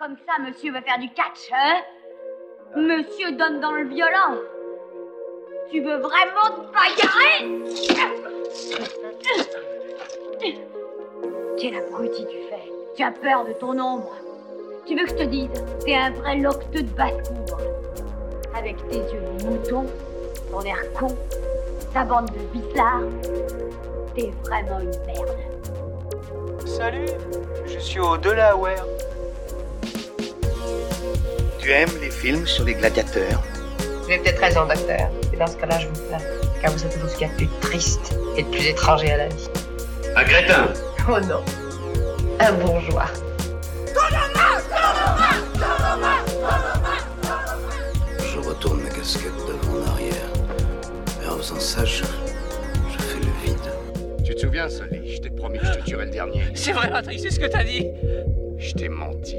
Comme ça, monsieur veut faire du catch, hein? Monsieur donne dans le violent. Tu veux vraiment te bagarrer? Quel abruti tu fais Tu as peur de ton ombre. Tu veux que je te dise T'es un vrai locteux de basse-cour. Avec tes yeux de mouton, ton air con, ta bande de bizarres. T'es vraiment une merde. Salut, je suis au Delaware. Tu aimes les films sur les gladiateurs? Vous avez peut-être raison, docteur. Et dans ce cas-là, je vous plains. Car vous êtes tout ce qu'il y a de plus triste et de plus étranger à la vie. Un crétin Oh non. Un bourgeois. Je retourne ma casquette devant en arrière. Et en faisant ça, je, je fais le vide. Tu te souviens, Sully Je t'ai promis que je te tuerais le dernier. C'est vrai, Patrick, c'est ce que t'as dit. Je t'ai menti.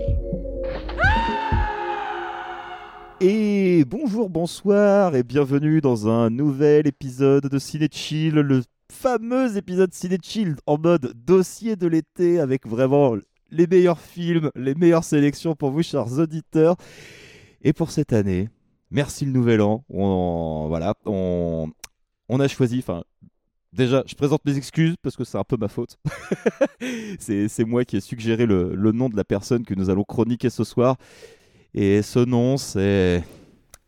Et bonjour, bonsoir et bienvenue dans un nouvel épisode de Ciné Chill, le fameux épisode Ciné Chill en mode dossier de l'été avec vraiment les meilleurs films, les meilleures sélections pour vous, chers auditeurs. Et pour cette année, merci le nouvel an. On, voilà, on, a choisi, enfin, Déjà, je présente mes excuses parce que c'est un peu ma faute. c'est moi qui ai suggéré le nom de la personne que nous allons chroniquer ce soir. Et ce nom, c'est.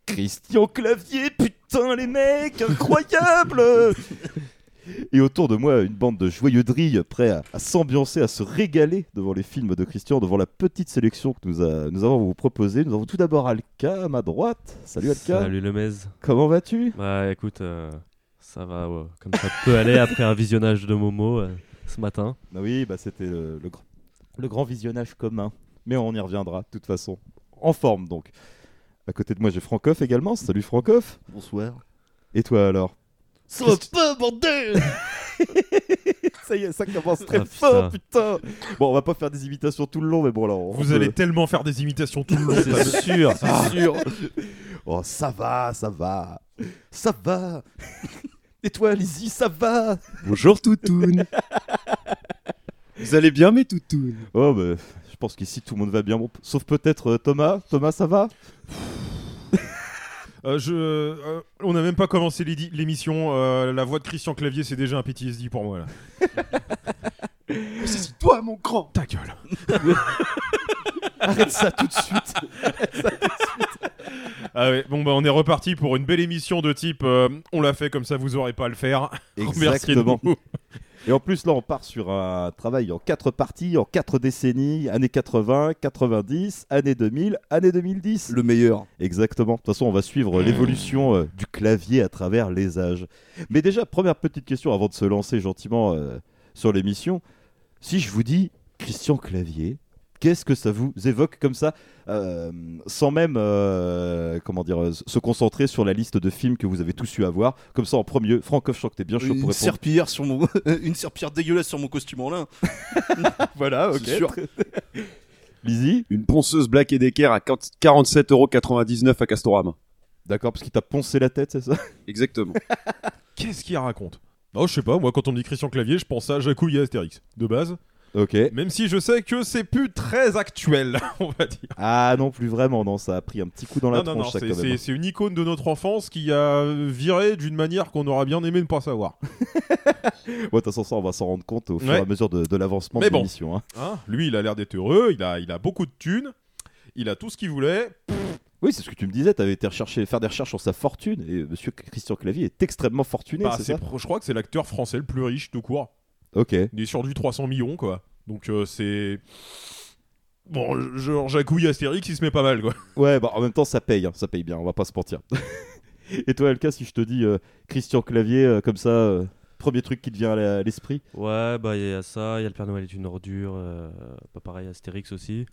Christian Clavier, putain, les mecs, incroyable Et autour de moi, une bande de joyeux drilles prêts à, à s'ambiancer, à se régaler devant les films de Christian, devant la petite sélection que nous, a- nous avons à vous proposer. Nous avons tout d'abord Alka à ma droite. Salut Alka. Salut le Mez. Comment vas-tu? Bah écoute, euh, ça va ouais, comme ça peut aller après un visionnage de Momo euh, ce matin. Ah Oui, bah c'était le, le grand visionnage commun. Mais on y reviendra, de toute façon. En forme, donc. À côté de moi, j'ai Francoff également. Salut Francoff. Bonsoir. Et toi alors? Ça va pas, bordel Ça y est, ça commence très Ah, fort, putain. Bon, on va pas faire des imitations tout le long, mais bon, alors. on Vous peut- allez tellement faire des imitations tout le long. C'est sûr, C'est sûr. Oh, ça va, ça va. Ça va. Et toi, Lizzie, ça va Bonjour Toutoun. Vous allez bien mes Toutounes Oh, bah, pense qu'ici tout le monde va bien. Bon, sauf peut-être euh, Thomas. Thomas, ça va? Euh, je, euh, on n'a même pas commencé l'édi- l'émission. euh, la voix de Christian Clavier, c'est déjà un PTSD pour moi. Là. C'est toi mon grand Ta gueule. Arrête ça tout de suite. Ah ouais, bon bah on est reparti pour une belle émission de type. euh, on l'a fait comme ça, vous aurez pas à le faire. Exactement. Et en plus, là, on part sur un travail en quatre parties, en quatre décennies, années 80, 90, années 2000, années 2010. Le meilleur. Exactement. De toute façon, on va suivre l'évolution euh, du clavier à travers les âges. Mais déjà, première petite question avant de se lancer gentiment euh, sur l'émission. Si je vous dis Christian Clavier, qu'est-ce que ça vous évoque comme ça, euh, sans même euh, comment dire, euh, se concentrer sur la liste de films que vous avez tous eu à voir? Comme ça, en premier, Francoff, je crois que t'es bien chaud pour Une répondre. serpillière sur mon une serpillière dégueulasse sur mon costume en lin. Voilà, ok. Sûr. Lizzie? Une ponceuse Black Decker à 47,99€ à Castorama. D'accord, parce qu'il t'a poncé la tête, c'est ça? Exactement. Qu'est-ce qu'il raconte? Non, je sais pas. Moi, quand on me dit Christian Clavier, je pense à Jacouille et Astérix de base. Ok. Même si je sais que c'est plus très actuel, on va dire. Ah non, plus vraiment, non, ça a pris un petit coup dans la non, non, non, tronche, ça, c'est- même. c'est une icône de notre enfance qui a viré d'une manière qu'on aurait bien aimé ne pas savoir. Ouais, de toute façon, ça, on va s'en rendre compte au fur Ouais. et à mesure de, de l'avancement Mais de bon. l'émission. hein. Hein Lui, il a l'air d'être heureux, il a, il a beaucoup de thunes, il a tout ce qu'il voulait. Oui, c'est ce que tu me disais, tu avais été rechercher, faire des recherches sur sa fortune, et monsieur Christian Clavier est extrêmement fortuné, Bah, c'est c'est ça pro- je crois que c'est l'acteur français le plus riche tout court. Ok. Il est sur du 300 millions, quoi. Donc euh, c'est. Bon, genre Jacouille Astérix, il se met pas mal, quoi. Ouais, bah en même temps, ça paye, hein, ça paye bien, on va pas se mentir. et toi, Elka, si je te dis euh, Christian Clavier, euh, comme ça, euh, premier truc qui te vient à l'esprit? Ouais, bah il y a ça, il y a le Père Noël est une ordure, euh, pas pareil, Astérix aussi.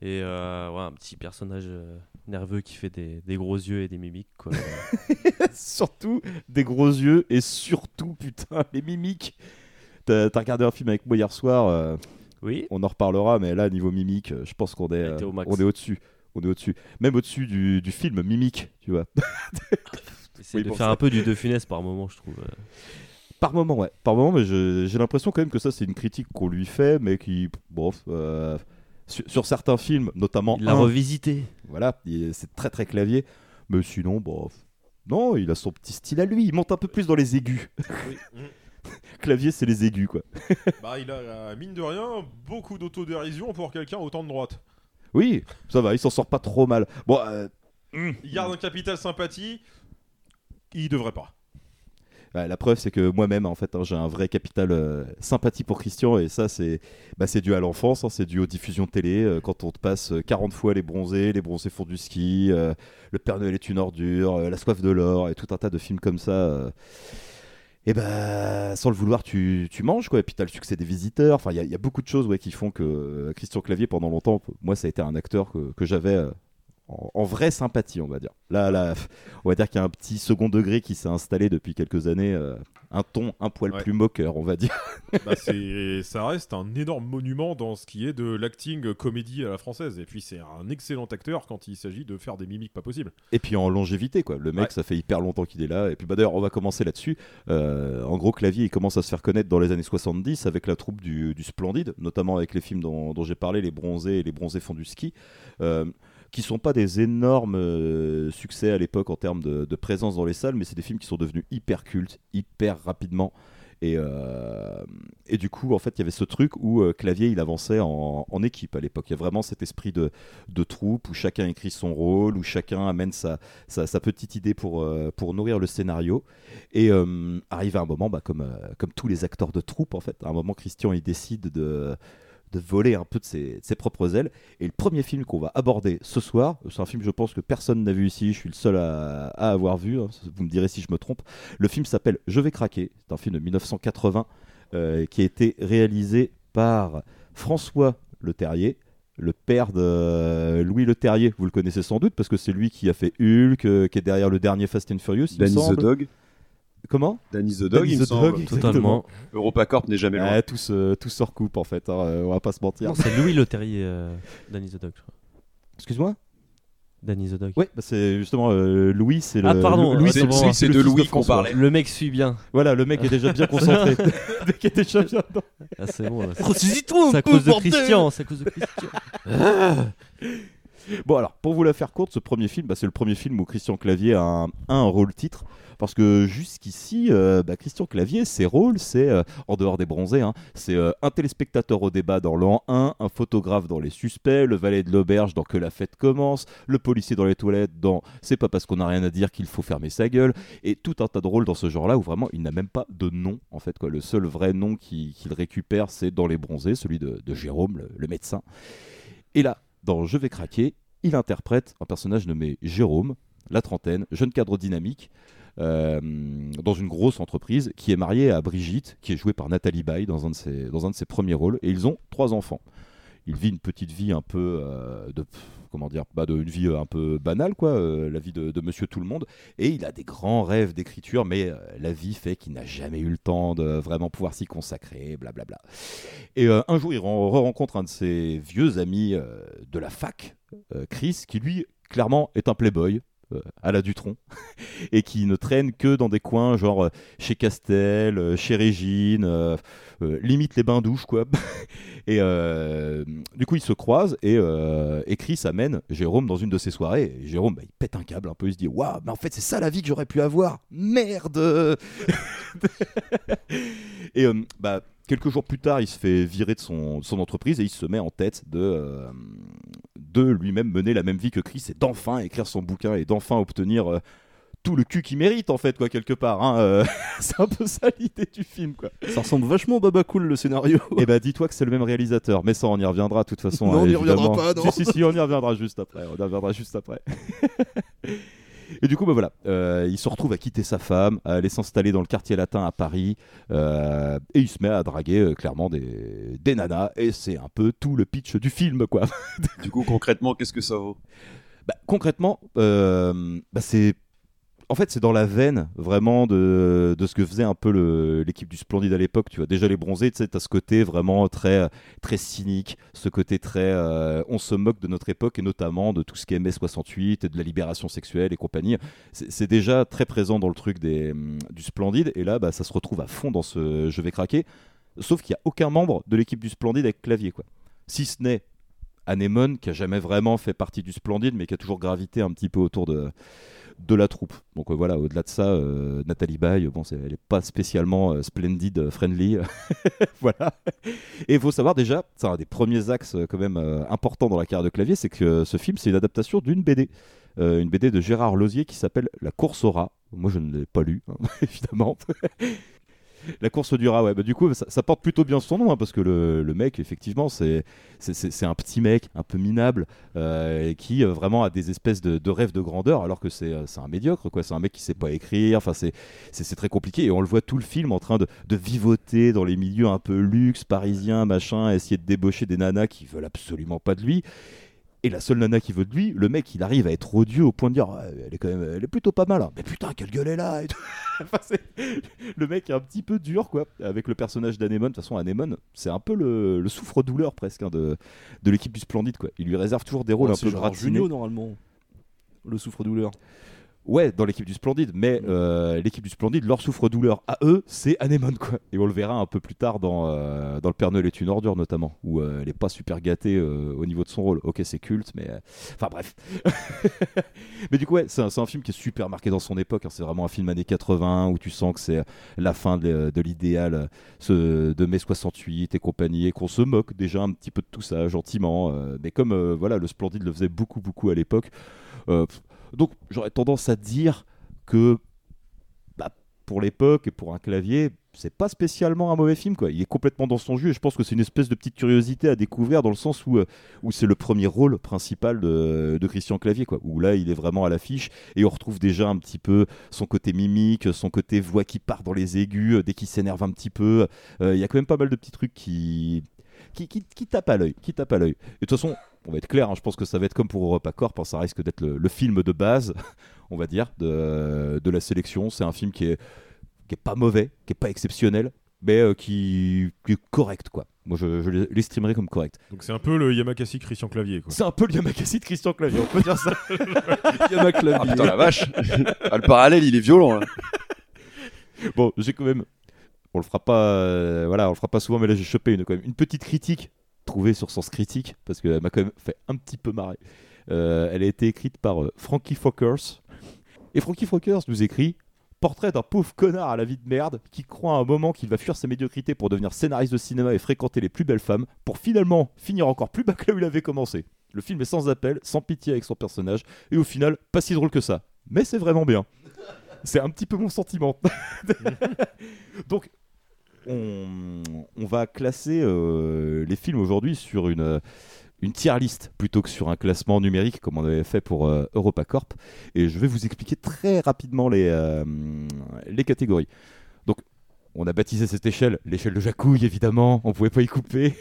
Et euh, ouais, un petit personnage euh, nerveux qui fait des, des gros yeux et des mimiques, quoi. Surtout des gros yeux, et surtout, putain, les mimiques. T'as regardé un film avec moi hier soir, euh, oui on en reparlera, mais là, niveau mimique, euh, je pense qu'on est, euh, au max. on est au-dessus. On est au-dessus. Même au-dessus du, du film Mimique, tu vois. Essaye Oui, de faire ça. un peu du De Funès par moment, je trouve. euh. Par moment, ouais. Par moment, mais j'ai l'impression quand même que ça, c'est une critique qu'on lui fait, mais qui, bon, euh, sur, sur certains films, notamment. Il l'a revisité. Voilà, il- c'est très très clavier. Mais sinon, bon. Non, il a son petit style à lui. Il monte un peu plus dans les aigus. clavier, c'est les aigus, quoi. Bah, il a, euh, mine de rien, beaucoup d'autodérision pour quelqu'un autant de droite. Oui, ça va, il s'en sort pas trop mal. Bon, euh, Il garde un capital sympathie, il devrait pas. La preuve, c'est que moi-même, en fait, hein, j'ai un vrai capital euh, sympathie pour Christian, et ça, c'est bah, c'est dû à l'enfance, hein, c'est dû aux diffusions télé. euh, quand on te passe euh, 40 fois les bronzés, les bronzés font du ski, euh, Le Père Noël est une ordure, La soif de l'or, et tout un tas de films comme ça. Et bah, sans le vouloir, tu, manges, quoi. Et puis, t'as le succès des visiteurs. Enfin, il y, a- beaucoup de choses ouais, qui font que euh, Christian Clavier, pendant longtemps, moi, ça a été un acteur que, j'avais. euh, en, en vraie sympathie, on va dire. Là, là, on va dire qu'il y a un petit second degré qui s'est installé depuis quelques années, euh, un ton un poil Ouais. plus moqueur, on va dire. Bah, ça reste un énorme monument dans ce qui est de l'acting comédie à la française. Et puis c'est un excellent acteur quand il s'agit de faire des mimiques pas possibles. Et puis en longévité, quoi. Le mec, Ouais. ça fait hyper longtemps qu'il est là. Et puis bah d'ailleurs, on va commencer là-dessus. Euh, en gros, Clavier, il commence à se faire connaître dans les années 70 avec la troupe du, du Splendide, notamment avec les films dont, dont j'ai parlé, Les Bronzés et Les Bronzés font du ski. euh, qui sont pas des énormes euh, succès à l'époque en termes de, présence dans les salles, mais c'est des films qui sont devenus hyper cultes, hyper rapidement. Et, euh, et du coup, en fait, il y avait ce truc où euh, Clavier, il avançait en, équipe à l'époque. Il y a vraiment cet esprit de, de troupe où chacun écrit son rôle, où chacun amène sa, sa, petite idée pour, pour nourrir le scénario. Et arrive à un moment, bah, comme, comme tous les acteurs de troupe, en fait, à un moment, Christian, il décide de de voler un peu de ses, de ses propres ailes. Et le premier film qu'on va aborder ce soir, c'est un film je pense que personne n'a vu ici, je suis le seul à, à avoir vu, hein, vous me direz si je me trompe. Le film s'appelle Je vais craquer, c'est un film de 1980 euh, qui a été réalisé par François Le Terrier, le père de euh, Louis Le Terrier. Vous le connaissez sans doute parce que c'est lui qui a fait Hulk, euh, qui est derrière le dernier Fast and Furious. il me Danny the semble. Dog. Comment Danny the Dog, Danny il me the semble. Dog, exactement. EuropaCorp n'est jamais loin. Ouais, tout, se, tout se recoupe en fait, hein, euh, on va pas se mentir. Non, c'est Louis Le Terrier, euh, Danny the Dog, je crois. Excuse-moi Danny the Dog. Ouais, bah c'est justement euh, Louis, c'est le. Ah, pardon, Louis, c'est- le de Louis qu'on parlait. Le mec suit bien. Voilà, le mec est déjà bien concentré. le mec est déjà bien dedans. Ah, c'est bon. là. C'est à cause de Christian. C'est à cause de Christian. Bon alors, pour vous la faire courte, ce premier film, bah, c'est le premier film où Christian Clavier a un, a un rôle titre. Parce que jusqu'ici, euh, bah, Christian Clavier, ses rôles, c'est, euh, en dehors des bronzés, hein, c'est euh, un téléspectateur au débat dans l'an 1, un photographe dans Les Suspects, le valet de l'auberge dans Que la fête commence, le policier dans les toilettes dans C'est pas parce qu'on n'a rien à dire qu'il faut fermer sa gueule, et tout un tas de rôles dans ce genre-là où vraiment il n'a même pas de nom, en fait. Quoi. Le seul vrai nom qu'il récupère, c'est dans Les Bronzés, celui de, de Jérôme, le- le médecin. Et là, dans Je vais craquer, il interprète un personnage nommé Jérôme, la trentaine, jeune cadre dynamique, euh, dans une grosse entreprise, qui est marié à Brigitte, qui est jouée par Nathalie Baye dans un de ses, dans un de ses premiers rôles, et ils ont trois enfants. Il vit une petite vie un peu euh, comment dire, bah, de une vie euh, un peu banale quoi, euh, la vie de, Monsieur Tout le Monde, et il a des grands rêves d'écriture, mais la vie fait qu'il n'a jamais eu le temps de vraiment pouvoir s'y consacrer, blablabla. Et un jour, il ren- rencontre un de ses vieux amis de la fac, Chris, qui lui, clairement, est un playboy. Euh, à la Dutron et qui ne traîne que dans des coins genre euh, chez Castel, euh, chez Régine, limite les bains douches quoi. et du coup ils se croisent et, Chris amène Jérôme dans une de ses soirées. Et Jérôme bah, il pète un câble un peu, il se dit waouh mais en fait c'est ça la vie que j'aurais pu avoir, merde. et bah quelques jours plus tard il se fait virer de son, entreprise et il se met en tête de de lui-même mener la même vie que Chris et d'enfin écrire son bouquin et d'enfin obtenir euh, tout le cul qu'il mérite en fait quoi quelque part hein, euh, c'est un peu ça l'idée du film quoi Ça ressemble vachement au Baba Cool le scénario. et bah dis-toi que c'est le même réalisateur mais ça on y reviendra de toute façon Non, hein, on y reviendra pas, non. si si si on y reviendra juste après on y reviendra juste après Et du coup, bah voilà, euh, il se retrouve à quitter sa femme, à aller s'installer dans le quartier latin à Paris, euh, et il se met à draguer euh, clairement des, des nanas, et c'est un peu tout le pitch du film, quoi. Du coup, concrètement, qu'est-ce que ça vaut? Bah, concrètement, bah, c'est. En fait, c'est dans la veine vraiment de, de ce que faisait un peu l'équipe du Splendide à l'époque. Tu vois, déjà les bronzés, tu sais, t'as ce côté vraiment très, très cynique, ce côté très. euh, on se moque de notre époque et notamment de tout ce qui est mai 68 et de la libération sexuelle et compagnie. C'est déjà très présent dans le truc des, hum, du Splendide et là, bah, ça se retrouve à fond dans ce Je vais craquer. Sauf qu'il n'y a aucun membre de l'équipe du Splendide avec clavier, quoi. Si ce n'est Anemone, qui a jamais vraiment fait partie du Splendide, mais qui a toujours gravité un petit peu autour de, de la troupe. Donc euh, voilà, au-delà de ça, euh, Nathalie Baye, bon, c'est- elle n'est pas spécialement euh, splendid euh, friendly. voilà. Et il faut savoir déjà, c'est un des premiers axes euh, quand même importants dans la carrière de Clavier, c'est que ce film, c'est une adaptation d'une BD. Une BD de Gérard Lozier qui s'appelle La course au rat. Moi, je ne l'ai pas lu, hein, évidemment. La course du rat, ouais. Bah, du coup, ça, porte plutôt bien son nom, hein, parce que le, mec, effectivement, c'est un petit mec, un peu minable, euh, qui euh, vraiment a des espèces de, rêves de grandeur, alors que c'est euh, c'est un médiocre, quoi. C'est un mec qui sait pas écrire, enfin, c'est très compliqué, et on le voit tout le film en train de, de vivoter dans les milieux un peu luxe, parisiens, machin, essayer de débaucher des nanas qui veulent absolument pas de lui. Et la seule nana qui veut de lui, le mec, il arrive à être odieux au point de dire, Ouais, elle est quand même, elle est plutôt pas mal. hein. Mais putain, quelle gueule elle a et tout. Enfin, c'est- le mec est un petit peu dur, quoi, avec le personnage d'Anémone. De toute façon, Anémone, c'est un peu le, le souffre-douleur presque hein, de, de l'équipe du Splendide, quoi. Il lui réserve toujours des rôles Ouais, un peu gratinés. Normalement. Le souffre-douleur. Ouais, dans l'équipe du Splendide, mais euh, l'équipe du Splendide, leur souffre-douleur à eux, c'est Anémone, quoi. Et on le verra un peu plus tard dans, euh, dans Le Père Noël est une ordure, notamment, où euh, elle est pas super gâtée au niveau de son rôle. Ok, c'est culte, mais. Enfin, bref. mais du coup, ouais, c'est un, film qui est super marqué dans son époque. hein. C'est vraiment un film années 80 où tu sens que c'est la fin de, de l'idéal de mai 68 et compagnie, et qu'on se moque déjà un petit peu de tout ça, gentiment. mais comme voilà, le Splendide le faisait beaucoup, beaucoup à l'époque. euh, donc j'aurais tendance à dire que bah, pour l'époque et pour un clavier, c'est pas spécialement un mauvais film quoi. Il est complètement dans son jus et je pense que c'est une espèce de petite curiosité à découvrir dans le sens où, euh, c'est le premier rôle principal de, de Christian Clavier quoi. Où là il est vraiment à l'affiche et on retrouve déjà un petit peu son côté mimique, son côté voix qui part dans les aigus euh, dès qu'il s'énerve un petit peu. Euh, Il y a quand même pas mal de petits trucs qui qui, qui, qui tape à l'œil, qui tape à l'œil. Et de toute façon, on va être clair, hein, je pense que ça va être comme pour Europa Corp, hein, ça risque d'être le, le film de base, on va dire, de, de la sélection. C'est un film qui est, qui est pas mauvais, qui est pas exceptionnel, mais euh, qui, qui est correct, quoi. Moi, je, je l'estimerais comme correct. Donc c'est un peu le Yamakasi Christian Clavier, quoi. C'est un peu le Yamakasi de Christian Clavier, on peut dire ça. Ah putain la vache Ah, Le parallèle il est violent là. Bon, j'ai quand même. On le fera pas, euh, voilà, on le fera pas souvent, mais là j'ai chopé une, quand même, une petite critique trouvée sur Sens Critique parce qu'elle m'a quand même fait un petit peu marrer. Euh, elle a été écrite par euh, Frankie Fockers et Frankie Fockers nous écrit Portrait d'un pauvre connard à la vie de merde qui croit à un moment qu'il va fuir sa médiocrité pour devenir scénariste de cinéma et fréquenter les plus belles femmes pour finalement finir encore plus bas que là où il avait commencé. Le film est sans appel, sans pitié avec son personnage et au final pas si drôle que ça. Mais c'est vraiment bien. C'est un petit peu mon sentiment. Donc, on, va classer euh, les films aujourd'hui sur une, euh, une tier list plutôt que sur un classement numérique comme on avait fait pour euh, EuropaCorp. Et je vais vous expliquer très rapidement les, catégories. Donc, on a baptisé cette échelle l'échelle de Jacouille, évidemment, on pouvait pas y couper.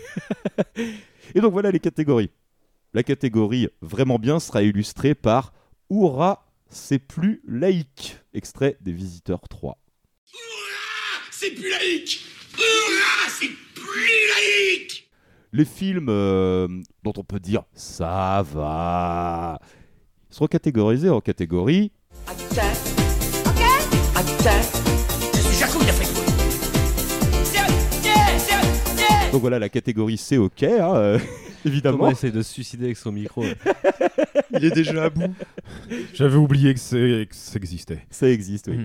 Et donc voilà les catégories. La catégorie vraiment bien sera illustrée par Oura, c'est plus laïque, extrait des Visiteurs 3. C'est plus laïque Hurrah C'est plus laïque Les films euh, dont on peut dire ça va seront catégorisés en catégorie Ok Je suis Donc voilà, la catégorie c'est ok, hein, euh, évidemment. Thomas essaie de se suicider avec son micro. Il est déjà à bout. J'avais oublié que, ça existait. Ça existe, oui.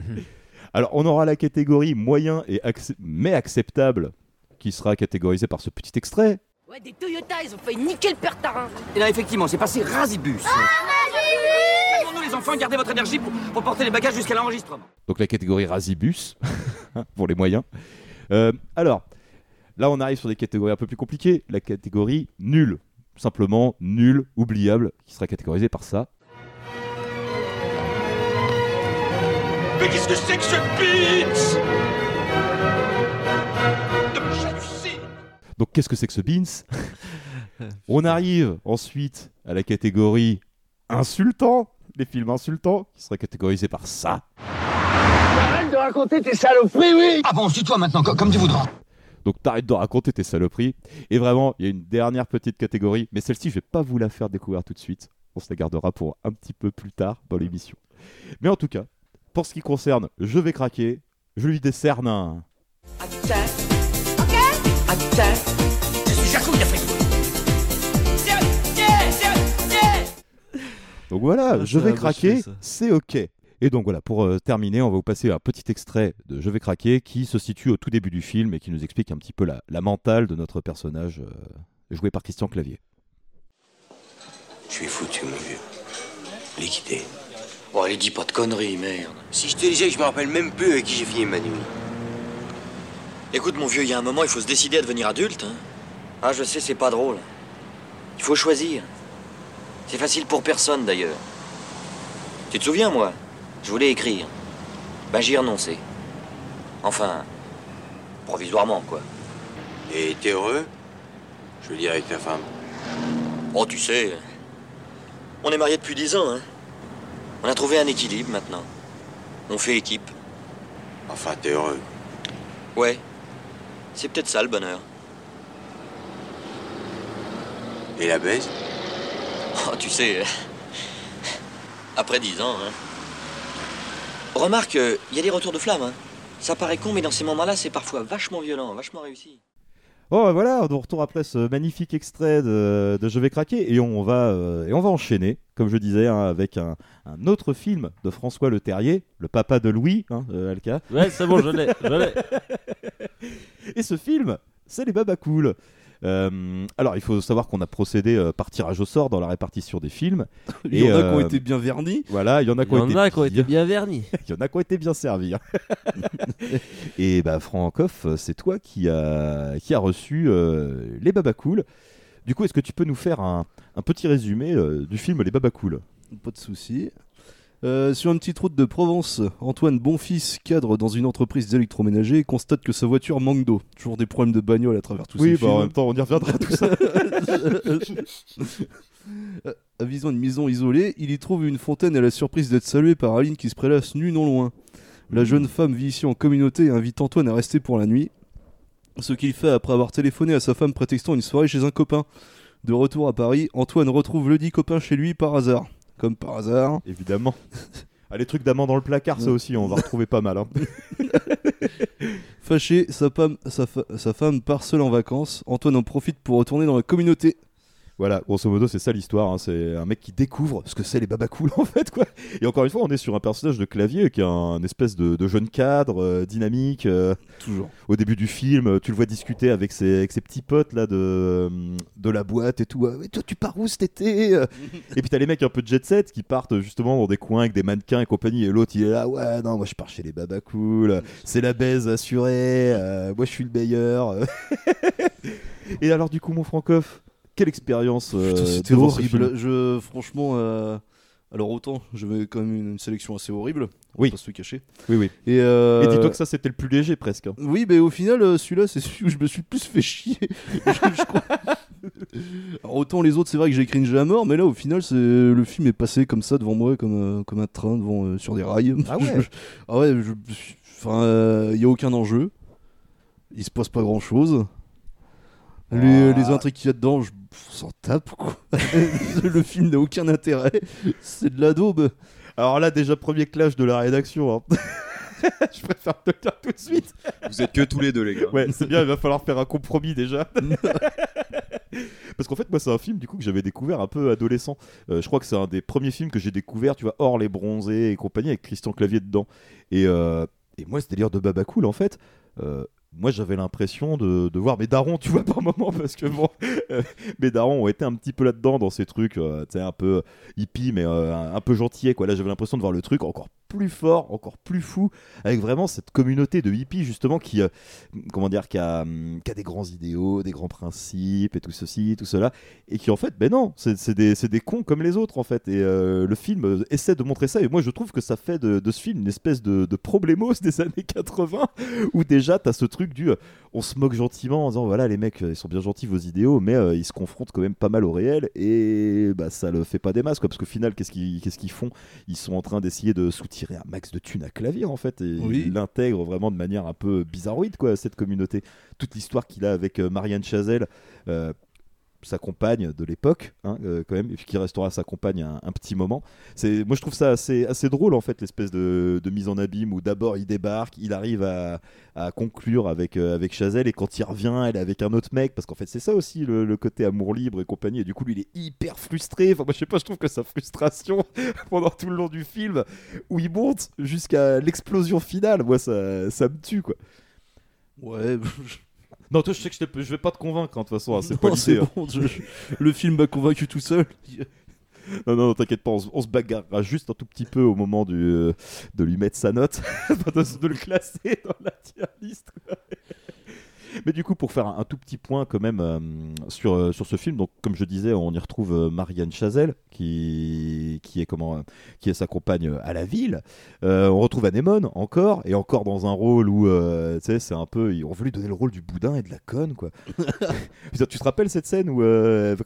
Alors, on aura la catégorie moyen et mais acceptable qui sera catégorisée par ce petit extrait. Ouais, des Toyota, ils ont failli niquer le père Tarin. Et là, effectivement, c'est passé rasibus. Calmons-nous, les enfants, gardez votre énergie pour, pour porter les bagages jusqu'à l'enregistrement. Donc la catégorie Rasibus, hein, pour les moyens. Euh, alors, là on arrive sur des catégories un peu plus compliquées. La catégorie nul, simplement nul, oubliable, qui sera catégorisée par ça. Mais qu'est-ce que c'est que ce J'hallucine Donc qu'est-ce que c'est que ce Beans? On arrive ensuite à la catégorie insultant, les films insultants, qui sera catégorisé par ça. Arrête de raconter tes saloperies, oui Ah bon, suis toi maintenant, comme tu voudras. Donc t'arrêtes de raconter tes saloperies. Et vraiment, il y a une dernière petite catégorie, mais celle-ci, je vais pas vous la faire découvrir tout de suite. On se la gardera pour un petit peu plus tard dans l'émission. Mais en tout cas, pour ce qui concerne Je vais craquer, je lui décerne un... Ok Je suis tout voilà, Ah, je vais a craquer, c'est ok. Et donc voilà, pour euh, terminer, on va vous passer un petit extrait de Je vais craquer qui se situe au tout début du film et qui nous explique un petit peu la, la mentale de notre personnage euh, joué par Christian Clavier. Je suis foutu, mon vieux. Liquidé. Bon, allez, dis pas de conneries, merde. Si je te disais que je me rappelle même plus avec qui j'ai fini ma nuit. Écoute, mon vieux, il y a un moment, il faut se décider à devenir adulte. Hein. Ah, je sais, c'est pas drôle. Il faut choisir. C'est facile pour personne, d'ailleurs. Tu te souviens, moi? Je voulais écrire. Ben, j'y ai renoncé. Enfin, provisoirement, quoi. Et t'es heureux? Je veux dire avec ta femme. Oh, tu sais, on est mariés depuis dix ans, hein. On a trouvé un équilibre, maintenant. On fait équipe. Enfin, t'es heureux. Ouais. C'est peut-être ça, le bonheur. Et la baise? Oh, tu sais, euh, après dix ans, hein. Remarque, il y a des retours de flamme, hein. Ça paraît con, mais dans ces moments-là, c'est parfois vachement violent, vachement réussi. Oh bah voilà, on retourne après ce magnifique extrait de, de Je vais craquer et on va, euh, et on va enchaîner, comme je disais, hein, avec un, un autre film de François Le Terrier, le papa de Louis, hein, euh, Alka. Ouais, c'est bon, je l'ai, je l'ai. et ce film, c'est Les Babas Cool. Euh, alors, il faut savoir qu'on a procédé euh, par tirage au sort dans la répartition des films. Il y en a qui ont euh, été bien vernis. Voilà, il y en a qui ont été a qui ont été bien vernis. il y en a qui ont été bien servis. hein. et bah, Francoff, c'est toi qui a, qui a reçu euh, Les Babas Cool. Du coup, est-ce que tu peux nous faire un, un petit résumé euh, du film Les Babas Cool? Pas de souci. Euh, sur une petite route de Provence, Antoine Bonfils, cadre dans une entreprise d'électroménager, constate que sa voiture manque d'eau. Toujours des problèmes de bagnole à travers tout Oui, ces bah, en même temps, on y reviendra tout ça. Euh, Avisant une maison isolée, il y trouve une fontaine à la surprise d'être salué par Aline qui se prélasse nue non loin. La jeune femme vit ici en communauté et invite Antoine à rester pour la nuit. Ce qu'il fait après avoir téléphoné à sa femme prétextant une soirée chez un copain. De retour à Paris, Antoine retrouve le dit copain chez lui par hasard. Comme par hasard. Évidemment. Ah, les trucs d'amant dans le placard, ça aussi, on va retrouver pas mal. hein. Fâché, sa femme, sa, fa- sa femme part seule en vacances. Antoine en profite pour retourner dans la communauté. Voilà, grosso modo, c'est ça l'histoire. hein. C'est un mec qui découvre ce que c'est les babacools en fait, quoi. Et encore une fois, on est sur un personnage de clavier qui est un espèce de, de jeune cadre euh, dynamique. euh, Toujours. Au début du film, euh, tu le vois discuter avec ses, avec ses petits potes là de, de la boîte et tout. Ah, mais toi, tu pars où cet été Et puis t'as les mecs un peu de jet set qui partent justement dans des coins avec des mannequins et compagnie. Et l'autre, il est là, ouais, non, moi je pars chez les babacools. C'est la baise assurée. euh, moi, je suis le meilleur. et alors, du coup, mon Francoff, quelle expérience euh, Putain, C'était horrible. Je, franchement, euh, alors autant, j'avais quand même une, sélection assez horrible. on Oui. va Pas se le cacher. Oui, oui. Et, euh, Et dis-toi que ça, c'était le plus léger presque. hein. Oui, mais au final, celui-là, c'est celui où je me suis le plus fait chier. je, je crois. Alors, autant les autres, c'est vrai que j'ai cringé à mort, mais là, au final, c'est le film est passé comme ça devant moi, comme, euh, comme un train devant, euh, sur des rails. Ah ouais. Je- ah ouais, je- Enfin, il n'y a aucun enjeu. Il se passe pas grand-chose. Les, Ah. les intrigues qu'il y a dedans, je on s'en tape, quoi. le film n'a aucun intérêt. C'est de la daube. Alors là, déjà, premier clash de la rédaction. hein. je préfère te le dire tout de suite. Vous êtes que tous les deux, les gars. Ouais, c'est bien, il va falloir faire un compromis déjà. Parce qu'en fait, moi, c'est un film du coup que j'avais découvert un peu adolescent. Euh, je crois que c'est un des premiers films que j'ai découvert, tu vois, hors les bronzés et compagnie, avec Christian Clavier dedans. Et, euh, et moi, ce délire de Baba Cool, en fait. euh, moi, j'avais l'impression de, voir mes darons, tu vois, par moment, parce que bon, euh, mes darons ont été un petit peu là-dedans dans ces trucs, euh, tu sais, un peu hippie, mais euh, un, un peu gentillet, quoi. Là, j'avais l'impression de voir le truc encore plus fort, encore plus fou, avec vraiment cette communauté de hippies, justement, qui, euh, comment dire, qui a, des grands idéaux, des grands principes, et tout ceci, tout cela, et qui, en fait, ben non, c'est des, cons comme les autres, en fait. Et euh, le film euh, essaie de montrer ça, et moi, je trouve que ça fait de, ce film une espèce de, de problémos des années 80, où déjà, t'as ce truc du. on se moque gentiment en disant voilà, les mecs, ils sont bien gentils, vos idéaux, mais ils se confrontent quand même pas mal au réel, et bah, ça le fait pas des masses, quoi, parce qu'au final, qu'est-ce qu'ils font? Ils sont en train d'essayer de soutirer un max de thunes à clavier, en fait, et Oui. ils l'intègrent vraiment de manière un peu bizarroïde, quoi, cette communauté. Toute l'histoire qu'il a avec euh, Marianne Chazelle. euh, sa compagne de l'époque, hein, euh, quand même, et puis qui restera sa compagne un, petit moment. Moi, je trouve ça assez, drôle, en fait, l'espèce de, mise en abîme où d'abord il débarque, il arrive à, conclure avec, euh, avec Chazelle, et quand il revient, elle est avec un autre mec, parce qu'en fait, c'est ça aussi le, le côté amour libre et compagnie, et du coup, lui, il est hyper frustré. Enfin, moi, je sais pas, je trouve que sa frustration pendant tout le long du film, où il monte jusqu'à l'explosion finale, moi, ça, ça me tue, quoi. Ouais. Non, toi, je sais que je, vais pas te convaincre, hein, de toute façon, hein, c'est pas c'est l'idée. hein. bon, je- le film m'a convaincu tout seul. Non, non, non, t'inquiète pas, on, se- on se bagarrera juste un tout petit peu au moment du, euh, de lui mettre sa note, de, de le classer dans la tier list. Mais du coup, pour faire un, un tout petit point quand même euh, sur, euh, sur ce film, donc comme je disais, on y retrouve euh, Marianne Chazelle qui, qui est comment, euh, qui est sa compagne à la ville. On retrouve Anémone encore et encore dans un rôle où tu sais, c'est un peu, ils ont voulu donner le rôle du boudin et de la conne quoi. Putain, tu te rappelles cette scène où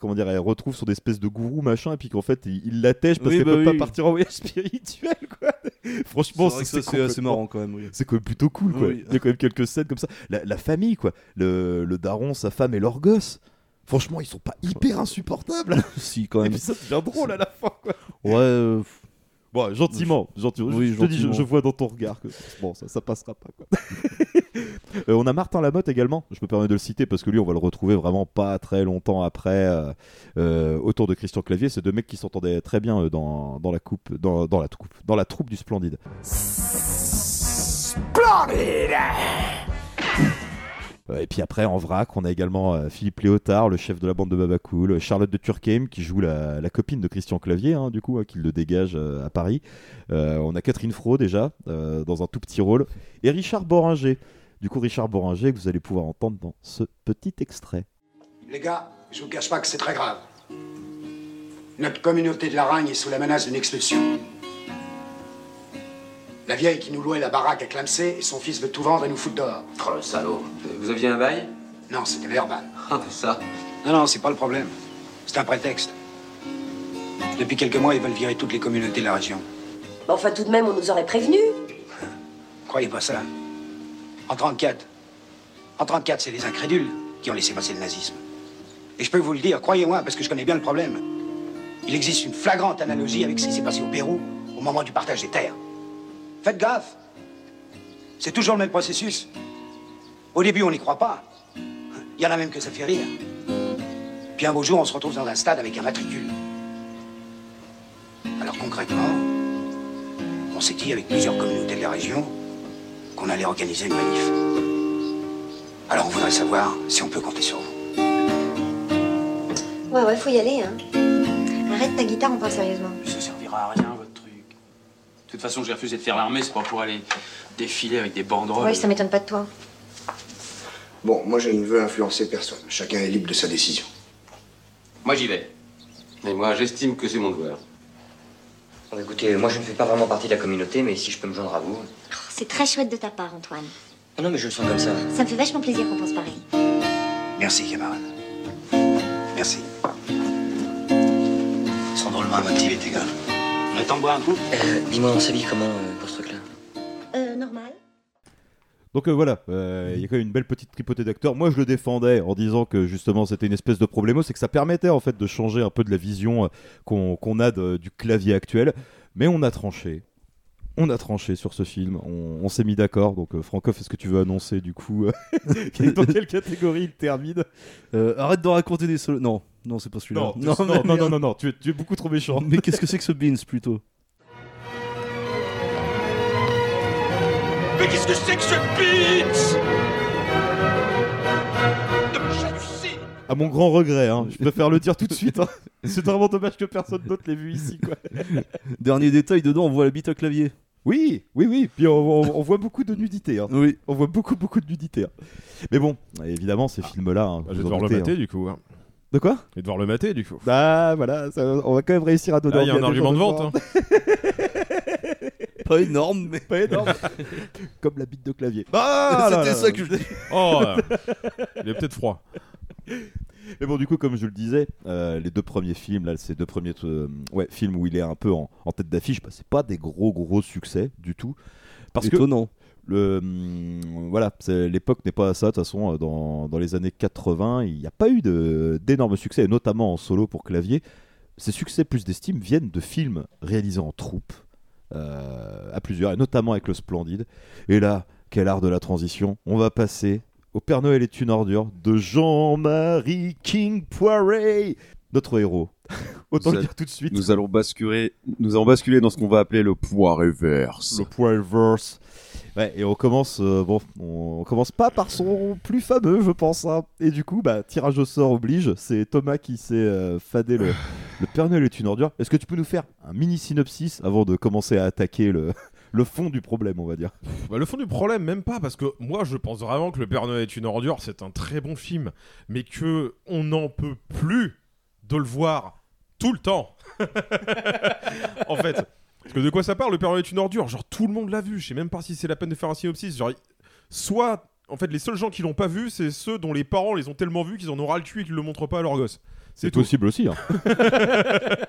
comment dire, elle retrouve son espèce de gourou machin et puis qu'en fait il, il l'attèche parce Oui, qu'elle bah peut oui. pas partir en voyage spirituel quoi. Franchement, C'est complètement- marrant quand même, oui. C'est quand même plutôt cool quoi. Oui. Il y a quand même quelques scènes comme ça. La, la famille quoi, le, le daron, sa femme et leur gosse. Franchement, ils sont pas hyper insupportables. si quand Et même. puis ça devient drôle à la fin quoi. Ouais. euh, Bon, gentiment, gentiment. Oui, je, te dis, je vois dans ton regard que bon, ça, ça passera pas. Quoi. Euh, on a Martin Lamotte également. Je me permets de le citer parce que lui, on va le retrouver vraiment pas très longtemps après, euh, euh, autour de Christian Clavier. C'est deux mecs qui s'entendaient très bien dans, dans la coupe, dans, dans la coupe, dans la troupe du Splendide. Euh, Et puis après, en vrac, on a également Philippe Léotard, le chef de la bande de Babacool, Charlotte de Turckheim, qui joue la, la copine de Christian Clavier, hein, du coup, hein, qui le dégage euh, à Paris. Euh, on a Catherine Fro déjà, euh, dans un tout petit rôle. Et Richard Boringer. Du coup, Richard Boringer, que vous allez pouvoir entendre dans ce petit extrait. Les gars, je vous cache pas que c'est très grave. Notre communauté de la Ragne est sous la menace d'une expulsion. La vieille qui nous louait la baraque à Clamsey et son fils veut tout vendre et nous foutre dehors. Oh le salaud. Vous aviez un bail? Non, c'était verbal. Ah, mais ça. Non, non, c'est pas le problème. C'est un prétexte. Depuis quelques mois, ils veulent virer toutes les communautés de la région. Bah, Enfin, tout de même, on nous aurait prévenu. Croyez pas ça. En 34. En 34, c'est les incrédules qui ont laissé passer le nazisme. Et je peux vous le dire, croyez-moi, parce que je connais bien le problème. Il existe une flagrante analogie avec ce qui s'est passé au Pérou au moment du partage des terres. Faites gaffe. C'est toujours le même processus. Au début, on n'y croit pas. Il y en a même que ça fait rire. Puis un beau jour, on se retrouve dans un stade avec un matricule. Alors concrètement, on s'est dit avec plusieurs communautés de la région qu'on allait organiser une manif. Alors on voudrait savoir si on peut compter sur vous. Ouais, ouais, faut y aller, hein. Arrête ta guitare, on parle sérieusement. Ça servira à rien, votre truc. De toute façon, j'ai refusé de faire l'armée, c'est pas pour aller défiler avec des banderoles. Ouais, ça m'étonne pas de toi. Bon, moi je ne veux influencer personne. Chacun est libre de sa décision. Moi, j'y vais. Mais moi, j'estime que c'est mon devoir. Bon, écoutez, moi je ne fais pas vraiment partie de la communauté, mais si je peux me joindre à vous. C'est très chouette de ta part, Antoine. Oh non, mais je le sens comme ça. Ça me fait vachement plaisir qu'on pense pareil. Merci, camarade. Merci. Ils sont drôlement motivés, tes gars. On attend de boire un coup? Euh, Dis-moi, on s'habille comment euh, pour ce truc-là? Euh, normal. Donc euh, voilà, euh, il y a quand même une belle petite tripotée d'acteurs. Moi, je le défendais en disant que justement c'était une espèce de problémo, c'est que ça permettait en fait de changer un peu de la vision euh, qu'on qu'on a de- du clavier actuel. Mais on a tranché. On a tranché sur ce film, on, on s'est mis d'accord. Donc, euh, Francoff, est-ce que tu veux annoncer du coup euh, dans quelle catégorie il termine? Euh, arrête de raconter des solos. Non, non, c'est pas celui-là. Non, non, non, non, non, non, non, tu es, tu es beaucoup trop méchant. Mais qu'est-ce que c'est que ce Beans plutôt? Mais qu'est-ce que c'est que ce j'hallucine À mon grand regret, hein, je préfère le dire tout de suite. hein. C'est vraiment dommage que personne d'autre l'ait vu ici. Quoi. Dernier détail, dedans on voit la bite à clavier. Oui, oui, oui. Puis on, on- on voit beaucoup de nudité. hein. Oui. On voit beaucoup, beaucoup de nudité. hein. Mais bon, évidemment, ces films-là. hein, Ah, je vous vais devoir le mater hein. du coup. hein. De quoi? Et devoir le mater du coup. Bah voilà, ça- on va quand même réussir à donner Ah, il y a un des argument de vente. Pas énorme, mais. Pas énorme. Comme la bite de clavier. Ah là C'était ça que je. Oh, il est peut-être froid. Mais bon, du coup, comme je le disais, euh, les deux premiers films, là, ces deux premiers euh, ouais, films où il est un peu en, en tête d'affiche, bah, c'est pas des gros gros succès du tout. Parce Étonnant. que le, hum, voilà, l'époque n'est pas à ça. De toute façon, euh, dans, dans les années 80, il n'y a pas eu d'énormes succès, et notamment en solo pour clavier. Ces succès plus d'estime viennent de films réalisés en troupe, à plusieurs, et notamment avec le Splendide. Et là, quel art de la transition On va passer au Père Noël est une ordure de Jean-Marie King Poiré, notre héros. Autant le dire tout de suite. Nous allons basculer, nous allons basculer dans ce qu'on va appeler le poids reverse. Le Poirverse. Ouais, et on commence, euh, bon, on commence pas par son plus fameux, je pense. hein. Et du coup, bah, tirage au sort oblige. C'est Thomas qui s'est euh, fadé le, le Père Noël est une ordure. Est-ce que tu peux nous faire un mini synopsis avant de commencer à attaquer le, fond du problème, on va dire? Bah, le fond du problème, même pas, parce que moi je pense vraiment que Le Père Noël est une ordure, c'est un très bon film, mais que on n'en peut plus de le voir tout le temps. en fait, parce que de quoi ça parle? Le Père Noël est une ordure Genre tout le monde l'a vu, je sais même pas si c'est la peine de faire un synopsis. Genre, soit, en fait, les seuls gens qui l'ont pas vu, c'est ceux dont les parents les ont tellement vus qu'ils en ont ras le cul et qu'ils le montrent pas à leurs gosses. C'est possible aussi. hein.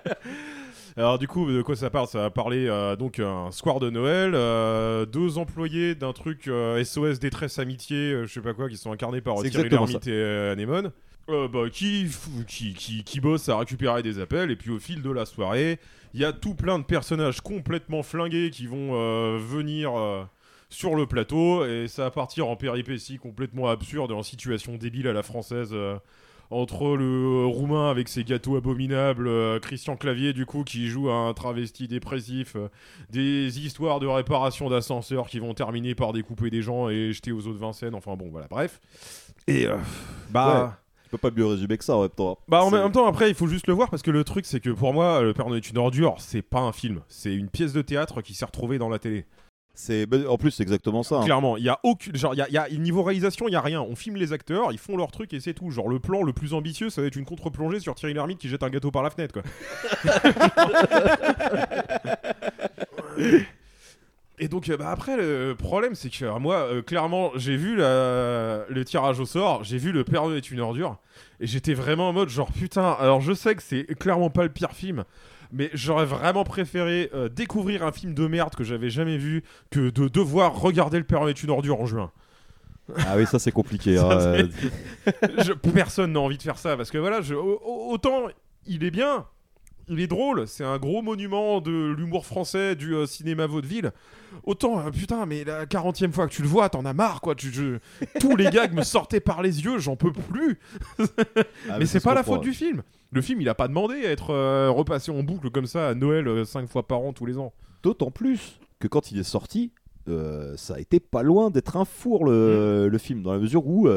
Alors du coup, de quoi ça parle? Ça va parler euh, donc un square de Noël, euh, deux employés d'un truc euh, SOS détresse amitié, euh, je sais pas quoi, qui sont incarnés par Thierry Lhermitte et euh, euh, bah, qui, qui, qui, qui bossent à récupérer des appels, et puis au fil de la soirée, il y a tout plein de personnages complètement flingués qui vont euh, venir euh, sur le plateau, et ça va partir en péripéties complètement absurdes, en situation débile à la française. Entre le euh, roumain avec ses gâteaux abominables, euh, Christian Clavier du coup qui joue un travesti dépressif, euh, des histoires de réparation d'ascenseurs qui vont terminer par découper des gens et jeter aux eaux de Vincennes, enfin bon voilà, bref. Et euh, bah... Ouais, tu peux pas mieux résumer que ça en même temps. Bah en même temps après il faut juste le voir parce que le truc c'est que pour moi le Père Noël est une ordure c'est pas un film c'est une pièce de théâtre qui s'est retrouvée dans la télé. C'est en plus c'est exactement ça. hein. Clairement, il y a aucune genre il y a, il y a- niveau réalisation, il y a rien. On filme les acteurs, ils font leur truc et c'est tout. Genre le plan le plus ambitieux, ça va être une contre-plongée sur Thierry Lhermitte qui jette un gâteau par la fenêtre quoi. Et donc euh, bah, après le problème c'est que euh, moi euh, clairement j'ai vu la- le tirage au sort, j'ai vu le Père Noël est une ordure et j'étais vraiment en mode genre putain alors je sais que c'est clairement pas le pire film mais j'aurais vraiment préféré euh, découvrir un film de merde que j'avais jamais vu que de devoir regarder le Père est une ordure en juin. Ah oui, ça c'est compliqué. Ça, hein, Je- personne n'a envie de faire ça parce que voilà, je- autant il est bien, il est drôle, c'est un gros monument de l'humour français du euh, cinéma vaudeville. Autant euh, putain, mais la 40e fois que tu le vois, t'en as marre quoi. Tu, je- Tous les gags me sortaient par les yeux, j'en peux plus. Ah, mais mais c'est pas la faute du film. Le film, il a pas demandé à être euh, repassé en boucle comme ça à Noël 5 fois par an tous les ans. D'autant plus que quand il est sorti, ça a été pas loin d'être un four le, le film, dans la mesure où.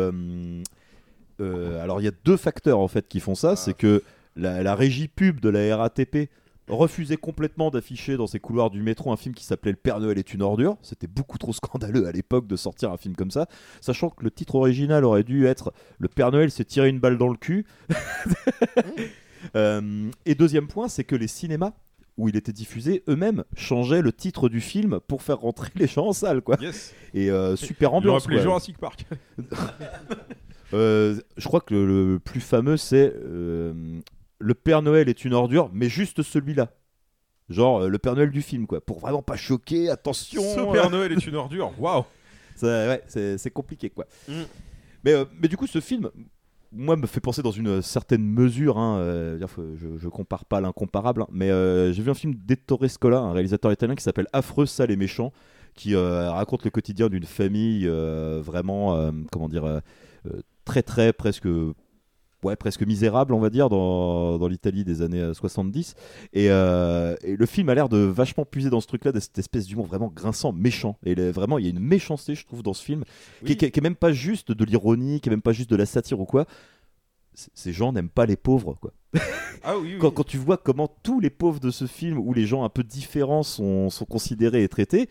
alors il y a deux facteurs en fait qui font ça, c'est que la, la régie pub de la RATP refusait complètement d'afficher dans ses couloirs du métro un film qui s'appelait Le Père Noël est une ordure. C'était beaucoup trop scandaleux à l'époque de sortir un film comme ça, sachant que le titre original aurait dû être Le Père Noël s'est tiré une balle dans le cul. Euh, et deuxième point, c'est que les cinémas où il était diffusé eux-mêmes changeaient le titre du film pour faire rentrer les gens en salle, quoi. Yes. Et euh, super Ils ambiance. Jurassic Park. Euh, je crois que le, le plus fameux, c'est euh, Le Père Noël est une ordure, mais juste celui-là. Genre euh, le Père Noël du film, quoi. Pour vraiment pas choquer, attention. Ce Père Noël est une ordure. Waouh. Ouais, c'est compliqué, quoi. Mm. Mais, euh, mais du coup, ce film, moi, me fait penser dans une certaine mesure. Hein, euh, je, je compare pas l'incomparable, hein, mais euh, j'ai vu un film d'Ettore Scola, un réalisateur italien qui s'appelle Affreux, sale et méchant, qui euh, raconte le quotidien d'une famille euh, vraiment, euh, comment dire, euh, euh, très très presque. Ouais, presque misérable, on va dire, dans, dans l'Italie des années euh, 70. Et, euh, et le film a l'air de vachement puiser dans ce truc-là, de cette espèce d'humour vraiment grinçant, méchant. Et vraiment, il y a une méchanceté, je trouve, dans ce film, qui, est- qui est- qui est même pas juste de l'ironie, qui est même pas juste de la satire ou quoi. C- Ces gens n'aiment pas les pauvres, quoi. Ah oui, oui. Quand, quand tu vois comment tous les pauvres de ce film, où les gens un peu différents sont, sont considérés et traités,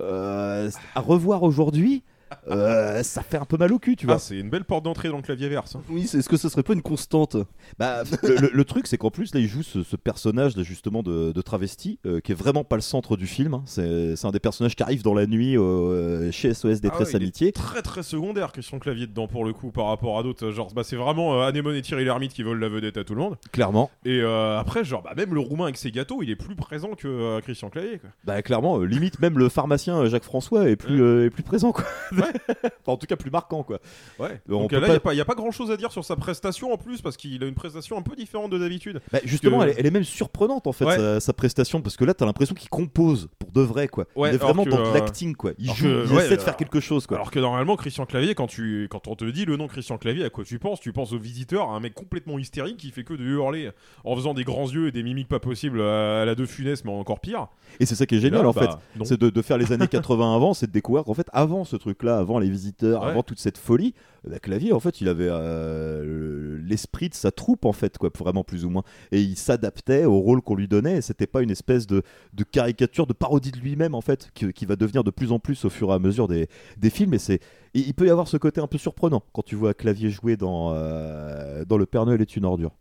euh, à revoir aujourd'hui, euh, ça fait un peu mal au cul, tu vois. Ah, c'est une belle porte d'entrée dans le clavier verse. hein. Oui, est-ce que ça serait pas une constante? Bah, le, le- le truc, c'est qu'en plus, là, il joue ce, ce personnage là, justement de, de travesti, euh, qui est vraiment pas le centre du film. hein. C'est c'est un des personnages qui arrive dans la nuit euh, chez SOS Ah Détresse ouais, il est Amitié. Très très secondaire Christian Clavier dedans pour le coup par rapport à d'autres. Genre, bah, c'est vraiment euh, Anémone et Thierry Lhermitte qui volent la vedette à tout le monde. Clairement. Et euh, après, genre, bah, même le roumain avec ses gâteaux, il est plus présent que euh, Christian Clavier. Quoi. Bah, clairement, euh, limite, même le pharmacien euh, Jacques François est plus, euh, est plus présent, quoi. En tout cas, plus marquant, quoi. Ouais. Donc euh, là, il pas- n'y a, pas- y a pas grand chose à dire sur sa prestation en plus parce qu'il a une prestation un peu différente de d'habitude. Bah, justement, Que- elle, est- elle est même surprenante en fait Ouais. sa, sa prestation parce que là t'as l'impression qu'il compose pour de vrai quoi. Ouais, il est vraiment que, dans euh, l'acting quoi. Il alors joue, que, il ouais, essaie de euh, faire quelque chose quoi. Alors que normalement, Christian Clavier, quand, tu, quand on te dit le nom Christian Clavier, à quoi tu penses? Tu penses au visiteur, à un mec complètement hystérique qui fait que de hurler en faisant des grands yeux et des mimiques pas possibles à la De Funès, mais encore pire. Et c'est ça qui est génial là, en bah, fait, non. c'est de, de faire les années 80 avant, c'est de découvrir qu'en fait avant ce avant les visiteurs, Ouais. avant toute cette folie, bah, Clavier en fait il avait euh, le- l'esprit de sa troupe en fait quoi, vraiment plus ou moins, et il s'adaptait au rôle qu'on lui donnait. Et c'était pas une espèce de, de caricature, de parodie de lui-même en fait, qui, qui va devenir de plus en plus au fur et à mesure des, des films. Et c'est, il peut y avoir ce côté un peu surprenant quand tu vois Clavier jouer dans euh, dans Le Père Noël est une ordure.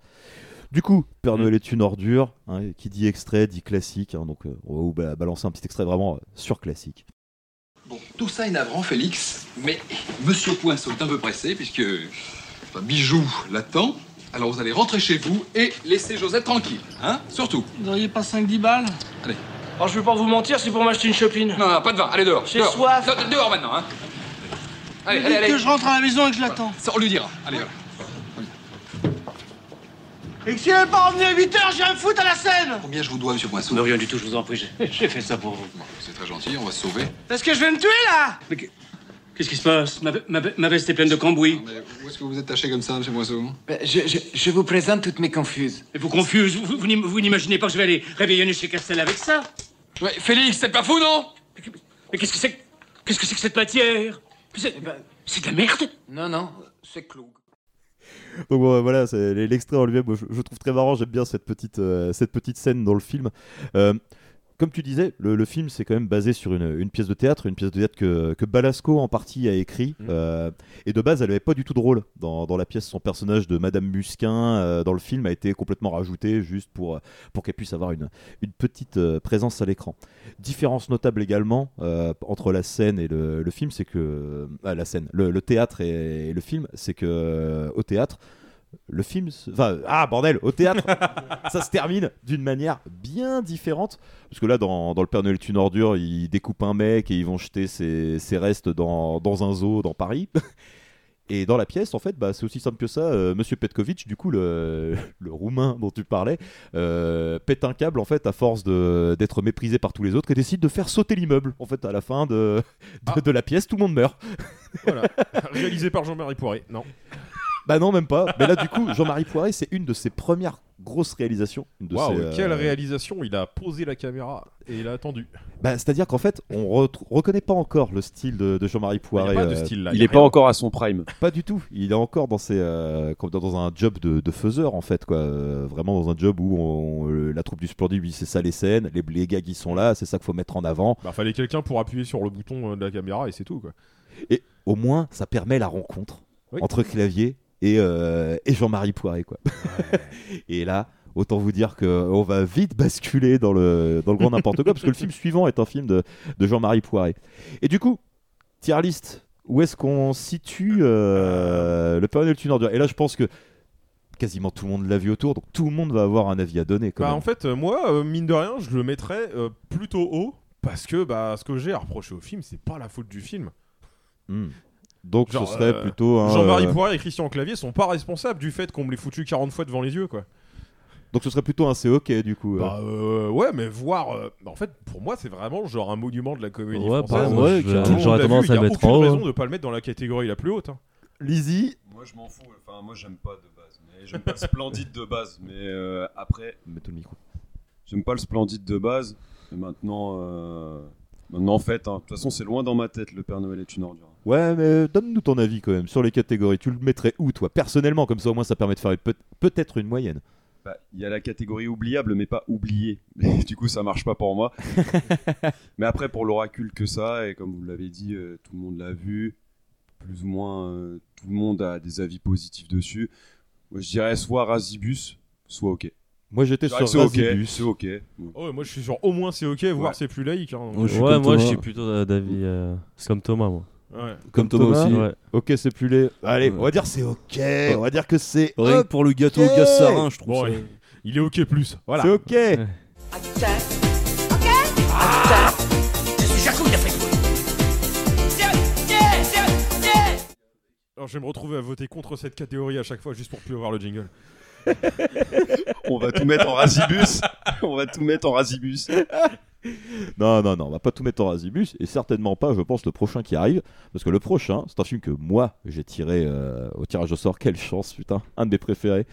Du coup, Père Noël est une ordure, hein, qui dit extrait, dit classique, hein, donc euh, on va vous ba- balancer un petit extrait vraiment sur classique. Bon, tout ça est navrant, Félix, mais Monsieur Poinceau est un peu pressé puisque enfin, Bijou l'attend. Alors vous allez rentrer chez vous et laisser Josette tranquille, hein Surtout. Vous n'auriez pas 5-10 balles? Allez. Alors je vais pas vous mentir, c'est pour m'acheter une chopine. Non, non, pas de vin, allez dehors. J'ai dehors. soif. Dehors maintenant, hein Allez, allez, allez. que je rentre à la maison et que je l'attends. Ça, on lui dira. Allez, allez. Et que si elle n'est pas revenue à 8 heures, j'ai un foot à la scène Combien je vous dois, Monsieur Poinceau Non, rien du tout, je vous en prie, j'ai- fait ça pour vous. Bon, C'est très gentil, on va se sauver. Est-ce que je vais me tuer là Qu'est-ce qui se passe? Ma, ma- ma veste est pleine de cambouis. Mais où est-ce que vous êtes taché comme ça, Monsieur Poinceau je, je- vous présente toutes mes confuses. Et vous confuse Vous, vous n'im- vous n'imaginez pas que je vais aller réveillonner chez Castel avec ça? Ouais, Félix, c'est pas fou, non? Mais qu'est-ce que c'est que- Qu'est-ce que c'est que cette matière? C'est c'est de la merde? Non, non, c'est clou. Donc voilà, l'extrait en lui-même, moi, je, je trouve très marrant, j'aime bien cette petite, euh, scène dans le film. Euh, comme tu disais, le, le film c'est quand même basé sur une, une pièce de théâtre, une pièce de théâtre que, que Balasco en partie a écrit. euh, et de base, elle avait pas du tout de rôle dans, dans la pièce. Son personnage de Madame Musquin euh, dans le film a été complètement rajouté juste pour, euh, pour qu'elle puisse avoir une, une petite euh, présence à l'écran. Différence notable également entre la scène et le, le film, c'est que ah, la scène, le, le théâtre et, et le film, c'est que au théâtre le film, se- enfin, ah bordel, au théâtre, ça se termine d'une manière bien différente. Parce que là, dans, dans Le Père Noël est une ordure, ils découpent un mec et ils vont jeter ses, ses restes dans, dans un zoo dans Paris. Et dans la pièce, en fait, bah, c'est aussi simple que ça. euh, Monsieur Petkovic, du coup, le, le roumain dont tu parlais, euh, pète un câble, en fait, à force d'être méprisé par tous les autres, et décide de faire sauter l'immeuble. En fait, à la fin de, de, de la pièce, tout le monde meurt. Voilà. Réalisé par Jean-Marie Poiré. Non. Bah non, même pas. Mais là, du coup, Jean-Marie Poiré, c'est une de ses premières grosses réalisations. Une de ses, euh, quelle réalisation Il a posé la caméra et il a attendu. Bah, C'est-à-dire qu'en fait, on retrou- reconnaît pas encore le style de, de Jean-Marie Poiré. pas de euh, style, là, Il y a est pas encore à son prime. Pas du tout. Il est encore dans, ses, euh, comme dans un job de, de faiseur, en fait. Quoi. Euh, vraiment dans un job où on- euh, la troupe du Splendide, lui, c'est ça les scènes. Les, les gars qui sont là, c'est ça qu'il faut mettre en avant. Bah, fallait quelqu'un pour appuyer sur le bouton euh, de la caméra et c'est tout, quoi. Et au moins, ça permet la rencontre Oui. entre Clavier et, euh, et Jean-Marie Poiré. Quoi. et là, autant vous dire qu'on va vite basculer dans le, dans le grand n'importe quoi, parce que le film suivant est un film de, de Jean-Marie Poiré. Et du coup, tier list, où est-ce qu'on situe euh, le Père Noël est une ordure Et là, je pense que quasiment tout le monde l'a vu autour, donc tout le monde va avoir un avis à donner. Quand Bah, même. en fait, euh, moi, euh, mine de rien, je le mettrais euh, plutôt haut parce que bah, ce que j'ai à reprocher au film, c'est pas la faute du film. Hmm. Donc Genre, ce serait euh, plutôt un. Jean-Marie euh, Poiré et Christian Clavier sont pas responsables du fait qu'on me l'ait foutu 40 fois devant les yeux, quoi. Donc ce serait plutôt un c'est ok du coup. euh. Bah euh, ouais, mais voir. euh, en fait, pour moi, c'est vraiment genre un monument de la comédie Ouais, française. Tout le monde j'aurais l'a tendance vu, à y a le mettre aucune en haut, raison hein. de pas le mettre dans la catégorie la plus haute. hein. Lizzie Moi je m'en fous, enfin moi j'aime pas de base. Mais j'aime pas le splendide de base. Mais euh, après. Mets le micro. J'aime pas le splendide de base. Mais maintenant. euh, Maintenant en fait, hein, de toute façon c'est loin dans ma tête, le Père Noël est une ordure. Ouais, mais donne-nous ton avis quand même sur les catégories. Tu le mettrais où, toi, personnellement? Comme ça, au moins, ça permet de faire peut- peut-être une moyenne. Bah, Il y a la catégorie oubliable, mais pas oublié. Mais du coup, ça marche pas pour moi. mais après, pour l'oracule que ça, et comme vous l'avez dit, euh, tout le monde l'a vu. plus ou moins euh, tout le monde a des avis positifs dessus. Moi, je dirais soit Razibus, soit OK. Moi, j'étais sur c'est OK, Razibus. C'est OK. Oh, ouais, moi je suis sur au moins c'est ok, voire Ouais. c'est plus laïque. hein. Ouais, moi je suis plutôt d'avis euh, c'est comme Thomas moi. Ouais. Comme Thomas aussi. Ouais. Ok, c'est plus les. Allez, Ouais. on va dire c'est ok. On va dire que c'est. Rien que pour le gâteau ok. Gassarin, je trouve Bon, ça. ouais. il est ok plus. Voilà. C'est ok. Alors je vais me retrouver à voter contre cette catégorie à chaque fois juste pour plus avoir le jingle. On va tout mettre en Razibus. On va tout mettre en Razibus. Non, non, non, on va pas tout mettre en Razibus, et certainement pas, je pense, le prochain qui arrive, parce que le prochain, c'est un film que moi, j'ai tiré euh, au tirage au sort, quelle chance, putain, un de mes préférés.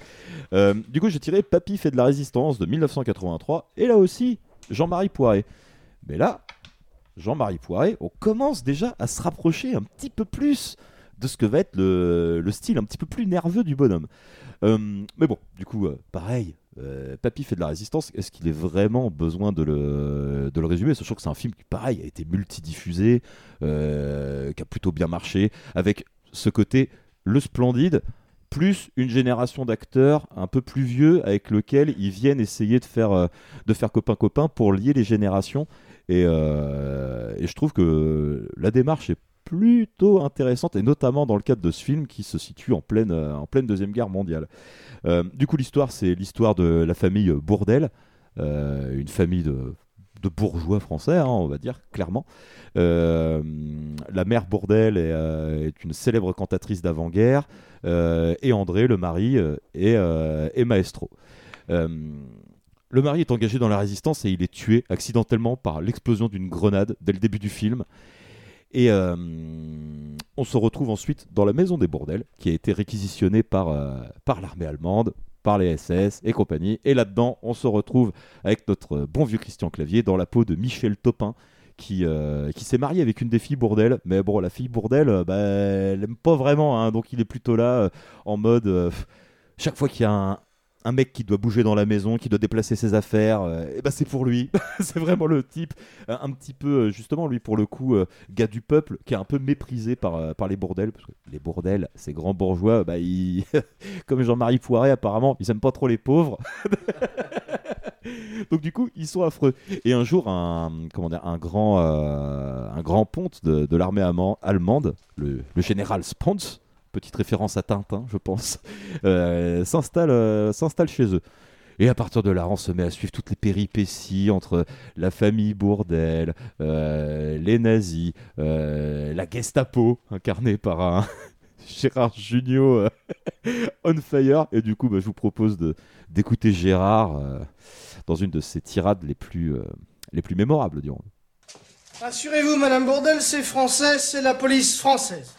Euh, du coup, j'ai tiré Papy fait de la résistance de 1983, et là aussi, Jean-Marie Poiré. Mais là, Jean-Marie Poiré, on commence déjà à se rapprocher un petit peu plus de ce que va être le, le style un petit peu plus nerveux du bonhomme. Euh, mais bon, du coup, euh, pareil, euh, Papy fait de la résistance. Est-ce qu'il est vraiment besoin de le, de le résumer? Sachant que c'est un film qui, pareil, a été multidiffusé, qui a plutôt bien marché, avec ce côté le splendide, plus une génération d'acteurs un peu plus vieux avec lequel ils viennent essayer de faire, de faire copain-copain pour lier les générations. Et, et je trouve que la démarche est plutôt intéressante, et notamment dans le cadre de ce film qui se situe en pleine, euh, en pleine Deuxième Guerre mondiale. Euh, du coup, l'histoire, c'est l'histoire de la famille Bourdel, euh, une famille de, de bourgeois français, hein, on va dire, clairement. La mère Bourdel est, une célèbre cantatrice d'avant-guerre, et André, le mari, est, est maestro. Le mari est engagé dans la résistance et il est tué accidentellement par l'explosion d'une grenade dès le début du film. Et euh, on se retrouve ensuite dans la maison des Bourdelles, qui a été réquisitionnée par, euh, l'armée allemande, par les SS et compagnie. Et là-dedans, on se retrouve avec notre bon vieux Christian Clavier dans la peau de Michel Topin, qui, euh, qui s'est marié avec une des filles Bourdelle. Mais bon, la fille Bourdelle, euh, bah, elle aime pas vraiment, hein, donc il est plutôt là en mode. chaque fois qu'il y a un, un mec qui doit bouger dans la maison, qui doit déplacer ses affaires, et ben c'est pour lui. c'est vraiment le type, euh, un petit peu, euh, justement, lui pour le coup, euh, gars du peuple, qui est un peu méprisé par, euh, par les bourdelles. Parce que les bourdelles, ces grands bourgeois, bah, ils... comme Jean-Marie Poiret, apparemment, ils aiment pas trop les pauvres. Donc du coup, ils sont affreux. Et un jour, un, comment dire, un, grand, euh, un grand ponte de, l'armée allemand- allemande, le, le général Spantz, petite référence à Tintin, je pense, euh, s'installe euh, s'installe chez eux. Et à partir de là, on se met à suivre toutes les péripéties entre la famille Bourdelle, euh, les nazis, la Gestapo, incarnée par un Gérard euh, on fire. Et du coup, bah, je vous propose d'écouter Gérard dans une de ses tirades les plus, les plus mémorables, dirons Rassurez-vous, Madame Bourdel, c'est français, c'est la police française.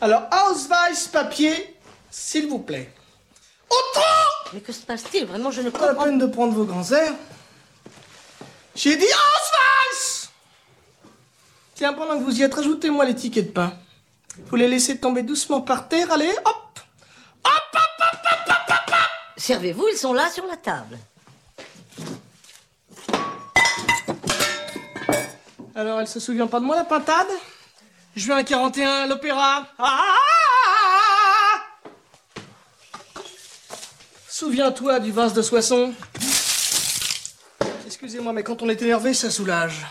Alors, Ausweis, papier, s'il vous plaît. Autant Mais que se passe-t-il Vraiment, je ne Pas la comprends peine de prendre vos grands airs. J'ai dit Ausweis Tiens, pendant que vous y êtes, rajoutez-moi les tickets de pain. Vous les laissez tomber doucement par terre, allez, hop Servez-vous, ils sont là sur la table. Alors, elle se souvient pas de moi, la pintade Juin 41, l'opéra. Ah, ah, ah, ah. Souviens-toi du vase de Soissons. Excusez-moi, mais quand on est énervé, ça soulage.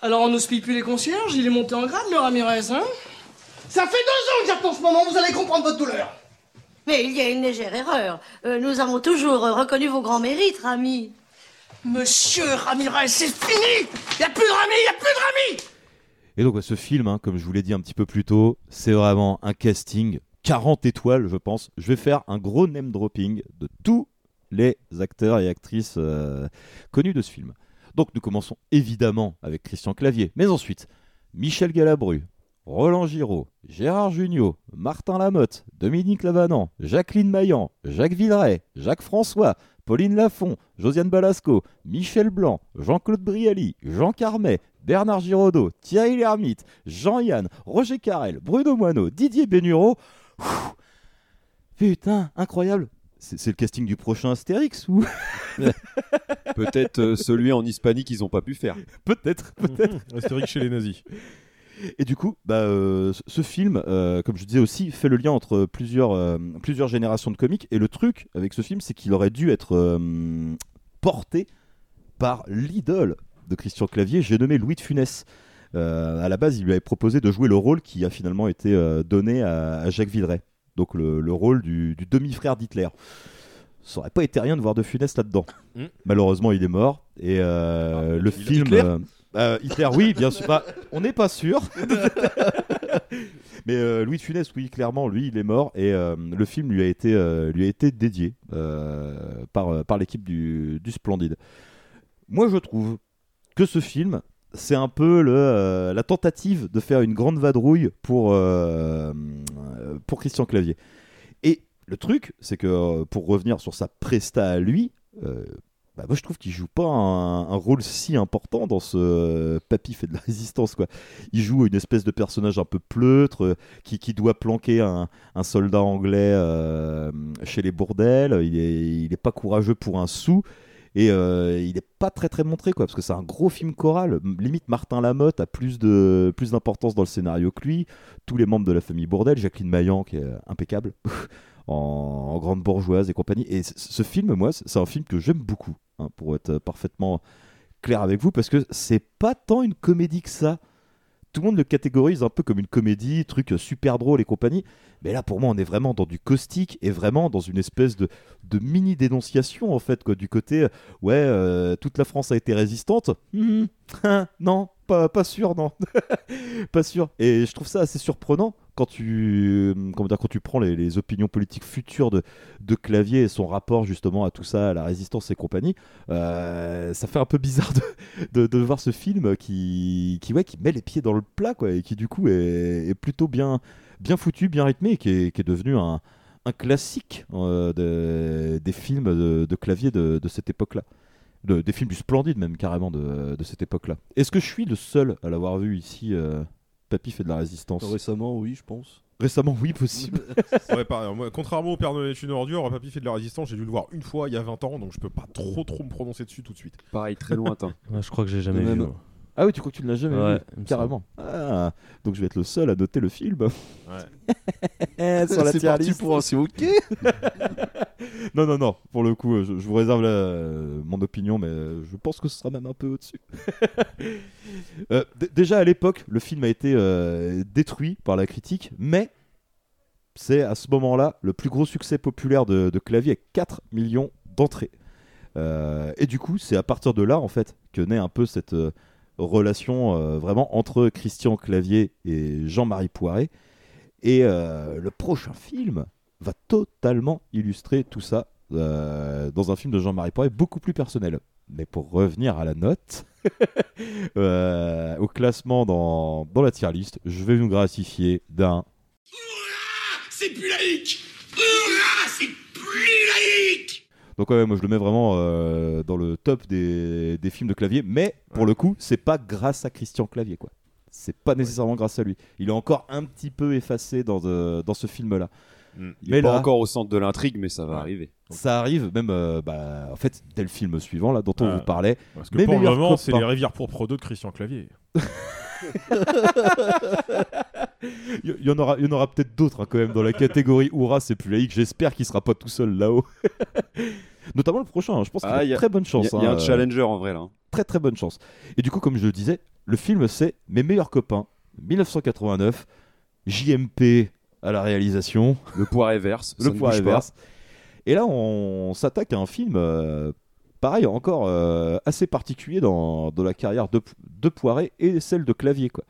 Alors, on n'hospille plus les concierges, il est monté en grade, le Ramirez, hein Ça fait deux ans que j'attends ce moment, vous allez comprendre votre douleur. Mais il y a une légère erreur. Euh, nous avons toujours euh, reconnu vos grands mérites, Rami. Monsieur Ramirez, c'est fini Il a plus de Rami, il a plus de Rami Et donc, ce film, hein, comme je vous l'ai dit un petit peu plus tôt, c'est vraiment un casting 40 étoiles, je pense. Je vais faire un gros name dropping de tous les acteurs et actrices euh, connus de ce film. Donc, nous commençons évidemment avec Christian Clavier, mais ensuite Michel Galabru, Roland Giraud, Gérard Jugnot, Martin Lamotte, Dominique Lavanant, Jacqueline Maillan, Jacques Villeray, Jacques François, Pauline Lafont, Josiane Balasco, Michel Blanc, Jean-Claude Brialy, Jean Carmet, Bernard Giraudot, Thierry Lhermitte, Jean-Yann, Roger Carrel, Bruno Moineau, Didier Bénureau. Putain, incroyable. C'est le casting du prochain Astérix ou Peut-être euh, celui en Hispanie qu'ils n'ont pas pu faire. Peut-être, peut-être. Astérix chez les nazis. Et du coup, bah, euh, ce- ce film, euh, comme je disais aussi, fait le lien entre plusieurs, euh, plusieurs générations de comiques. Et le truc avec ce film, c'est qu'il aurait dû être euh, porté par l'idole de Christian Clavier, j'ai nommé Louis de Funès. Euh, à la base, il lui avait proposé de jouer le rôle qui a finalement été euh, donné à, à Jacques Villeray, donc le, le rôle du, du demi-frère d'Hitler. Ça aurait pas été rien de voir de Funès là-dedans. Mm. Malheureusement, il est mort. Et euh, le il- film. Hitler euh, Hitler, oui, bien sûr. Bah, on n'est pas sûr. Mais euh, Louis de Funès, oui, clairement, lui, il est mort et euh, le film lui a été, euh, lui a été dédié par, par l'équipe du, du Splendide. Moi, je trouve que ce film, c'est un peu euh, la tentative de faire une grande vadrouille pour, euh, euh, pour Christian Clavier. Et le truc, c'est que pour revenir sur sa presta à lui, bah, moi je trouve qu'il joue pas un, rôle si important dans ce Papy fait de la résistance. Il joue une espèce de personnage un peu pleutre qui, doit planquer un, soldat anglais chez les bourdelles. Il est, il est pas courageux pour un sou. Et euh, il n'est pas très très montré quoi, parce que c'est un gros film choral. Limite Martin Lamotte a plus de plus d'importance dans le scénario que lui. Tous les membres de la famille Bourdelle, Jacqueline Maillan qui est impeccable en, grande bourgeoise et compagnie. Et ce film, moi, c'est un film que j'aime beaucoup, hein, pour être parfaitement clair avec vous, parce que c'est pas tant une comédie que ça. Tout le monde le catégorise un peu comme une comédie, truc euh, super drôle et compagnie. Mais là, pour moi, on est vraiment dans du caustique et vraiment dans une espèce de, de mini dénonciation, en fait, quoi, du côté, euh, ouais, euh, toute la France a été résistante. Mhm. non, pas, pas sûr, non. pas sûr. Et je trouve ça assez surprenant quand tu, euh, quand tu prends les, opinions politiques futures de, de Clavier et son rapport justement à tout ça, à la résistance et compagnie. Euh, ça fait un peu bizarre de, de, voir ce film qui, qui, ouais, qui met les pieds dans le plat, quoi, et qui du coup est, est plutôt bien, bien foutu, bien rythmé, et qui est, qui est devenu un, un classique euh, de- des films de, Clavier de, de cette époque-là. De- des films du Splendide même carrément de, cette époque-là. Est-ce que je suis le seul à l'avoir vu ici Papy fait de la résistance Récemment, oui, je pense. Récemment, oui, possible. Ouais, pareil, moi, contrairement au Père Noël est une ordure, Papy fait de la résistance, j'ai dû le voir une fois il y a 20 ans, donc je peux pas trop trop me prononcer dessus tout de suite. Pareil, très lointain. Ouais, je crois que j'ai jamais De vu. même. Ah oui, tu crois que tu ne l'as jamais Ouais, vu Carrément. Ah, donc je vais être le seul à noter le film. Ouais. Sur la C'est tier list. pour un c'est ok. non, non, non. Pour le coup, je, je vous réserve la- euh, mon opinion, mais je pense que ce sera même un peu au-dessus. Euh, déjà à l'époque, le film a été euh, détruit par la critique, mais c'est à ce moment-là le plus gros succès populaire de, de Clavier avec 4 millions d'entrées. Euh, et du coup, c'est à partir de là, en fait, que naît un peu cette euh, relation euh, vraiment entre Christian Clavier et Jean-Marie Poiret. Et euh, le prochain film va totalement illustrer tout ça euh, dans un film de Jean-Marie Poiret beaucoup plus personnel. Mais pour revenir à la note, au classement dans, dans la tier list, je vais nous gratifier d'un C'est plus laïque C'est plus laïque Donc ouais, moi je le mets vraiment euh, dans le top des, des films de clavier, mais pour le coup, c'est pas grâce à Christian Clavier quoi. C'est pas nécessairement grâce à lui. Il est encore un petit peu effacé dans, euh, dans ce film-là. Il Mais est pas là, encore au centre de l'intrigue, mais ça va arriver. ça arrive même, euh, bah, en fait, dès le film suivant là dont on vous parlait. Parce que Mes pour le moment, c'est les rivières pourpres 2 de Christian Clavier. Il y, en aura, il y en aura peut-être d'autres hein, quand même dans la catégorie Oura, c'est plus laïque. J'espère qu'il sera pas tout seul là-haut. Notamment le prochain, hein, je pense qu'il Ah, a a- très bonne chance. y a- y a hein, un euh, challenger en vrai là. hein. Très très bonne chance. Et du coup, comme je le disais, le film c'est Mes meilleurs copains, 1989, JMP à la réalisation. Le poids verse, le pas. verse. Et là, on s'attaque à un film, euh, pareil, encore euh, assez particulier dans, dans la carrière de, de Poiret et celle de Clavier. quoi.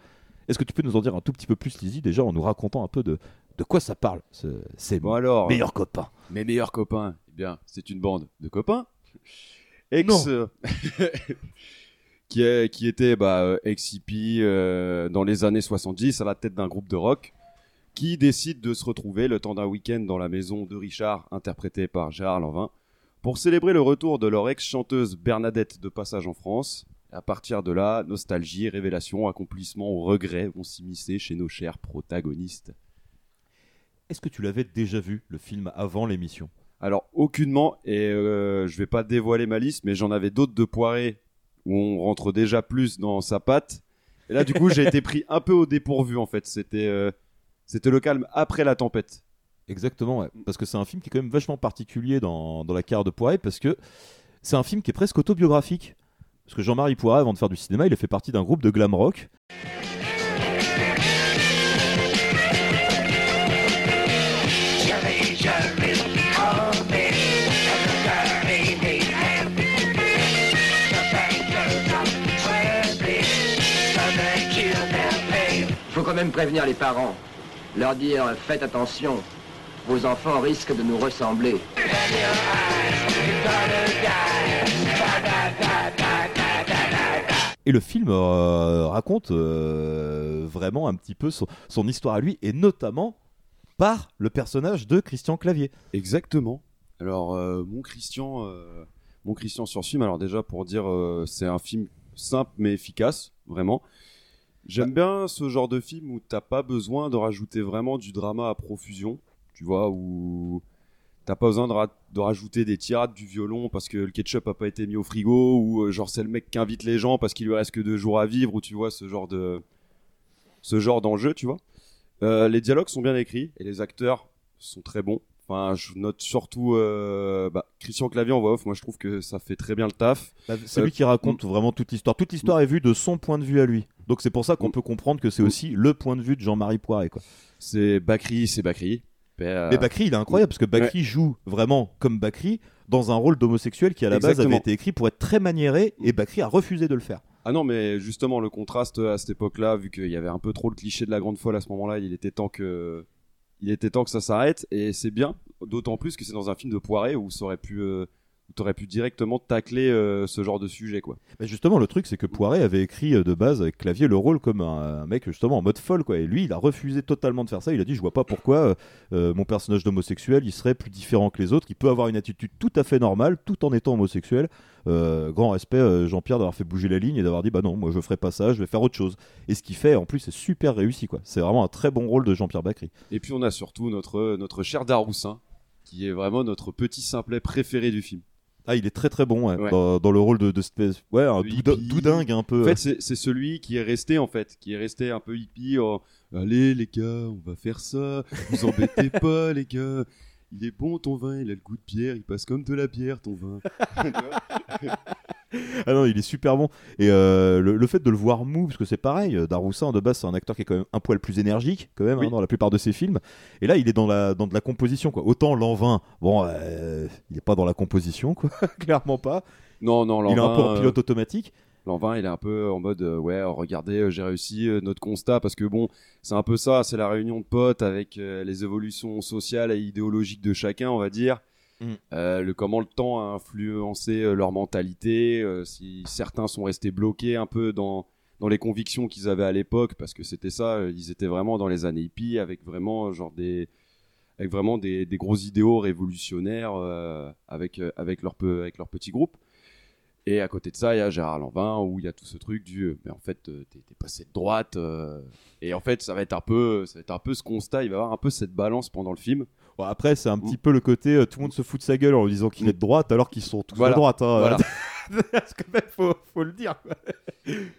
Est-ce que tu peux nous en dire un tout petit peu plus, Lizzie, déjà en nous racontant un peu de, de quoi ça parle ce- Ces Bon alors, meilleurs copains? Mes meilleurs copains, eh bien, c'est une bande de copains. Ex. Euh, qui, est, qui était bah, euh, ex-hippie euh, dans les années 70 à la tête d'un groupe de rock qui décide de se retrouver le temps d'un week-end dans la maison de Richard, interprété par Gérard Lanvin, pour célébrer le retour de leur ex-chanteuse Bernadette de passage en France. À partir de là, nostalgie, révélation, accomplissement ou regret vont s'immiscer chez nos chers protagonistes. Est-ce que tu l'avais déjà vu, le film, avant l'émission? Alors, aucunement, et euh, je vais pas dévoiler ma liste, mais j'en avais d'autres de poirés où on rentre déjà plus dans sa patte. Et là, du coup, j'ai été pris un peu au dépourvu en fait. C'était euh, c'était le calme après la tempête. Exactement, ouais. Parce que c'est un film qui est quand même vachement particulier dans, dans la carrière de Poiret, parce que c'est un film qui est presque autobiographique. Parce que Jean-Marie Poiret, avant de faire du cinéma, il a fait partie d'un groupe de glam rock. Faut quand même prévenir les parents. Leur dire faites attention, vos enfants risquent de nous ressembler. Et le film euh, raconte euh, vraiment un petit peu son, son histoire à lui, et notamment par le personnage de Christian Clavier. Exactement. Alors, euh, mon Christian, euh, mon Christian sur ce film. Alors déjà pour dire, euh, c'est un film simple mais efficace, vraiment. J'aime bien ce genre de film où t'as pas besoin de rajouter vraiment du drama à profusion, tu vois, où t'as pas besoin de, ra- de rajouter des tirades du violon parce que le ketchup a pas été mis au frigo, ou euh, genre c'est le mec qui invite les gens parce qu'il lui reste que deux jours à vivre, ou tu vois ce genre de ce genre d'enjeu, tu vois. Euh, les dialogues sont bien écrits et les acteurs sont très bons. Enfin, je note surtout euh, bah, Christian Clavier en voix off. Moi, je trouve que ça fait très bien le taf. Bah, C'est Euh, lui qui raconte vraiment toute l'histoire. Toute l'histoire est vue de son point de vue à lui. Donc c'est pour ça qu'on peut comprendre que c'est aussi le point de vue de Jean-Marie Poiret. Quoi. C'est Bakri, c'est Bakri. Mais Bakri, il est incroyable parce que Bakri joue vraiment comme Bakri dans un rôle d'homosexuel qui à la base avait été écrit pour être très maniéré et Bakri a refusé de le faire. Ah non, mais justement, le contraste à cette époque-là, vu qu'il y avait un peu trop le cliché de la grande folle à ce moment-là, il était temps que, il était temps que ça s'arrête, et c'est bien, d'autant plus que c'est dans un film de Poiré où ça aurait pu, euh, où t'aurais pu directement tacler euh, ce genre de sujet, quoi. Mais justement, le truc, c'est que Poiret avait écrit euh, de base avec Clavier le rôle comme un, un mec justement en mode folle, quoi. Et lui, il a refusé totalement de faire ça. Il a dit, je vois pas pourquoi euh, mon personnage d'homosexuel, il serait plus différent que les autres. Il peut avoir une attitude tout à fait normale, tout en étant homosexuel. Grand respect, Jean-Pierre, d'avoir fait bouger la ligne et d'avoir dit, bah non, moi je ferai pas ça, je vais faire autre chose. Et ce qu'il fait, en plus, c'est super réussi, quoi. C'est vraiment un très bon rôle de Jean-Pierre Bacry. Et puis on a surtout notre, notre cher Daroussin, qui est vraiment notre petit simplet préféré du film. Ah, il est très très bon ouais, Ouais. Dans, dans le rôle de, de espèce- ouais, un De tout, hippie. tout dingue un peu. En fait, c'est c'est celui qui est resté, en fait, qui est resté un peu hippie. en, Allez, les gars, on va faire ça. Vous embêtez pas, les gars. Il est bon ton vin, il a le goût de bière, il passe comme de la bière ton vin. Ah non, il est super bon. Et euh, le, le fait de le voir mou, parce que c'est pareil, euh, Daroussin de base c'est un acteur qui est quand même un poil plus énergique, quand même, hein, dans la plupart de ses films. Et là, il est dans, la, dans de la composition, quoi. Autant Lanvin, bon, euh, il n'est pas dans la composition, quoi, clairement pas. Non, non, Il est un peu en Lanvin, pilote euh, automatique. Lanvin, il est un peu en mode, euh, ouais, regardez, euh, j'ai réussi euh, notre constat, parce que bon, c'est un peu ça, c'est la réunion de potes avec les évolutions sociales et idéologiques de chacun, on va dire. Mm. Le comment le temps a influencé leur mentalité, si certains sont restés bloqués un peu dans dans les convictions qu'ils avaient à l'époque, parce que c'était ça, ils étaient vraiment dans les années hippies avec vraiment genre des avec vraiment des, des gros idéaux révolutionnaires euh, avec euh, avec leur peu avec leur petit groupe. Et à côté de ça, il y a Gérard Lanvin où il y a tout ce truc du euh, mais en fait euh, t'es passé de droite euh, et en fait ça va être un peu ça va être un peu ce constat, il va y avoir un peu cette balance pendant le film. Bon, après, c'est un petit peu le côté euh, tout le monde se fout de sa gueule en lui disant qu'il est de droite alors qu'ils sont tous Voilà. de droite. Hein, Voilà. Parce que même, faut, faut le dire. quoi.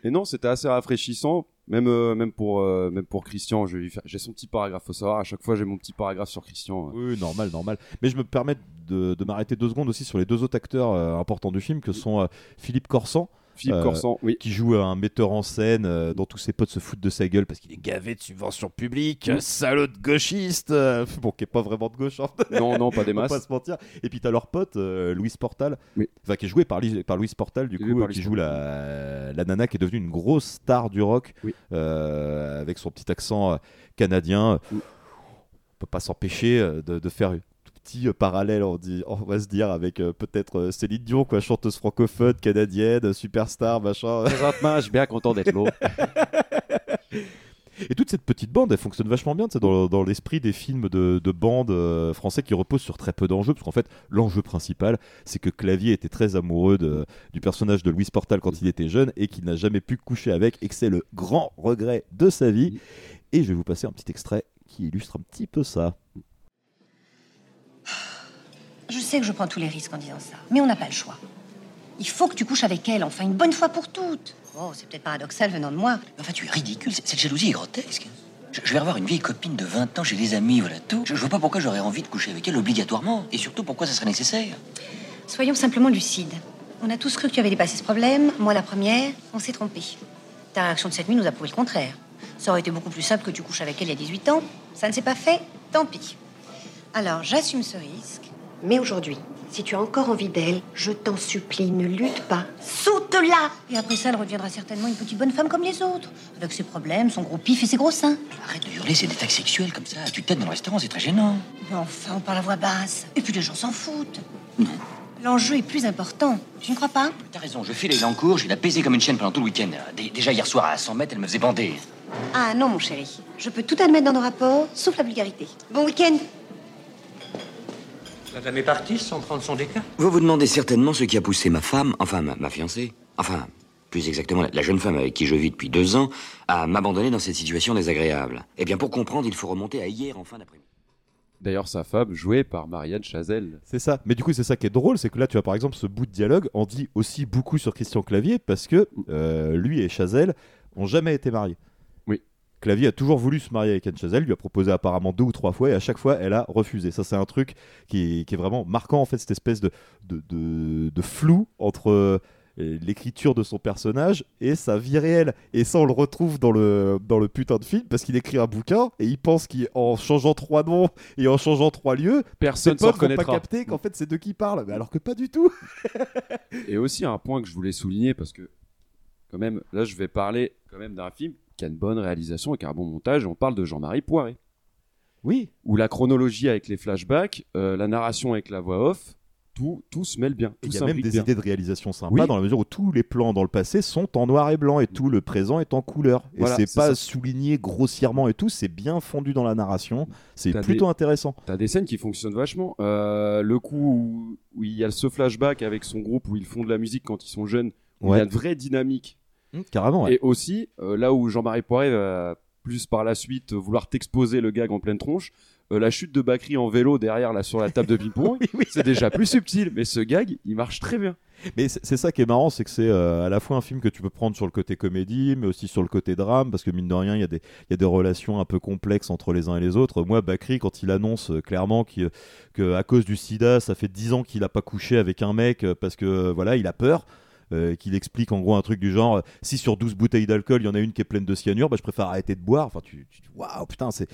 Et non, c'était assez rafraîchissant, même, euh, même, pour, euh, même pour Christian. je vais lui faire- J'ai son petit paragraphe, faut savoir, à chaque fois j'ai mon petit paragraphe sur Christian. Oui, normal, normal. Mais je me permets de, de m'arrêter deux secondes aussi sur les deux autres acteurs euh, importants du film, que sont euh, Philippe Corsan. Philippe Corsan, oui. Qui joue un metteur en scène euh, dont tous ses potes se foutent de sa gueule parce qu'il est gavé de subventions publiques, Mm. euh, salaud de gauchiste, euh, bon, qui est pas vraiment de gauche. hein. Non, non, pas des masses. pas se mentir. Et puis t'as leur pote, euh, Louise Portal, Oui. qui est joué par, par Louise Portal, du coup, euh, qui joue la, la nana qui est devenue une grosse star du rock, Oui. euh, avec son petit accent euh, canadien. On peut pas s'empêcher euh, de, de faire petit euh, parallèle, on, dit, on va se dire, avec euh, peut-être euh, Céline Dion, quoi, chanteuse francophone, canadienne, superstar, machin. Présentement, je suis bien content d'être là. Et toute cette petite bande, elle fonctionne vachement bien, tu sais, dans, dans l'esprit des films de, de bande euh, français qui reposent sur très peu d'enjeux, parce qu'en fait, l'enjeu principal, c'est que Clavier était très amoureux de- du personnage de Louise Portal quand il était jeune et qu'il n'a jamais pu coucher avec, et que c'est le grand regret de sa vie. Et je vais vous passer un petit extrait qui illustre un petit peu ça. Je sais que je prends tous les risques en disant ça, mais on n'a pas le choix. Il faut que tu couches avec elle, enfin, une bonne fois pour toutes. Oh, c'est peut-être paradoxal venant de moi. Enfin, tu es ridicule, cette jalousie est grotesque. Je, je vais revoir une vieille copine de 20 ans chez les amis, voilà tout. Je, je vois pas pourquoi j'aurais envie de coucher avec elle obligatoirement. Et surtout, pourquoi ça serait nécessaire? Soyons simplement lucides. On a tous cru que tu avais dépassé ce problème. Moi, la première, on s'est trompé. Ta réaction de cette nuit nous a prouvé le contraire. Ça aurait été beaucoup plus simple que tu couches avec elle il y a 18 ans. Ça ne s'est pas fait, tant pis. Alors, j'assume ce risque. Mais aujourd'hui, si tu as encore envie d'elle, je t'en supplie, ne lutte pas. Saute-la Et après ça, elle reviendra certainement une petite bonne femme comme les autres. Avec ses problèmes, son gros pif et ses gros seins. Arrête de hurler, c'est des tags sexuels comme ça. Tu t'aides dans le restaurant, c'est très gênant. Mais enfin, on parle à voix basse. Et puis les gens s'en foutent. L'enjeu est plus important. Tu ne crois pas? T'as raison, je file à Elancourt, j'ai la baisé comme une chienne pendant tout le week-end. Dé- Déjà hier soir à 100 mètres, elle me faisait bander. Ah non, mon chéri. Je peux tout admettre dans nos rapports, sauf la vulgarité. Bon week-end. Madame est partie sans prendre son déca Vous vous demandez certainement ce qui a poussé ma femme, enfin ma, ma fiancée, enfin, plus exactement la, jeune femme avec qui je vis depuis deux ans, à m'abandonner dans cette situation désagréable. Eh bien, pour comprendre, il faut remonter à hier en fin d'après-midi. D'ailleurs, sa femme, jouée par Marianne Chazelle. C'est ça. Mais du coup, c'est ça qui est drôle, c'est que là, tu vois, par exemple, ce bout de dialogue en dit aussi beaucoup sur Christian Clavier parce que euh, lui et Chazelle ont jamais été mariés. Clavier a toujours voulu se marier avec Anne Chazelle, lui a proposé apparemment deux ou trois fois et à chaque fois, elle a refusé. Ça, c'est un truc qui est, qui est vraiment marquant, en fait, cette espèce de, de, de- de flou entre euh, l'écriture de son personnage et sa vie réelle. Et ça, on le retrouve dans le, dans le putain de film parce qu'il écrit un bouquin et il pense qu'en changeant trois noms et en changeant trois lieux, Personne s'en vont pas capter qu'en fait c'est de qui parle. Mais alors que pas du tout. Et aussi un point que je voulais souligner parce que quand même là je vais parler quand même d'un film qui a une bonne réalisation et qui a un bon montage. On parle de Jean-Marie Poiré. Oui. Où la chronologie avec les flashbacks, euh, la narration avec la voix off, tout, tout se mêle bien. Il y a même des bien. idées de réalisation sympas Oui. dans la mesure où tous les plans dans le passé sont en noir et blanc et tout le présent est en couleur. Et Voilà, c'est pas ça. souligné grossièrement et tout, c'est bien fondu dans la narration. C'est plutôt des- intéressant. T'as des scènes qui fonctionnent vachement. Euh, le coup où, où il y a ce flashback avec son groupe où ils font de la musique quand ils sont jeunes, où il y a une vraie dynamique. Mmh, carrément, ouais. Et aussi, euh, là où Jean-Marie Poiré va plus par la suite euh, vouloir t'exposer le gag en pleine tronche, euh, la chute de Bakri en vélo derrière là sur la table de ping-pong, c'est déjà plus subtil. Mais ce gag, il marche très bien. Mais c'est ça qui est marrant, c'est que c'est euh, à la fois un film que tu peux prendre sur le côté comédie, mais aussi sur le côté drame, parce que mine de rien, il y, a des- il y a des relations un peu complexes entre les uns et les autres. Moi, Bakri, quand il annonce euh, clairement qu'il- que à cause du sida, ça fait 10 ans qu'il n'a pas couché avec un mec parce que voilà, il a peur. Euh, qu'il explique en gros un truc du genre euh, si sur 12 bouteilles d'alcool il y en a une qui est pleine de cyanure bah, je préfère arrêter de boire enfin tu, tu waouh putain c'est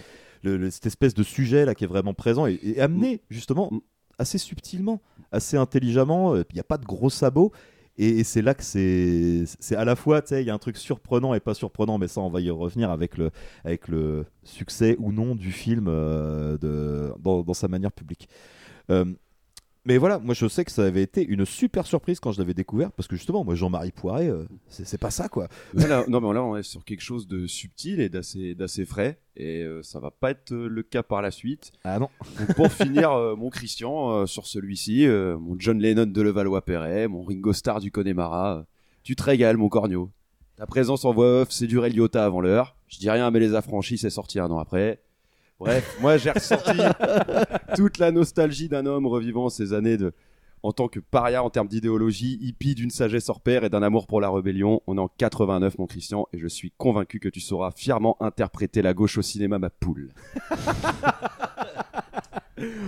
le- le- cette espèce de sujet là qui est vraiment présent et, et amené justement assez subtilement, assez intelligemment. euh, Il n'y a pas de gros sabots. Et, c'est là que c'est c'est à la fois, tu sais, il y a un truc surprenant et pas surprenant, mais ça, on va y revenir avec le, avec le succès ou non du film euh, de, dans, dans sa manière publique. Euh, mais voilà, moi je sais que ça avait été une super surprise quand je l'avais découvert, parce que justement, moi Jean-Marie Poiré, euh, c'est pas ça quoi. Là, non, mais là, on est sur quelque chose de subtil et d'assez, frais, et euh, ça va pas être euh, le cas par la suite. Ah non. Donc, pour finir, euh, mon Christian euh, sur celui-ci, euh, mon John Lennon de Levallois-Perret, mon Ringo Starr du Connemara, tu te régales, mon Cornio. Ta présence en voix off, c'est du Ray Liotta avant l'heure. Je dis rien, mais les affranchis, c'est sorti un an après. Bref, moi j'ai ressenti toute la nostalgie d'un homme revivant ces années de en tant que paria en termes d'idéologie, hippie d'une sagesse hors pair et d'un amour pour la rébellion. On est en 89, mon Christian, et je suis convaincu que tu sauras fièrement interpréter la gauche au cinéma, ma poule.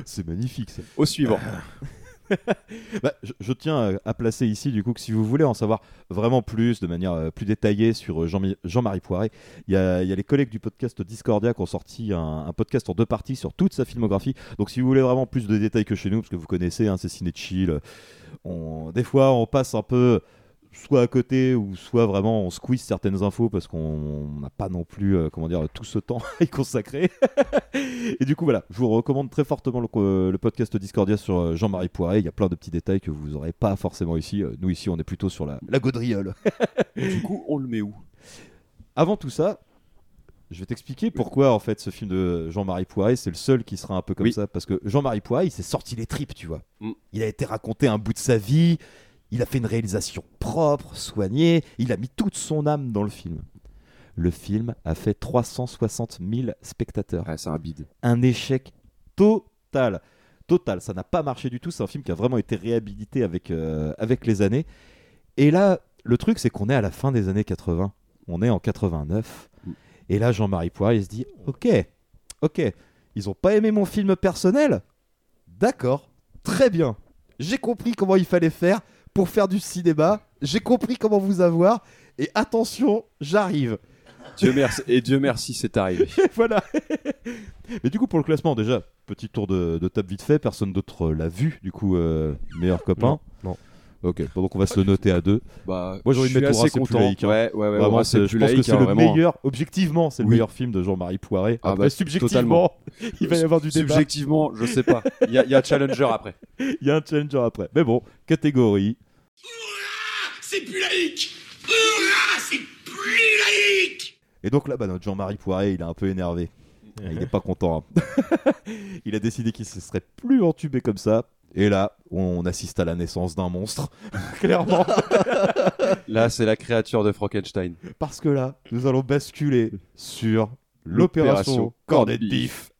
C'est magnifique. ça. Au suivant. Bah, je, tiens à, placer ici du coup que si vous voulez en savoir vraiment plus de manière euh, plus détaillée sur euh, Jean- Jean-Marie Poiré, il y, a, les collègues du podcast Discordia qui ont sorti un, podcast en deux parties sur toute sa filmographie. Donc si vous voulez vraiment plus de détails que chez nous, parce que vous connaissez, hein, c'est ciné euh, on, des fois on passe un peu soit à côté ou soit vraiment on squeeze certaines infos parce qu'on n'a pas non plus euh, comment dire tout ce temps à y consacrer. Et du coup voilà, je vous recommande très fortement le, euh, le podcast Discordia sur euh, Jean-Marie Poiré. Il y a plein de petits détails que vous n'aurez pas forcément ici. Nous ici on est plutôt sur la, la gaudriole. du coup on le met où? Avant tout ça, je vais t'expliquer pourquoi en fait ce film de Jean-Marie Poiré c'est le seul qui sera un peu comme Oui. ça parce que Jean-Marie Poiré il s'est sorti les tripes tu vois. Mm. Il a été raconté un bout de sa vie, il a fait une réalisation propre, soignée, il a mis toute son âme dans le film. Le film a fait 360 000 spectateurs. c'est un bide. Un échec total. total. Ça n'a pas marché du tout. C'est un film qui a vraiment été réhabilité avec, euh, avec les années. Et là, le truc, c'est qu'on est à la fin des années 80. On est en 89. Et là, Jean-Marie Poirier il se dit Ok, ok, ils ont pas aimé mon film personnel? D'accord, très bien. J'ai compris comment il fallait faire pour faire du cinéma. J'ai compris comment vous avoir. Et attention, j'arrive. Dieu merci, et Dieu merci, c'est arrivé. voilà. Mais du coup, pour le classement, déjà, petit tour de, de table vite fait. Personne d'autre l'a vu, du coup, euh, meilleur copain. Non. Ok, bon, donc on va se le noter à deux. Bah, Moi, j'ai envie de je mettre assez content. laïque, hein. Ouais, ouais, ouais, Vraiment, Horace, c'est- c'est je pense que c'est hein, le vraiment. meilleur. Objectivement, c'est le Oui. meilleur film de Jean-Marie Poiré. Ah Après, bah, subjectivement, totalement. il va y avoir du débat. Subjectivement, je sais pas. Il y, a- il y a challenger après. Il y a un challenger après. Mais bon, catégorie. C'est plus laïque Hurrah C'est plus laïque Et donc là, bah, notre Jean-Marie Poiré, il est un peu énervé. Il n'est pas content. hein. il a décidé qu'il se serait plus entubé comme ça. Et là, on assiste à la naissance d'un monstre, clairement. Là, c'est la créature de Frankenstein. Parce que là, nous allons basculer sur l'opération cornet de bif.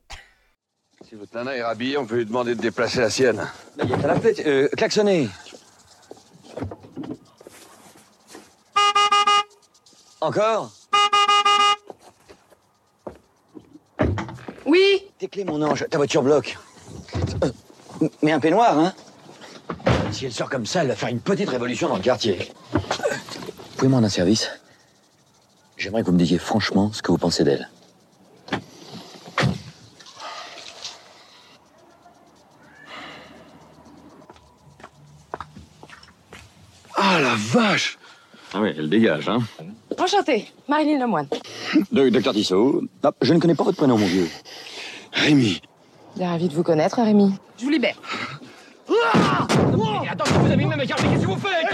Si votre nana est rhabillée, on peut lui demander de déplacer la sienne. Il y a qu'à l'appeler, euh, klaxonner. Encore Oui Tes clés, mon ange, ta voiture bloque. Euh, mais un peignoir, hein Si elle sort comme ça, elle va faire une petite révolution dans le quartier. Pouvez-vous me rendre un service? J'aimerais que vous me disiez franchement ce que vous pensez d'elle. Vache Ah oui, elle dégage, hein Enchantée, Marilyn Lemoine. De- Docteur Tissot, ah, je ne connais pas votre prénom, mon vieux. Rémi. Bien ravi de vous connaître, Rémi. Je vous libère. Attends, vous avez même regardé, qu'est-ce que vous faites?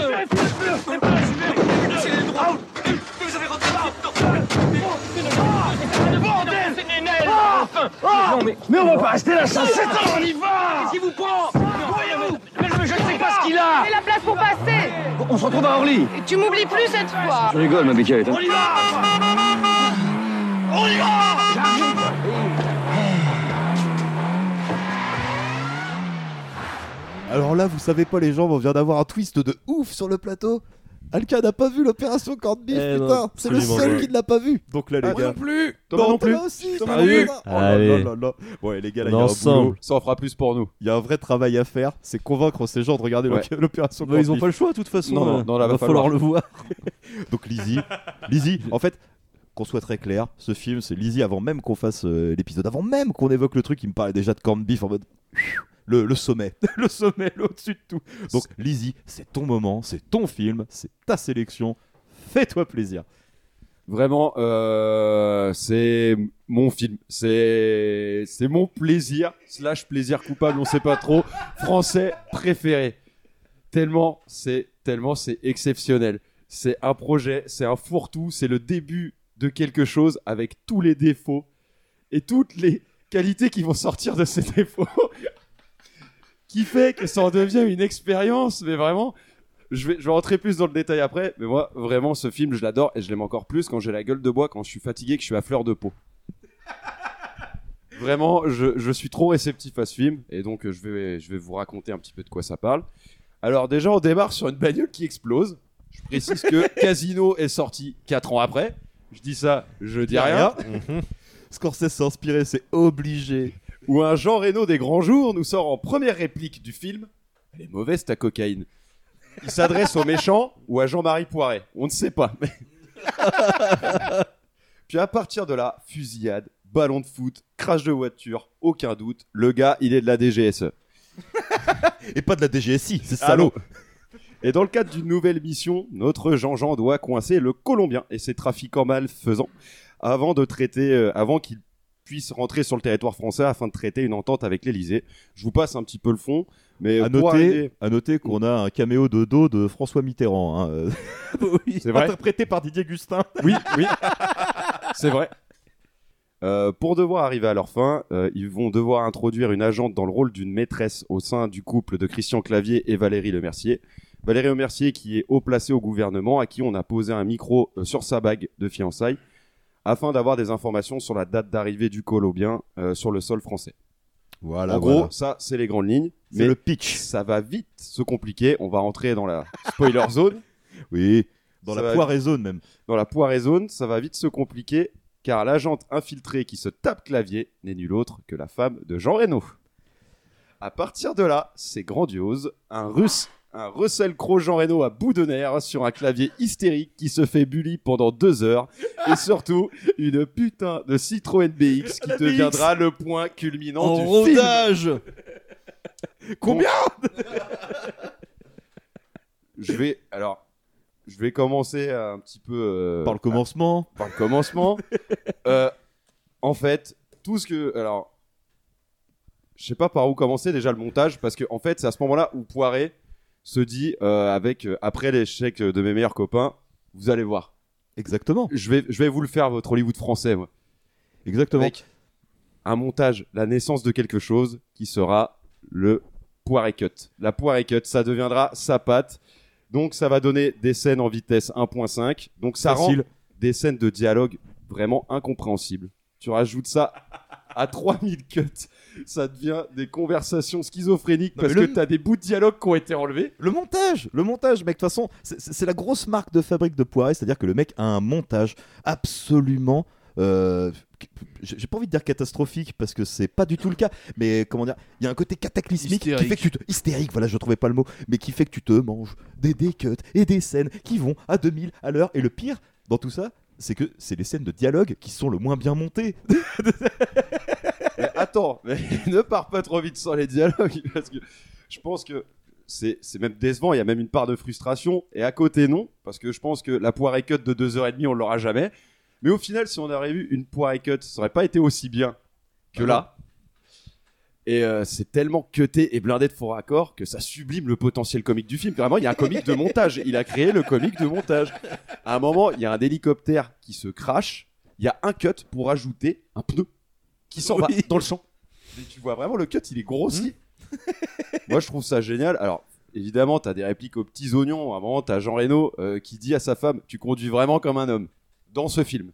C'est les droits Vous avez rentré Bordel C'est Nénel Enfin Non mais... Mais on va pas rester là sans C'est sept ans, on y va Qu'est-ce qui vous prend Voyez-vous Mais je je ne sais pas ce qu'il a C'est la place pour passer On se retrouve à Orly Et tu m'oublies plus cette fois Je rigole, ma béquette. hein. On y va On y va Alors là, vous savez pas, les gens, on vient d'avoir un twist de ouf sur le plateau. Alka n'a pas vu l'opération corned beef, Eh non, putain. C'est le absolument seul pas. qui ne l'a pas vu. Donc là, les Ah, gars. moi non plus. Non, Thomas non plus. Aussi. Thomas non plus. Oh là Allez. là là là. Ouais, les gars, là, il y a un ensemble. Ça en fera plus pour nous. Il y a un vrai travail à faire. C'est convaincre ces gens de regarder Ouais. l'op- l'opération Bah, corned ils ont beef. pas le choix, de toute façon. Non, non, euh, non, là, va va falloir falloir. le voir. Donc Lizzie, Lizzie, en fait, qu'on soit très clair, ce film, c'est Lizzie avant même qu'on fasse euh, l'épisode, avant même qu'on évoque le truc, il me parlait déjà de corned beef en mode le, le sommet, le sommet, au-dessus de tout. Donc Lizzie, c'est ton moment, c'est ton film, c'est ta sélection, fais-toi plaisir. Vraiment, euh, c'est mon film. C'est c'est mon plaisir, slash plaisir coupable, on sait pas trop, français préféré. Tellement c'est tellement c'est exceptionnel. C'est un projet, c'est un fourre-tout, c'est le début de quelque chose avec tous les défauts et toutes les qualités qui vont sortir de ces défauts. qui fait que ça en devient une expérience, mais vraiment, je vais, je vais rentrer plus dans le détail après, mais moi, vraiment, ce film, je l'adore et je l'aime encore plus quand j'ai la gueule de bois, quand je suis fatigué, que je suis à fleur de peau. Vraiment, je, je suis trop réceptif à ce film et donc je vais, je vais vous raconter un petit peu de quoi ça parle. Alors, déjà, on démarre sur une bagnole qui explose. Je précise que Casino est sorti 4 ans après. Je dis ça, je dis rien. Scorsese s'est inspiré, c'est obligé. Où un Jean Reno des grands jours nous sort en première réplique du film Elle est mauvaise ta cocaïne. Il s'adresse aux méchants ou à Jean-Marie Poiret. On ne sait pas. mais- Puis à partir de là, fusillade, ballon de foot, crash de voiture, aucun doute. Le gars, il est de la DGSE. Et pas de la DGSI, c'est Ah salaud. Et dans le cadre d'une nouvelle mission, notre Jean-Jean doit coincer le Colombien et ses trafiquants malfaisants avant de traiter, euh, avant qu'il puisse rentrer sur le territoire français afin de traiter une entente avec l'Elysée. Je vous passe un petit peu le fond, mais À noter, à noter qu'on a un caméo de dos de François Mitterrand. hein, euh. C'est vrai Interprété par Didier Gustin. Oui, oui. C'est vrai. Euh, pour devoir arriver à leur fin, euh, ils vont devoir introduire une agente dans le rôle d'une maîtresse au sein du couple de Christian Clavier et Valérie Lemercier. Valérie Lemercier qui est haut placée au gouvernement, à qui on a posé un micro euh, sur sa bague de fiançailles, afin d'avoir des informations sur la date d'arrivée du Colombien euh, sur le sol français. Voilà, en gros, voilà. ça, c'est les grandes lignes. Mais le pitch. Ça va vite se compliquer. On va rentrer dans la spoiler zone. Oui, dans Ça la poire et zone même. Dans la poire et zone, ça va vite se compliquer car l'agente infiltrée qui se tape clavier n'est nulle autre que la femme de Jean Reno. À partir de là, c'est grandiose. Un russe, un Russell Crowe Jean Reno à bout de nerfs sur un clavier hystérique qui se fait bully pendant deux heures. Et surtout, une putain de Citroën BX qui La BX. deviendra le point culminant En du film. rodage Combien Je vais alors, je vais commencer un petit peu euh, Par le commencement. par le commencement. Euh, en fait, tout ce que alors, je sais pas par où commencer déjà le montage parce que en fait c'est à ce moment-là où Poiré se dit euh, avec euh, après l'échec de mes meilleurs copains, vous allez voir. Exactement. Je vais je vais vous le faire votre Hollywood français moi. Exactement. Avec un montage, la naissance de quelque chose qui sera le Poiré cut. La Poiré cut, ça deviendra sa patte. Donc ça va donner des scènes en vitesse 1.5. Donc ça Facile. rend des scènes de dialogue vraiment incompréhensibles. Tu rajoutes ça à 3000 cuts, ça devient des conversations schizophréniques Non, parce que le- t'as des bouts de dialogue qui ont été enlevés. Le montage, le montage, mec. De toute façon, c'est- la grosse marque de fabrique de Poiré, c'est-à-dire que le mec a un montage absolument. euh, j'ai pas envie de dire catastrophique parce que c'est pas du tout le cas, mais comment dire, il y a un côté cataclysmique qui fait que tu te hystérique, voilà, je trouvais pas le mot, mais qui fait que tu te manges des des cuts et des scènes qui vont à 2000 à l'heure. Et le pire dans tout ça, c'est que c'est les scènes de dialogue qui sont le moins bien montées. Mais attends, mais ne pars pas trop vite sur les dialogues parce que je pense que c'est même décevant. Il y a même une part de frustration et à côté non parce que je pense que la poire et cut de 2h30 on l'aura jamais. Mais au final, si on avait eu une poire et cut, ça aurait pas été aussi bien que Ah là. Et euh, c'est tellement cuté et blindé de faux raccords que ça sublime le potentiel comique du film. Vraiment, il y a un comique de montage. Il a créé le comique de montage. À un moment, il y a un hélicoptère qui se crache. Il y a un cut pour ajouter un pneu qui s'en va dans le champ. Et tu vois vraiment le cut, il est grossi. Moi, je trouve ça génial. Alors, évidemment, t'as des répliques aux petits oignons. À un moment, t'as Jean Reno euh, qui dit à sa femme Tu conduis vraiment comme un homme dans ce film.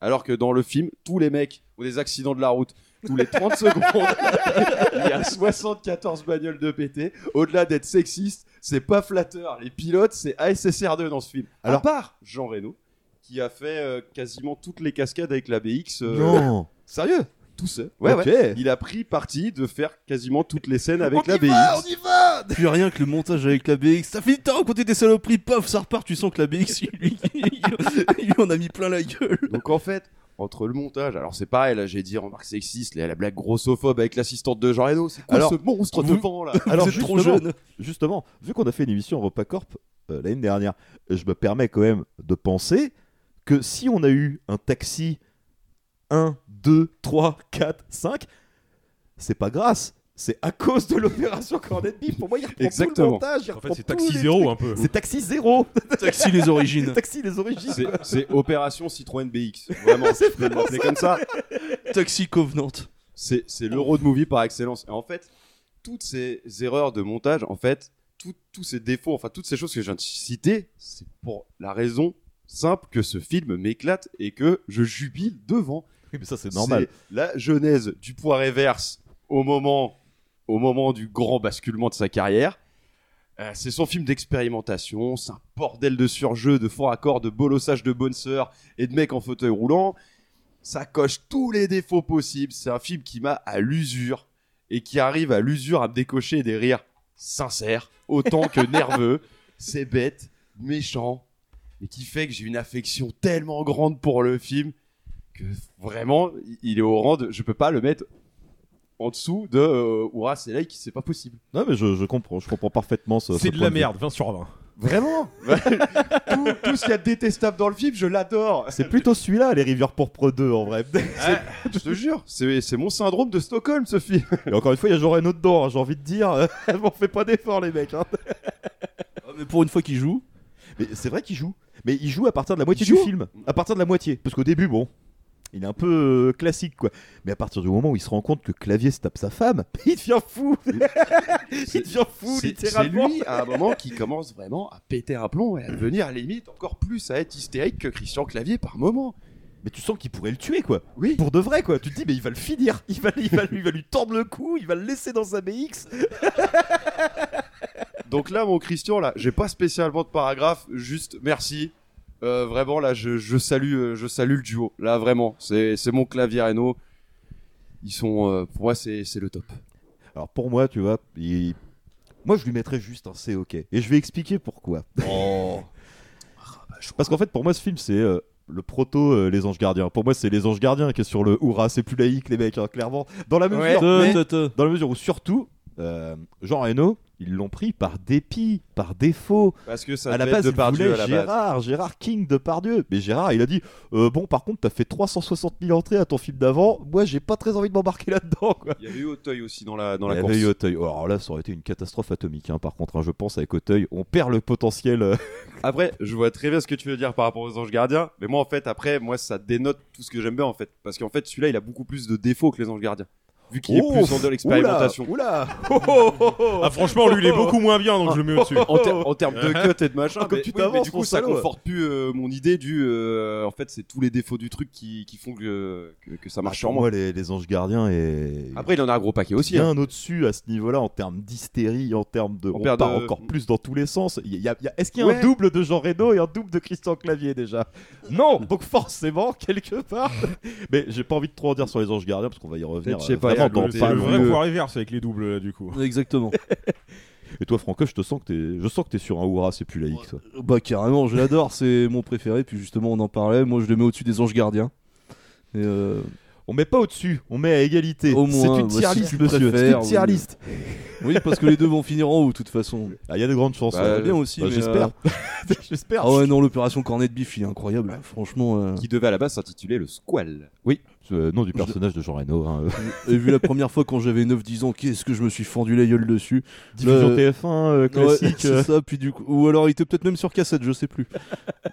Alors que dans le film, tous les mecs ont des accidents de la route. Tous les 30 secondes, il y a 74 bagnoles de pété. Au-delà d'être sexiste, c'est pas flatteur. Les pilotes, c'est ASSR2 dans ce film. Alors- à part Jean Reno, qui a fait euh, quasiment toutes les cascades avec la BX. euh, Non, sérieux? Tout seul. Ouais, Ok. ouais. Il a pris parti de faire quasiment toutes les scènes avec la BX. y va Plus rien que le montage avec la BX. Ça finit de te raconter des saloperies, paf, ça repart. Tu sens que la BX, il lui, il lui en a mis plein la gueule. Donc en fait, entre le montage, alors c'est pareil, là j'ai dit remarque sexiste, la, la blague grossophobe avec l'assistante de Jean Reno, c'est quoi Alors, ce monstre vous- devant là? Alors êtes trop justement, jeune. justement, vu qu'on a fait une émission Repas Corp euh, l'année dernière, je me permets quand même de penser que si on a eu un taxi 1, 2, 3, 4, 5, c'est pas grâce. C'est à cause de l'opération Cornet Beef. Pour moi, il reprend tout le Exactement. montage. il En fait, c'est Taxi Zéro, un peu. C'est Taxi Zéro. Taxi les origines. taxi les origines. C'est- C'est Opération Citroën BX, vraiment, je peux l'appeler comme ça. Taxi Covenant. C'est c'est le road movie par excellence. Et en fait, toutes ces erreurs de montage, en fait, tout- tous ces défauts, enfin toutes ces choses que je viens de citer, c'est pour la raison simple que ce film m'éclate et que je jubile devant. Oui, mais ça, c'est normal. C'est La genèse du poids reverse au moment, au moment du grand basculement de sa carrière. Euh, c'est son film d'expérimentation, c'est un bordel de surjeu, de fort accord, de bolossage de bonne sœur et de mecs en fauteuil roulant. Ça coche tous les défauts possibles. C'est un film qui m'a à l'usure et qui arrive à l'usure à me décocher des rires sincères, autant que nerveux. C'est bête, méchant, et qui fait que j'ai une affection tellement grande pour le film que vraiment, il est au rang de. Je peux pas le mettre en dessous de euh, Horace et qui c'est pas possible. Non, mais je, je comprends, je comprends parfaitement ce. C'est ce de la merde, 20 sur 20. Vraiment tout, tout ce qu'il y a de détestable dans le film, je l'adore. C'est plutôt celui-là, Les Rivières Pourpres 2, en vrai. Je te jure, c'est c'est mon syndrome de Stockholm ce film. Et encore une fois, il y a Jean Reno dedans, hein, j'ai envie de dire. on fait pas d'efforts, les mecs. hein. Mais pour une fois qu'il joue. Mais c'est vrai qu'il joue. Mais il joue à partir de la moitié du film. À partir de la moitié. Parce qu'au début, bon, il est un peu euh, classique, quoi. Mais à partir du moment où il se rend compte que Clavier se tape sa femme, il devient fou. il devient fou, C'est c'est littéralement. lui à un moment qui commence vraiment à péter un plomb et à devenir à la limite encore plus à être hystérique que Christian Clavier par moment. mais tu sens qu'il pourrait le tuer quoi. Oui. Pour de vrai quoi. Tu te dis mais il va le finir, il va, il va, il va lui tordre le cou, il va le laisser dans sa BX. Donc là, mon Christian, là, j'ai pas spécialement de paragraphe, juste merci. Euh, vraiment, là, je, je salue, euh, je salue le duo. Là, vraiment, c'est c'est mon clavier Reno. Ils sont, euh, pour moi, c'est c'est le top. Alors pour moi, tu vois, il- moi je lui mettrais juste un C OK. Et je vais expliquer pourquoi. Oh. Parce qu'en fait, pour moi, ce film, c'est euh, le proto euh, Les Anges Gardiens. Pour moi, c'est Les Anges Gardiens qui est sur le Hourra, c'est plus laïque, les mecs, hein, clairement. Dans la mesure, Ouais. mais- dans la mesure où surtout, euh, Jean Reno, ils l'ont pris par dépit, par défaut. Parce que ça à la base, il la base. Gérard, Gérard King de Pardieu. Mais Gérard, il a dit euh, Bon, par contre, t'as fait 360 000 entrées à ton film d'avant. Moi, j'ai pas très envie de m'embarquer là-dedans. quoi. Il y avait eu Auteuil aussi dans la, dans Il la y course. avait eu Auteuil. Oh, alors là, ça aurait été une catastrophe atomique. hein. Par contre, hein, je pense avec Auteuil, on perd le potentiel. euh, Après, je vois très bien ce que tu veux dire par rapport aux Anges Gardiens, mais moi en fait, après, moi ça dénote tout ce que j'aime bien en fait, parce qu'en fait, celui-là, il a beaucoup plus de défauts que les Anges Gardiens, vu qu'il est plus en de l'expérimentation. Oula, oula. Ah, franchement, lui, il est beaucoup moins bien, donc je le mets au-dessus. En, ter- en termes de cut et de machin, Ah, comme mais, tu oui, mais du coup, ça salaud. conforte plus euh, mon idée du. euh, en fait, c'est tous les défauts du truc qui, qui font que, que, que ça marche sur moi. moi, les, les Anges Gardiens et. Après, il en a un gros paquet aussi. hein. Bien au-dessus à ce niveau-là en termes d'hystérie, en termes de. On On, perd part de- encore plus dans tous les sens. Il y a- il y a- Est-ce qu'il y a Ouais. un double de Jean Reno et un double de Christian Clavier déjà? Non Donc forcément, quelque part. Mais j'ai pas envie de trop en dire sur les Anges Gardiens parce qu'on va y revenir. Je sais euh, pas, C'est pas le vrai poids reverse avec les doubles, là, du coup. Exactement. Et toi, Franco, je te sens que t'es, je sens que t'es sur un hurrah, c'est plus laïque, toi. Bah carrément, je l'adore, c'est mon préféré. Puis justement, on en parlait. Moi, je le mets au-dessus des Anges Gardiens. Et euh, On met pas au-dessus, on met à égalité. Au moins, c'est une bah, tier list, monsieur. C'est une tier oui. list. Oui, parce que les deux vont finir en haut, de toute façon. Ah, Il y a de grandes chances. Bah, bien aussi, Bah, mais, j'espère. euh, j'espère. Ah ouais, non, l'opération Cornet de Bif, il est incroyable. Franchement. euh, Qui devait à la base s'intituler le Squall. Oui, euh, nom du personnage de Jean Reno. hein, euh. Et vu la première fois quand j'avais 9-10 ans, qu'est-ce que je me suis fendu la gueule dessus. Diffusion Là, TF1 euh, ouais, classique. euh. ça, puis du coup, ou alors il était peut-être même sur cassette, je sais plus.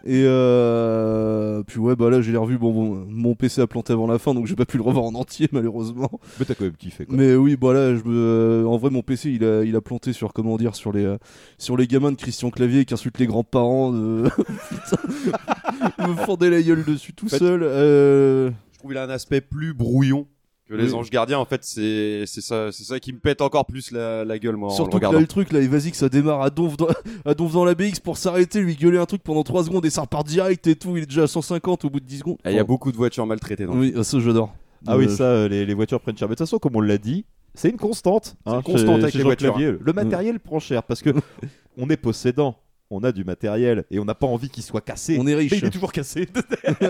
Et euh, puis ouais, bah là j'ai revu. Bon, bon, mon PC a planté avant la fin, donc j'ai pas pu le revoir en entier malheureusement. Mais t'as quand même kiffé. Quoi. Mais oui, bah là, je en vrai, mon PC il a, il a planté sur comment dire sur les, euh, sur les gamins de Christian Clavier qui insultent les grands-parents. De... Putain, me fendait la gueule dessus tout En fait, seul. Trouve qu'il a un aspect plus brouillon que les Oui. Anges Gardiens. En fait, c'est c'est ça, c'est ça qui me pète encore plus la, la gueule, moi, Surtout que là, regardant. le truc, là, et vas-y que ça démarre à donf dans, à donf dans la BX pour s'arrêter, lui gueuler un truc pendant 3 secondes et ça repart direct et tout. Il est déjà à 150 au bout de 10 secondes. Il y a Enfin, beaucoup de voitures maltraitées. dans le Oui, ça j'adore. Ah oui, Euh, ça, euh, les, les voitures prennent cher. Mais de toute façon, comme on l'a dit, c'est une constante. C'est hein, une constante chez- avec chez les voitures, Clavier. Le matériel prend cher parce que on est possédant, on a du matériel et on n'a pas envie qu'il soit cassé. On est riche. Mais il est toujours cassé.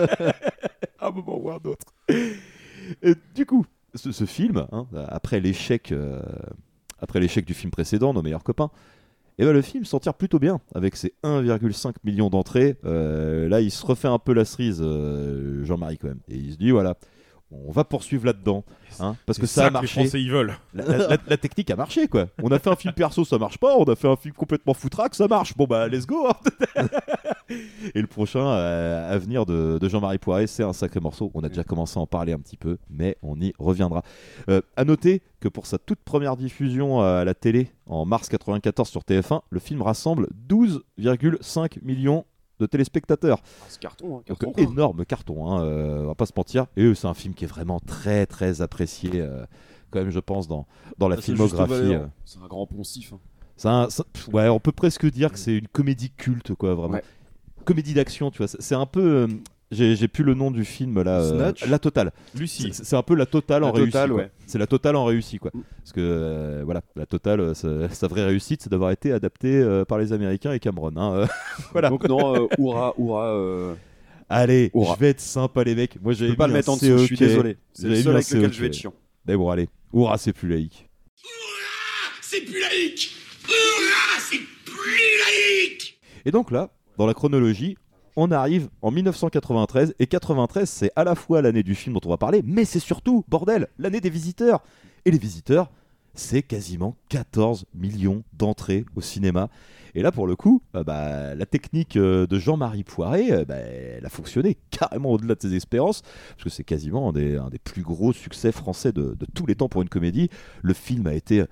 à un moment ou à un autre. Et du coup, ce, ce film, hein, après l'échec, euh, après l'échec du film précédent, Nos meilleurs copains. Et ben le film s'en tire plutôt bien avec ses 1,5 million d'entrées. Euh, là, il se refait un peu la cerise, euh, Jean-Marie quand même, et il se dit voilà, on va poursuivre là-dedans, hein, parce que ça, ça a que les marché. Français, ils veulent. La, la- la- la technique a marché quoi. On a fait un film perso, ça marche pas. On a fait un film complètement foutraque, ça marche. Bon bah let's go. hein. Et le prochain euh, à venir de, de Jean-Marie Poiré, c'est un sacré morceau. On a déjà commencé à en parler un petit peu, mais on y reviendra. Euh, à noter que pour sa toute première diffusion à la télé en mars 94 sur TF1, le film rassemble 12,5 millions de téléspectateurs. C'est carton, hein, Donc, carton. énorme carton, hein, euh, on va pas se mentir. Et euh, c'est un film qui est vraiment très très apprécié, euh, quand même, je pense, dans, dans la Ah, filmographie. euh. C'est un grand poncif. hein. Un- ouais, on peut presque dire que c'est une comédie culte, quoi, vraiment. Ouais. Comédie d'action, tu vois. c'est- C'est un peu. J'ai j'ai plus le nom du film là. euh, Snatch la totale. Lucie. C'est c'est un peu la totale La en réussite. Totale, quoi. ouais. C'est la totale en réussite, quoi. Parce que euh, voilà, la totale, euh, sa, vraie réussite, c'est d'avoir été adapté euh, par les Américains et Cameron. hein, euh, voilà. Donc non, euh, Oura, Oura. euh, Allez, je vais être sympa les mecs. Moi Je j'ai peux pas le mettre en dessous, je suis désolé. C'est le seul avec lequel je vais être chiant. Mais bon allez, Hurrah c'est plus laïque. C'est plus laïque Hurrah, c'est plus laïque Et donc là, dans la chronologie, on arrive en 1993 et 93 c'est à la fois l'année du film dont on va parler, mais c'est surtout, bordel, l'année des visiteurs. Et les visiteurs, c'est quasiment 14 millions d'entrées au cinéma. Et là, pour le coup, euh, bah, la technique euh, de Jean-Marie Poiré, euh, bah, elle a fonctionné carrément au-delà de ses espérances, parce que c'est quasiment un des, plus gros succès français de tous les temps pour une comédie. Le film a été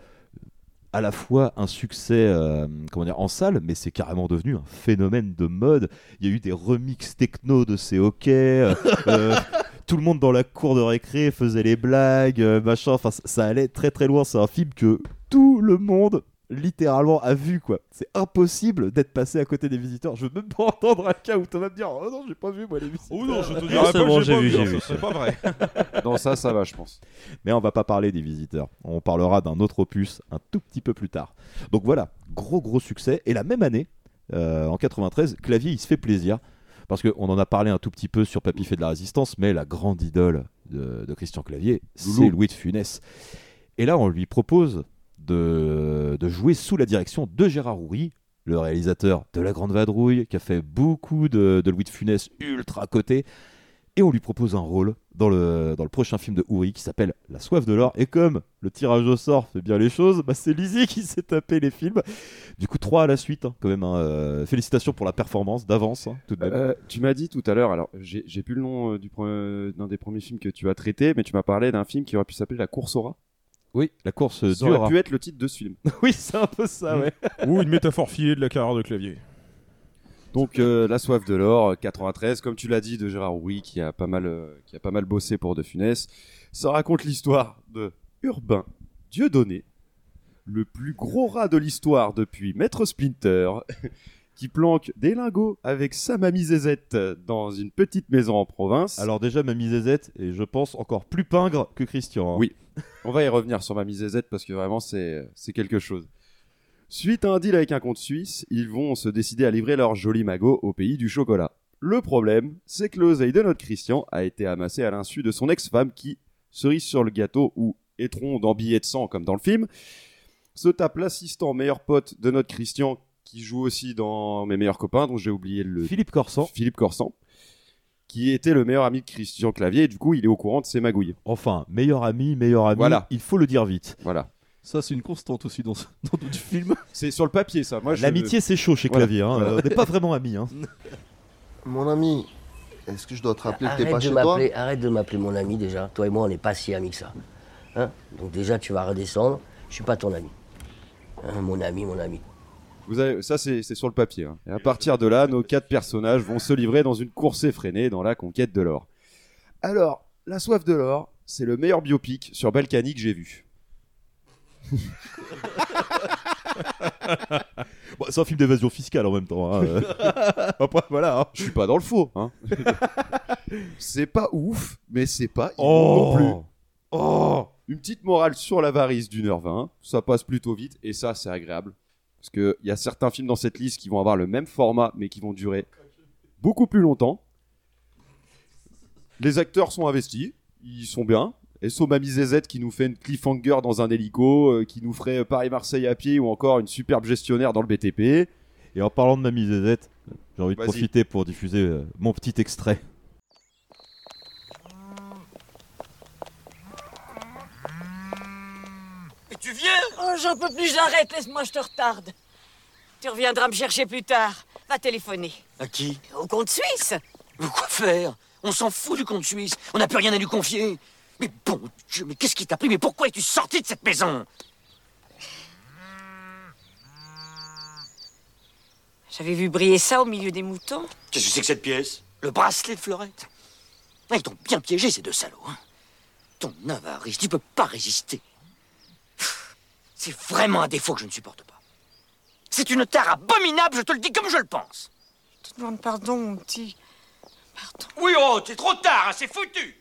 à la fois un succès euh, comment dire, en salle, mais c'est carrément devenu un phénomène de mode. Il y a eu des remixes techno de ces hockey. euh, euh, tout le monde dans la cour de récré faisait les blagues, machin. Enfin, ça- ça allait très très loin. C'est un film que tout le monde littéralement a vu quoi. C'est impossible d'être passé à côté des visiteurs. Je veux même pas entendre un cas où Thomas me dire oh non j'ai pas vu moi les visiteurs. Oh non, je te Non, dirais c'est pas bon, que j'ai vu, j'ai vu. serait pas vrai. Non, ça, ça va, je pense. Mais on va pas parler des visiteurs. On parlera d'un autre opus un tout petit peu plus tard. Donc voilà, gros gros succès. Et la même année, euh, en 93, Clavier il se fait plaisir. Parce qu'on en a parlé un tout petit peu sur Papy fait de la résistance, mais la grande idole de, de Christian Clavier, c'est. Louis de Funès. Et là, on lui propose de, jouer sous la direction de Gérard Houry, le réalisateur de La Grande Vadrouille, qui a fait beaucoup de, Louis de Funès ultra coté. Et on lui propose un rôle dans le, dans le prochain film de Houry qui s'appelle La soif de l'or. Et comme le tirage au sort fait bien les choses, bah c'est Lizzie qui s'est tapé les films. Du coup, trois à la suite, hein, quand même. hein. Euh, félicitations pour la performance d'avance, hein. Euh, tu m'as dit tout à l'heure, alors j'ai plus le nom euh, d'un des premiers films que tu as traité, mais tu m'as parlé d'un film qui aurait pu s'appeler La course au rat. Oui, La course Ça du aurait pu être le titre de ce film. oui, c'est un peu ça, ouais. Ou une métaphore filée de la carrière de clavier. Donc euh, La soif de l'or, euh, 93, comme tu l'as dit, de Gérard Houry, qui a pas mal, euh, qui a pas mal bossé pour De Funès. Ça raconte l'histoire de Urbain Dieudonné, le plus gros rat de l'histoire depuis Maître Splinter, qui planque des lingots avec sa mamie Zézette dans une petite maison en province. Alors déjà, Mamie Zézette est, je pense, encore plus pingre que Christian. hein. Oui, on va y revenir sur Mamie Zézette parce que vraiment c'est c'est quelque chose. Suite à un deal avec un compte suisse, ils vont se décider à livrer leur joli magot au pays du chocolat. Le problème, c'est que l'oseille de notre Christian a été amassé à l'insu de son ex-femme qui, cerise sur le gâteau ou étron dans billet de sang comme dans le film, se tape l'assistant meilleur pote de notre Christian qui joue aussi dans Mes meilleurs copains dont j'ai oublié le Philippe Corsan. Philippe Corsan qui était le meilleur ami de Christian Clavier et du coup il est au courant de ses magouilles. Enfin, meilleur ami, meilleur ami, Voilà. il faut le dire vite. Voilà. Ça, c'est une constante aussi dans, ce- dans d'autres films. C'est sur le papier, ça. Moi, je- L'amitié, c'est chaud chez Voilà. Clavier. hein. Voilà. On n'est pas vraiment amis. hein. Mon ami, est-ce que je dois te rappeler que t'es Arrête pas de chez toi arrête de m'appeler mon ami déjà. Toi et moi, on n'est pas si amis que ça. Hein? Donc déjà, tu vas redescendre. Je suis pas ton ami. Hein, mon ami, mon ami. Vous avez, ça, c'est sur le papier. hein. Et à partir de là, nos quatre personnages vont se livrer dans une course effrénée dans la conquête de l'or. Alors, La soif de l'or, c'est le meilleur biopic sur Balkany que j'ai vu. Bon, c'est un film d'évasion fiscale en même temps. hein. Après, voilà. hein. Je suis pas dans le faux. Hein. c'est pas ouf, mais c'est pas Oh. non plus. Oh Une petite morale sur l'avarice d'une heure vingt. Ça passe plutôt vite et ça, c'est agréable. Parce qu'il y a certains films dans cette liste qui vont avoir le même format, mais qui vont durer beaucoup plus longtemps. Les acteurs sont investis, ils sont bien. Et Mamie Zézette qui nous fait une cliffhanger dans un hélico, euh, qui nous ferait Paris-Marseille à pied ou encore une superbe gestionnaire dans le BTP. Et en parlant de Mamie Zézette, j'ai envie de profiter pour diffuser euh, mon petit extrait. Tu viens Oh, j'en peux plus, j'arrête, laisse-moi, je te retarde. Tu reviendras me chercher plus tard. Va téléphoner. À qui Au compte suisse Mais quoi faire On s'en fout du compte suisse. On n'a plus rien à lui confier. Mais bon Dieu, mais qu'est-ce qui t'a pris Mais pourquoi es-tu sorti de cette maison J'avais vu briller ça au milieu des moutons. Qu'est-ce que c'est que cette pièce Le bracelet de Fleurette Ah, Ils t'ont bien piégé, ces deux salauds. hein. Ton avarice, tu peux pas résister. C'est vraiment un défaut que je ne supporte pas. C'est une tare abominable, je te le dis comme je le pense. Je te demande pardon, mon petit. Oui, oh, c'est trop tard, hein, c'est foutu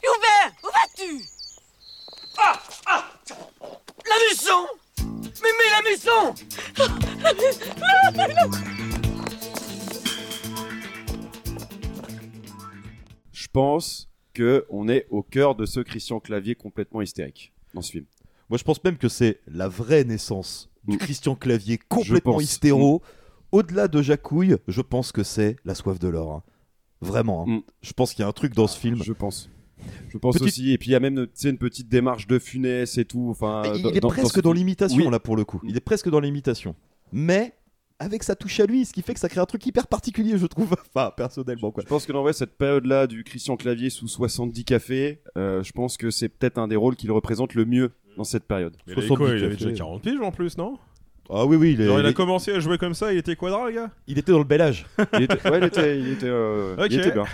Hubert, où vas-tu? Ah Ah La maison Mais mais la maison Je pense que on est au cœur de ce Christian Clavier complètement hystérique dans ce film. Moi, je pense même que c'est la vraie naissance du Mm. Christian Clavier complètement hystéro. Au-delà de Jacouille, je pense que c'est la soif de l'or. hein. Vraiment. hein. Je pense qu'il y a un truc dans ce film. Je pense. Je pense Petite- aussi. Et puis il y a même une petite démarche de funès et tout. Enfin, il dans- est dans- presque dans, l'imitation Oui. là pour le coup. Il est presque dans l'imitation. Mais avec sa touche à lui, ce qui fait que ça crée un truc hyper particulier, je trouve. Enfin, personnellement quoi. Je pense que dans vrai, cette période-là du Christian Clavier sous 70 cafés, euh, je pense que c'est peut-être un des rôles qui le représente le mieux dans cette période. Mais il avait quoi Il avait déjà 40 piges en plus, non? Ah oui, oui, il, est- Genre, il a il est- commencé à jouer comme ça, il était quadra, le gars? Il était dans le bel âge. Il était, ouais, il était, il était, euh, il était bien.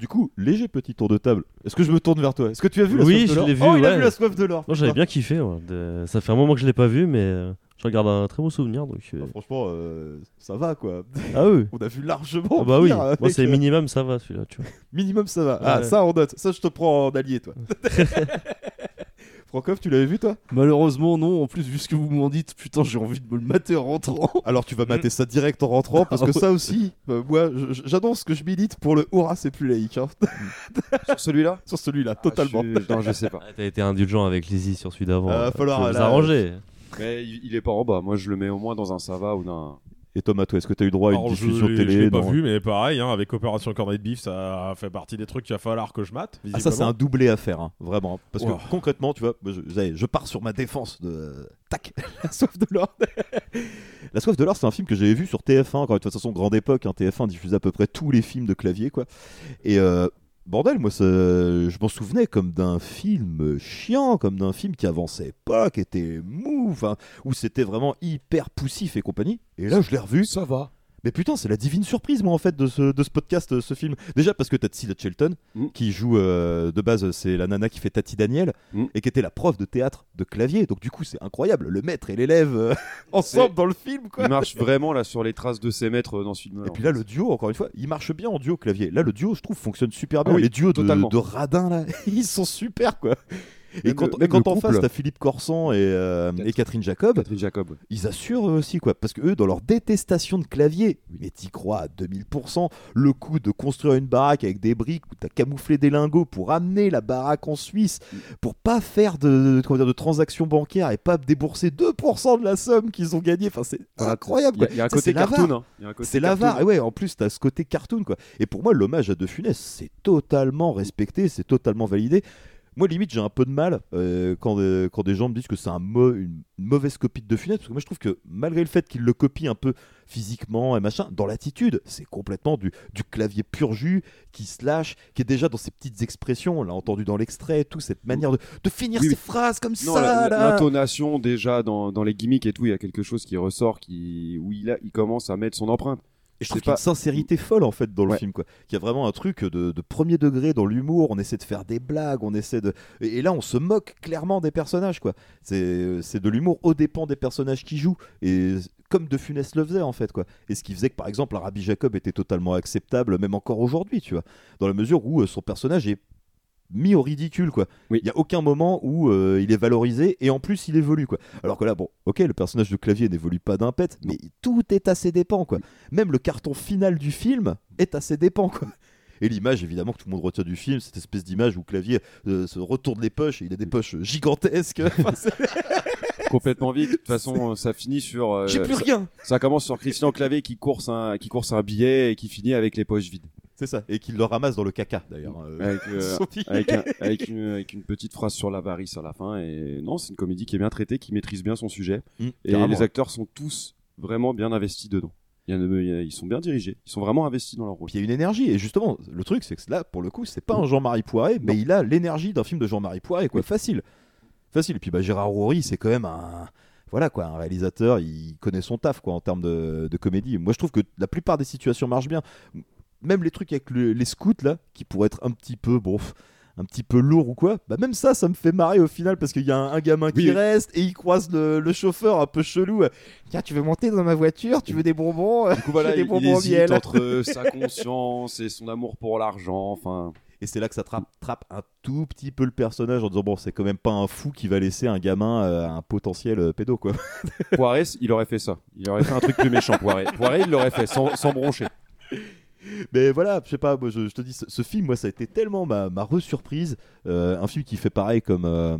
Du coup, léger petit tour de table. Est-ce que je me tourne vers toi? Est-ce que tu as vu la Oui, soif de je l'or? l'ai vu. Oh, il a vu la soif de l'or. Moi, j'avais bien kiffé. ouais. De- Ça fait un moment que je l'ai pas vu, mais euh, je regarde un très beau souvenir. Donc, euh, Ah, franchement, euh, ça va quoi. Ah oui. On a vu largement. Ah bah oui. pire Moi, c'est euh, minimum, ça va celui-là. Tu vois. Minimum, ça va. Ah, Ouais. ça, on note. Ça, je te prends en allié, toi. Frankov, tu l'avais vu, toi? Malheureusement, non. En plus, vu ce que vous m'en dites, putain, j'ai envie de me le mater en rentrant. Alors, tu vas mater ça direct en rentrant, parce que Ah ça aussi, euh, moi, je- j'annonce que je milite pour le Hurrah, c'est plus laïque. hein. Sur celui-là? Sur celui-là, totalement. je suis- Non, je sais pas. Ah, T'as été indulgent avec Lizzie sur celui d'avant. Euh, euh, falloir, vous arranger. Mais il, est pas en bas. Moi, je le mets au moins dans un ça va ou d'un. Et Thomas, toi, est-ce que tu as eu droit à une Alors, je diffusion l'ai- télé Je l'ai pas vu, mais pareil, hein, avec Opération Cornet de Beef, ça fait partie des trucs qu'il va falloir que je mate. Ah, ça, c'est un doublé à faire, hein, vraiment. Parce Wow. que concrètement, tu vois, je, je pars sur ma défense de. Tac La soif de l'or La soif de l'or, c'est un film que j'avais vu sur TF1, encore une fois, de toute façon, grande époque. hein, TF1 diffusait à peu près tous les films de clavier, quoi. Et. euh, Bordel, moi, je m'en souvenais comme d'un film chiant, comme d'un film qui avançait pas, qui était mou, où c'était vraiment hyper poussif et compagnie. Et là, je l'ai revu. Ça va. Mais putain, c'est la divine surprise, moi, en fait, de ce, de ce podcast, euh, ce film. Déjà parce que t'as Tilda Shelton, qui joue euh, de base, c'est la nana qui fait Tati Daniel, et qui était la prof de théâtre de clavier. Donc, du coup, c'est incroyable. Le maître et l'élève euh, ensemble dans le film, quoi. Il marche vraiment là sur les traces de ses maîtres euh, dans ce film. Et puis là, le duo, encore une fois, il marche bien en duo clavier. Là, le duo, je trouve, fonctionne super bien. Ah oui, Les duos de, totalement. de radins, là, ils sont super, quoi. Et Même quand, le- et même quand le en couple. face, t'as Philippe Corsan et, euh, et Catherine Jacob, Catherine Jacob. ils assurent eux aussi, quoi. Parce que eux, dans leur détestation de clavier, mais t'y crois à 2000%, le coup de construire une baraque avec des briques où t'as camouflé des lingots pour amener la baraque en Suisse, pour pas faire de, de- comment dire, de transactions bancaires et pas débourser 2% de la somme qu'ils ont gagnée. Enfin, c'est Voilà, incroyable. il y y a un côté cartoon, hein. C'est l'avare. Et ouais, en plus, t'as ce côté cartoon, quoi. Et pour moi, l'hommage à De Funès, c'est totalement respecté, c'est totalement validé. Moi, limite, j'ai un peu de mal euh, quand, euh, quand des gens me disent que c'est un mo- une mauvaise copie de De Funès, parce que moi, je trouve que malgré le fait qu'il le copie un peu physiquement et machin, dans l'attitude, c'est complètement du, du clavier pur jus qui se lâche, qui est déjà dans ses petites expressions, on l'a entendu dans l'extrait, tout cette manière de, de finir Oui, ses oui. phrases comme Non, ça. la- la- là. l'intonation déjà dans, dans les gimmicks et tout, il y a quelque chose qui ressort, qui où il a, il commence à mettre son empreinte. Et je trouve a une sincérité folle en fait dans le Ouais. film quoi. Qu'il y a vraiment un truc de, de premier degré dans l'humour, on essaie de faire des blagues, on essaie de et, et là on se moque clairement des personnages quoi. C'est c'est de l'humour au dépend des personnages qui jouent et comme De Funès le faisait en fait quoi. Et ce qui faisait que par exemple Rabbi Jacob était totalement acceptable même encore aujourd'hui, tu vois, dans la mesure où euh, son personnage est mis au ridicule quoi. Il y a aucun moment où euh, il est valorisé et en plus il évolue quoi. Alors que là bon, OK, le personnage de clavier n'évolue pas d'un pet, mais tout est à ses dépens quoi. Même le carton final du film est à ses dépens quoi. Et l'image, évidemment, que tout le monde retient du film, cette espèce d'image où Clavier euh, se retourne les poches et il a des poches gigantesques. Enfin, complètement vide. De toute façon, ça finit sur. euh, J'ai plus ça- rien. Ça commence sur Christian Clavier qui course un, qui course un billet et qui finit avec les poches vides. C'est ça. Et qu'il le ramasse dans le caca, d'ailleurs. euh, Avec, euh, billet. avec, un- avec une, avec une petite phrase sur l'avarice à la fin. Et non, c'est une comédie qui est bien traitée, qui maîtrise bien son sujet. Mm, et les ouais. acteurs sont tous vraiment bien investis dedans. Ils sont bien dirigés. Ils sont vraiment investis dans leur rôle. Puis il y a une énergie. Et justement, le truc, c'est que là, pour le coup, c'est pas un Jean-Marie Poiré, mais il a l'énergie d'un film de Jean-Marie Poiré, quoi. Facile. Facile. Et puis bah, Gérard Rory, c'est quand même un. Voilà quoi, un réalisateur, il connaît son taf quoi en termes de, de comédie. Moi je trouve que la plupart des situations marchent bien. Même les trucs avec le- les scouts là, qui pourraient être un petit peu bon, un petit peu lourd ou quoi, bah même ça, ça me fait marrer au final parce qu'il y a un, un gamin qui Oui. reste et il croise le, le chauffeur un peu chelou. Tiens, tu veux monter dans ma voiture Tu veux des bonbons Du coup, voilà, des il, il bonbons hésite miel. entre sa conscience et son amour pour l'argent. Enfin, Et c'est là que ça trappe, trappe un tout petit peu le personnage en disant bon, c'est quand même pas un fou qui va laisser un gamin euh, un potentiel euh, pédo quoi. Poiré, il aurait fait ça. Il aurait fait un truc plus méchant. Poiré, Poiré il l'aurait fait sans, sans broncher. Mais voilà, je sais pas, moi, je, je te dis, ce, ce film, moi, ça a été tellement ma, ma re-surprise. Euh, un film qui fait pareil comme, euh,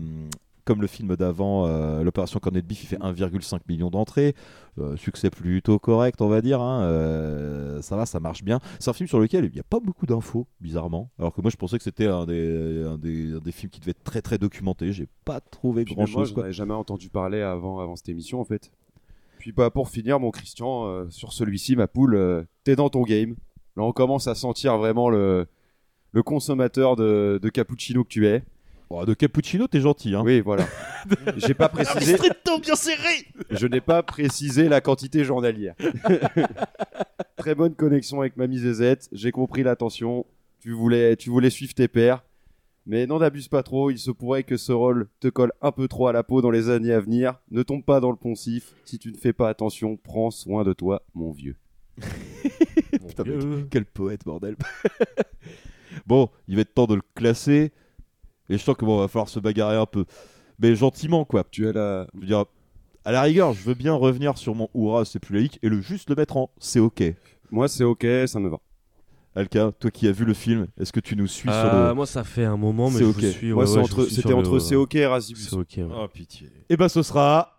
comme le film d'avant, euh, l'opération Cornet de Beef, il fait 1,5 million d'entrées. Euh, succès plutôt correct, on va dire. hein. Euh, ça va, ça marche bien. C'est un film sur lequel il n'y a pas beaucoup d'infos, bizarrement. Alors que moi, je pensais que c'était un des, un, des, un des films qui devait être très très documenté. J'ai pas trouvé Puis grand même moi, chose. je n'avais jamais entendu parler avant, avant cette émission en fait. Puis bah, pour finir, mon Christian, sur celui-ci, ma poule, t'es dans ton game. Là, on commence à sentir vraiment le, le consommateur de, de cappuccino que tu es. Oh, de cappuccino, t'es gentil, hein. Oui, voilà. J'ai pas précisé. Bien serré Je n'ai pas précisé la quantité journalière. Très bonne connexion avec Mamie Zezette. J'ai compris l'attention. Tu voulais, tu voulais suivre tes pères. Mais n'en abuse pas trop. Il se pourrait que ce rôle te colle un peu trop à la peau dans les années à venir. Ne tombe pas dans le poncif. Si tu ne fais pas attention, prends soin de toi, mon vieux. Putain, mais quel poète, bordel. bon, il va être temps de le classer. Et je sens que bon, va falloir se bagarrer un peu. Mais gentiment, quoi. Tu as la. Je veux dire, à la rigueur, je veux bien revenir sur mon Oura, c'est plus laïque, et le juste le mettre en c'est ok. Moi, c'est ok, ça me va. Alka, toi qui as vu le film, est-ce que tu nous suis sur Euh, le. Moi, ça fait un moment, mais je vous suis. Moi, c'est entre- c'était entre le- c'est ok et Razibus. C'est ok, ouais. Oh pitié. Eh ben, ce sera.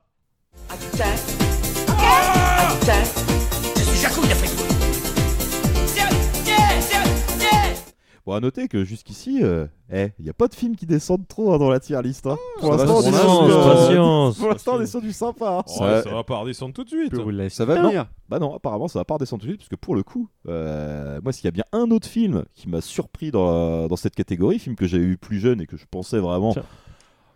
Bon, à noter que jusqu'ici, euh, eh, il n'y a pas de films qui descendent trop hein, dans la tier list. hein. Pour ça va, l'instant, on est patience, sur du- patience. Pour l'instant, on est sur du sympa. hein. Oh, ça... va pas redescendre tout de suite. Ça va Non. venir. Bah non, apparemment ça va pas redescendre tout de suite, parce que pour le coup, euh, moi s'il y a bien un autre film qui m'a surpris dans, la- dans cette catégorie, film que j'avais eu plus jeune et que je pensais vraiment, Tiens.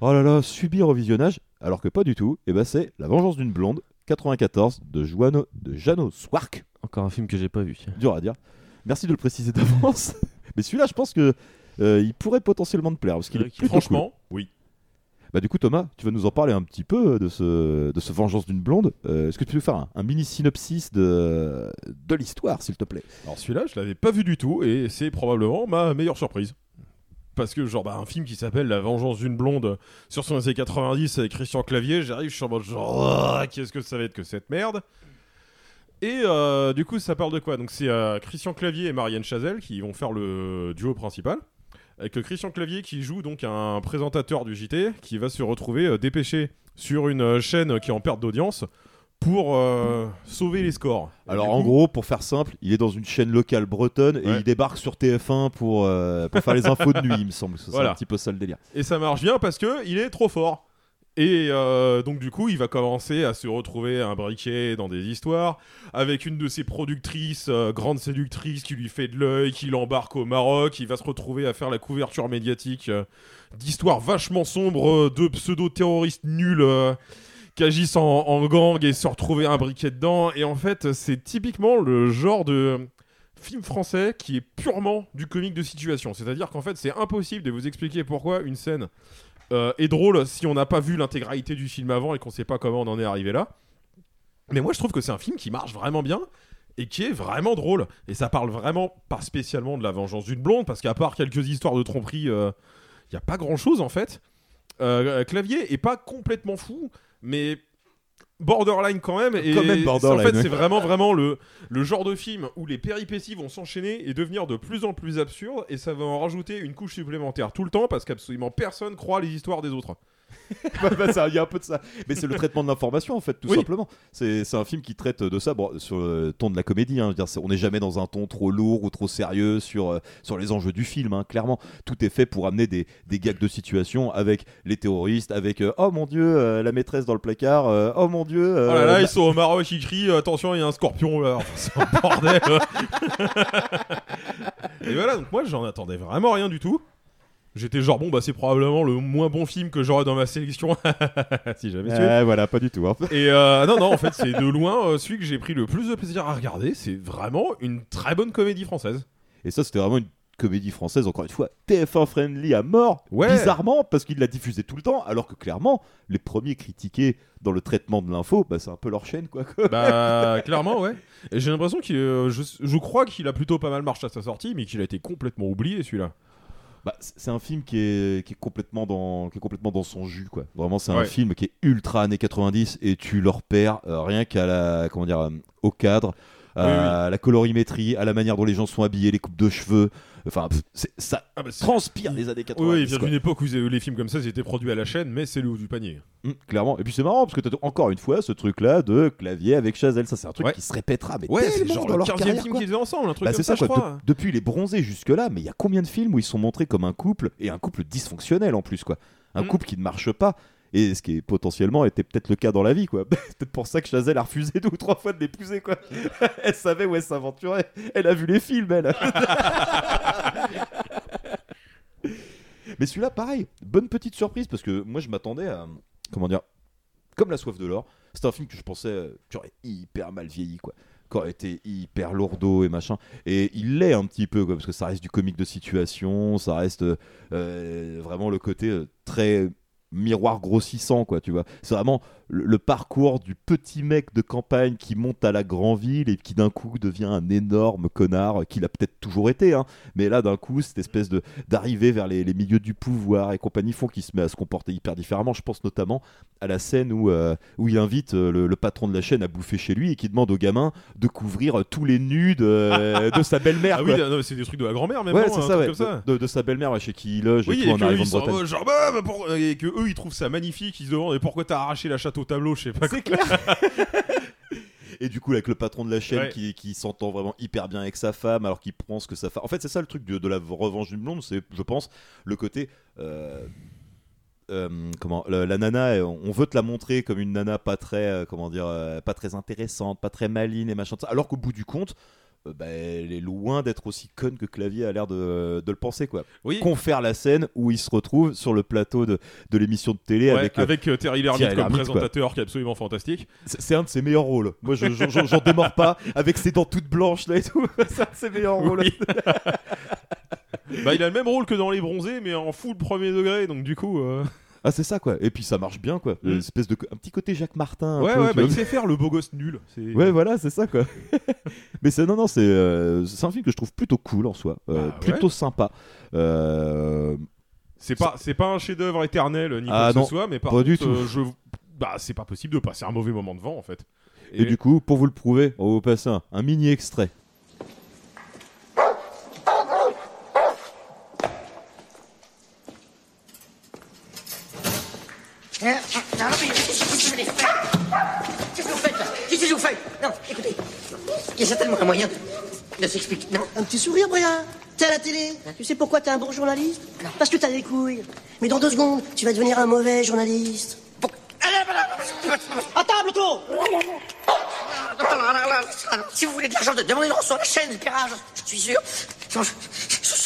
oh là là, subir au visionnage, alors que pas du tout, et ben c'est La Vengeance d'une blonde, 94, de, Joano, de Jano Swark. Encore un film que j'ai pas vu. Dur à dire. Merci de le préciser d'avance. Mais celui-là, je pense que euh, il pourrait potentiellement te plaire, parce qu'il est Franchement, cool. oui. Bah du coup Thomas, tu vas nous en parler un petit peu de ce, de ce Vengeance d'une blonde. Euh, Est-ce que tu peux nous faire un, un mini synopsis de, de l'histoire, s'il te plaît? Alors celui-là, je l'avais pas vu du tout et c'est probablement ma meilleure surprise. Parce que genre bah, un film qui s'appelle La Vengeance d'une blonde sur son essai 90 avec Christian Clavier, j'arrive, je suis en mode genre Ah, qu'est-ce que ça va être que cette merde? Et euh, du coup ça parle de quoi? Donc c'est euh, Christian Clavier et Marianne Chazelle qui vont faire le duo principal. Avec Christian Clavier qui joue donc un présentateur du JT qui va se retrouver euh, dépêché sur une chaîne qui est en perte d'audience pour euh, sauver les scores. Alors en gros, pour faire simple, il est dans une chaîne locale bretonne et Ouais. il débarque sur TF1 pour, euh, pour faire les infos de nuit, il me semble. C'est Voilà. un petit peu ça le délire. Et ça marche bien parce que il est trop fort. Et euh, donc du coup, il va commencer à se retrouver un briquet dans des histoires avec une de ses productrices, euh, grande séductrice, qui lui fait de l'œil, qui l'embarque au Maroc. Il va se retrouver à faire la couverture médiatique euh, d'histoires vachement sombres de pseudo-terroristes nuls euh, qui agissent en, gang et se retrouver un briquet dedans. Et en fait, c'est typiquement le genre de film français qui est purement du comique de situation. C'est-à-dire qu'en fait, c'est impossible de vous expliquer pourquoi une scène euh, est drôle si on n'a pas vu l'intégralité du film avant et qu'on sait pas comment on en est arrivé là. Mais moi, je trouve que c'est un film qui marche vraiment bien et qui est vraiment drôle. Et ça parle vraiment pas spécialement de la vengeance d'une blonde, parce qu'à part quelques histoires de tromperie, il n'y a pas grand-chose en fait. Euh, Clavier est pas complètement fou, mais borderline quand même. Et Quand même c'est- borderline, en fait, ouais. c'est vraiment, vraiment le, le genre de film où les péripéties vont s'enchaîner et devenir de plus en plus absurdes, et ça va en rajouter une couche supplémentaire tout le temps, parce qu'absolument personne croit les histoires des autres. Bah, bah, ça, Il y a un peu de ça. Mais c'est le traitement de l'information, en fait, tout Oui. simplement. C'est un film qui traite de ça bon, sur le ton de la comédie. hein. Je veux dire, c'est- on n'est jamais dans un ton trop lourd ou trop sérieux sur, euh, sur les enjeux du film. hein. Clairement, tout est fait pour amener des, des gags de situation avec les terroristes, avec euh, oh mon dieu, euh, la maîtresse dans le placard, oh mon dieu. oh là là, la- ils sont au Maroc, ils crient attention, il y a un scorpion là. C'est un bordel. et voilà, donc moi j'en attendais vraiment rien du tout. J'étais genre bon bah c'est probablement le moins bon film que j'aurais dans ma sélection si j'avais su. Eh, voilà, pas du tout. hein. Et euh, non non en fait c'est de loin euh, celui que j'ai pris le plus de plaisir à regarder. C'est vraiment une très bonne comédie française. Et ça, c'était vraiment une comédie française, encore une fois, TF1 friendly à mort, Ouais. bizarrement, parce qu'il la diffusait tout le temps, alors que clairement, les premiers critiqués dans le traitement de l'info, bah, c'est un peu leur chaîne, quoi. Bah clairement ouais. Et j'ai l'impression qu'il euh, je, je crois qu'il a plutôt pas mal marché à sa sortie mais qu'il a été complètement oublié celui-là. Bah, c'est un film qui est, qui est complètement dans qui est complètement dans son jus quoi. Vraiment c'est un Ouais. film qui est ultra années 90 et tu le repères euh, rien qu'à la comment dire euh, au cadre, à la colorimétrie, à la manière dont les gens sont habillés, les coupes de cheveux. Enfin pff, ça Ah bah, transpire les années 90. Oui, il vient d'une époque où les films comme ça ils étaient produits à la chaîne mais c'est le haut du panier. Mm, clairement. Et puis c'est marrant parce que t'as encore une fois ce truc là de clavier avec Chazelle. Ça c'est un truc Ouais. qui se répétera mais Ouais, c'est tellement genre dans le leur 15e carrière, film qu'ils faisaient ensemble, un truc Bah, comme ça, ça, je quoi. crois. De- depuis les bronzés jusque là, mais il y a combien de films où ils sont montrés comme un couple et un couple dysfonctionnel en plus quoi. Un Mm. couple qui ne marche pas. Et ce qui est potentiellement était peut-être le cas dans la vie quoi. peut-être pour ça que Chazelle a refusé deux ou trois fois de l'épouser quoi. elle savait où elle s'aventurait. Elle a vu les films elle. Mais celui-là, pareil, bonne petite surprise parce que moi je m'attendais à. Comment dire Comme La soif de l'or. C'est un film que je pensais euh, qui aurait hyper mal vieilli, quoi. Aurait été hyper lourdeau et machin. Et il l'est un petit peu, quoi, parce que ça reste du comique de situation, ça reste euh, euh, vraiment le côté très miroir grossissant quoi tu vois. C'est vraiment le, le parcours du petit mec de campagne qui monte à la grande ville et qui d'un coup devient un énorme connard qu'il a peut-être toujours été hein. mais là d'un coup cette espèce de d'arriver vers les, les milieux du pouvoir et compagnie font qu'il se met à se comporter hyper différemment je pense notamment à la scène où euh, où il invite euh, le, le patron de la chaîne à bouffer chez lui et qui demande au gamin de couvrir tous les nus de, de sa belle-mère Ah oui, c'est des trucs de la grand-mère même. Ouais, c'est ça, ouais. comme ça. De, de sa belle-mère chez qui il loge Oui, et et tout en arrivant de Bretagne. genre, bah, bah, pour- et que eux ils trouvent ça magnifique, ils se demandent pourquoi t'as arraché la chatte au tableau, je sais pas. C'est Et du coup, avec le patron de la chaîne Ouais. qui, qui s'entend vraiment hyper bien avec sa femme, alors qu'il pense que sa femme. En fait, c'est ça le truc de, de la revanche d'une blonde, c'est, je pense, le côté. euh, euh, comment la, la nana, on veut te la montrer comme une nana pas très, euh, comment dire, euh, pas très intéressante, pas très maline et machin, de ça, alors qu'au bout du compte. Euh, bah, elle est loin d'être aussi conne que Clavier a l'air de, de le penser quoi. Oui. Confère la scène où il se retrouve sur le plateau de, de l'émission de télé Ouais, avec, avec, euh, Terry Lhermitte comme Lhermitte, quoi. présentateur qui est absolument fantastique. C'est un de ses meilleurs rôles. Moi, je- je- j'en j'en démords pas. Avec ses dents toutes blanches là et tout. C'est un de ses meilleurs rôles. Bah, il a le même rôle que dans Les Bronzés, mais en full premier degré, donc du coup. euh, Ah, c'est ça quoi. Et puis ça marche bien quoi. Une espèce de un petit côté Jacques Martin. Ouais, peu, ouais, bah, il sait faire le beau gosse nul. Ouais, voilà, c'est ça quoi. Mais c'est non, non, c'est euh, un film que je trouve plutôt cool en soi, Euh, Bah, plutôt ouais. sympa. Euh, C'est pas, pas un chef-d'œuvre éternel ni Ah quoi que ce soit, mais par pas du contre, tout. euh, je, bah, c'est pas possible de passer un mauvais moment devant en fait. Et, du coup, pour vous le prouver, on va vous passer un, un mini extrait. Hein Non, mais qu'est-ce que vous faites là Qu'est-ce que vous faites Non, écoutez, il y a certainement un moyen de s'expliquer. Non Un petit sourire, Brian. T'es à la télé. Tu sais pourquoi t'es un bon journaliste Parce que t'as des couilles. Mais dans deux secondes, tu vas devenir un mauvais journaliste. À table, Otto Si vous voulez de l'argent, demandez-le sur la chaîne, Pirage. Je suis sûr. Je,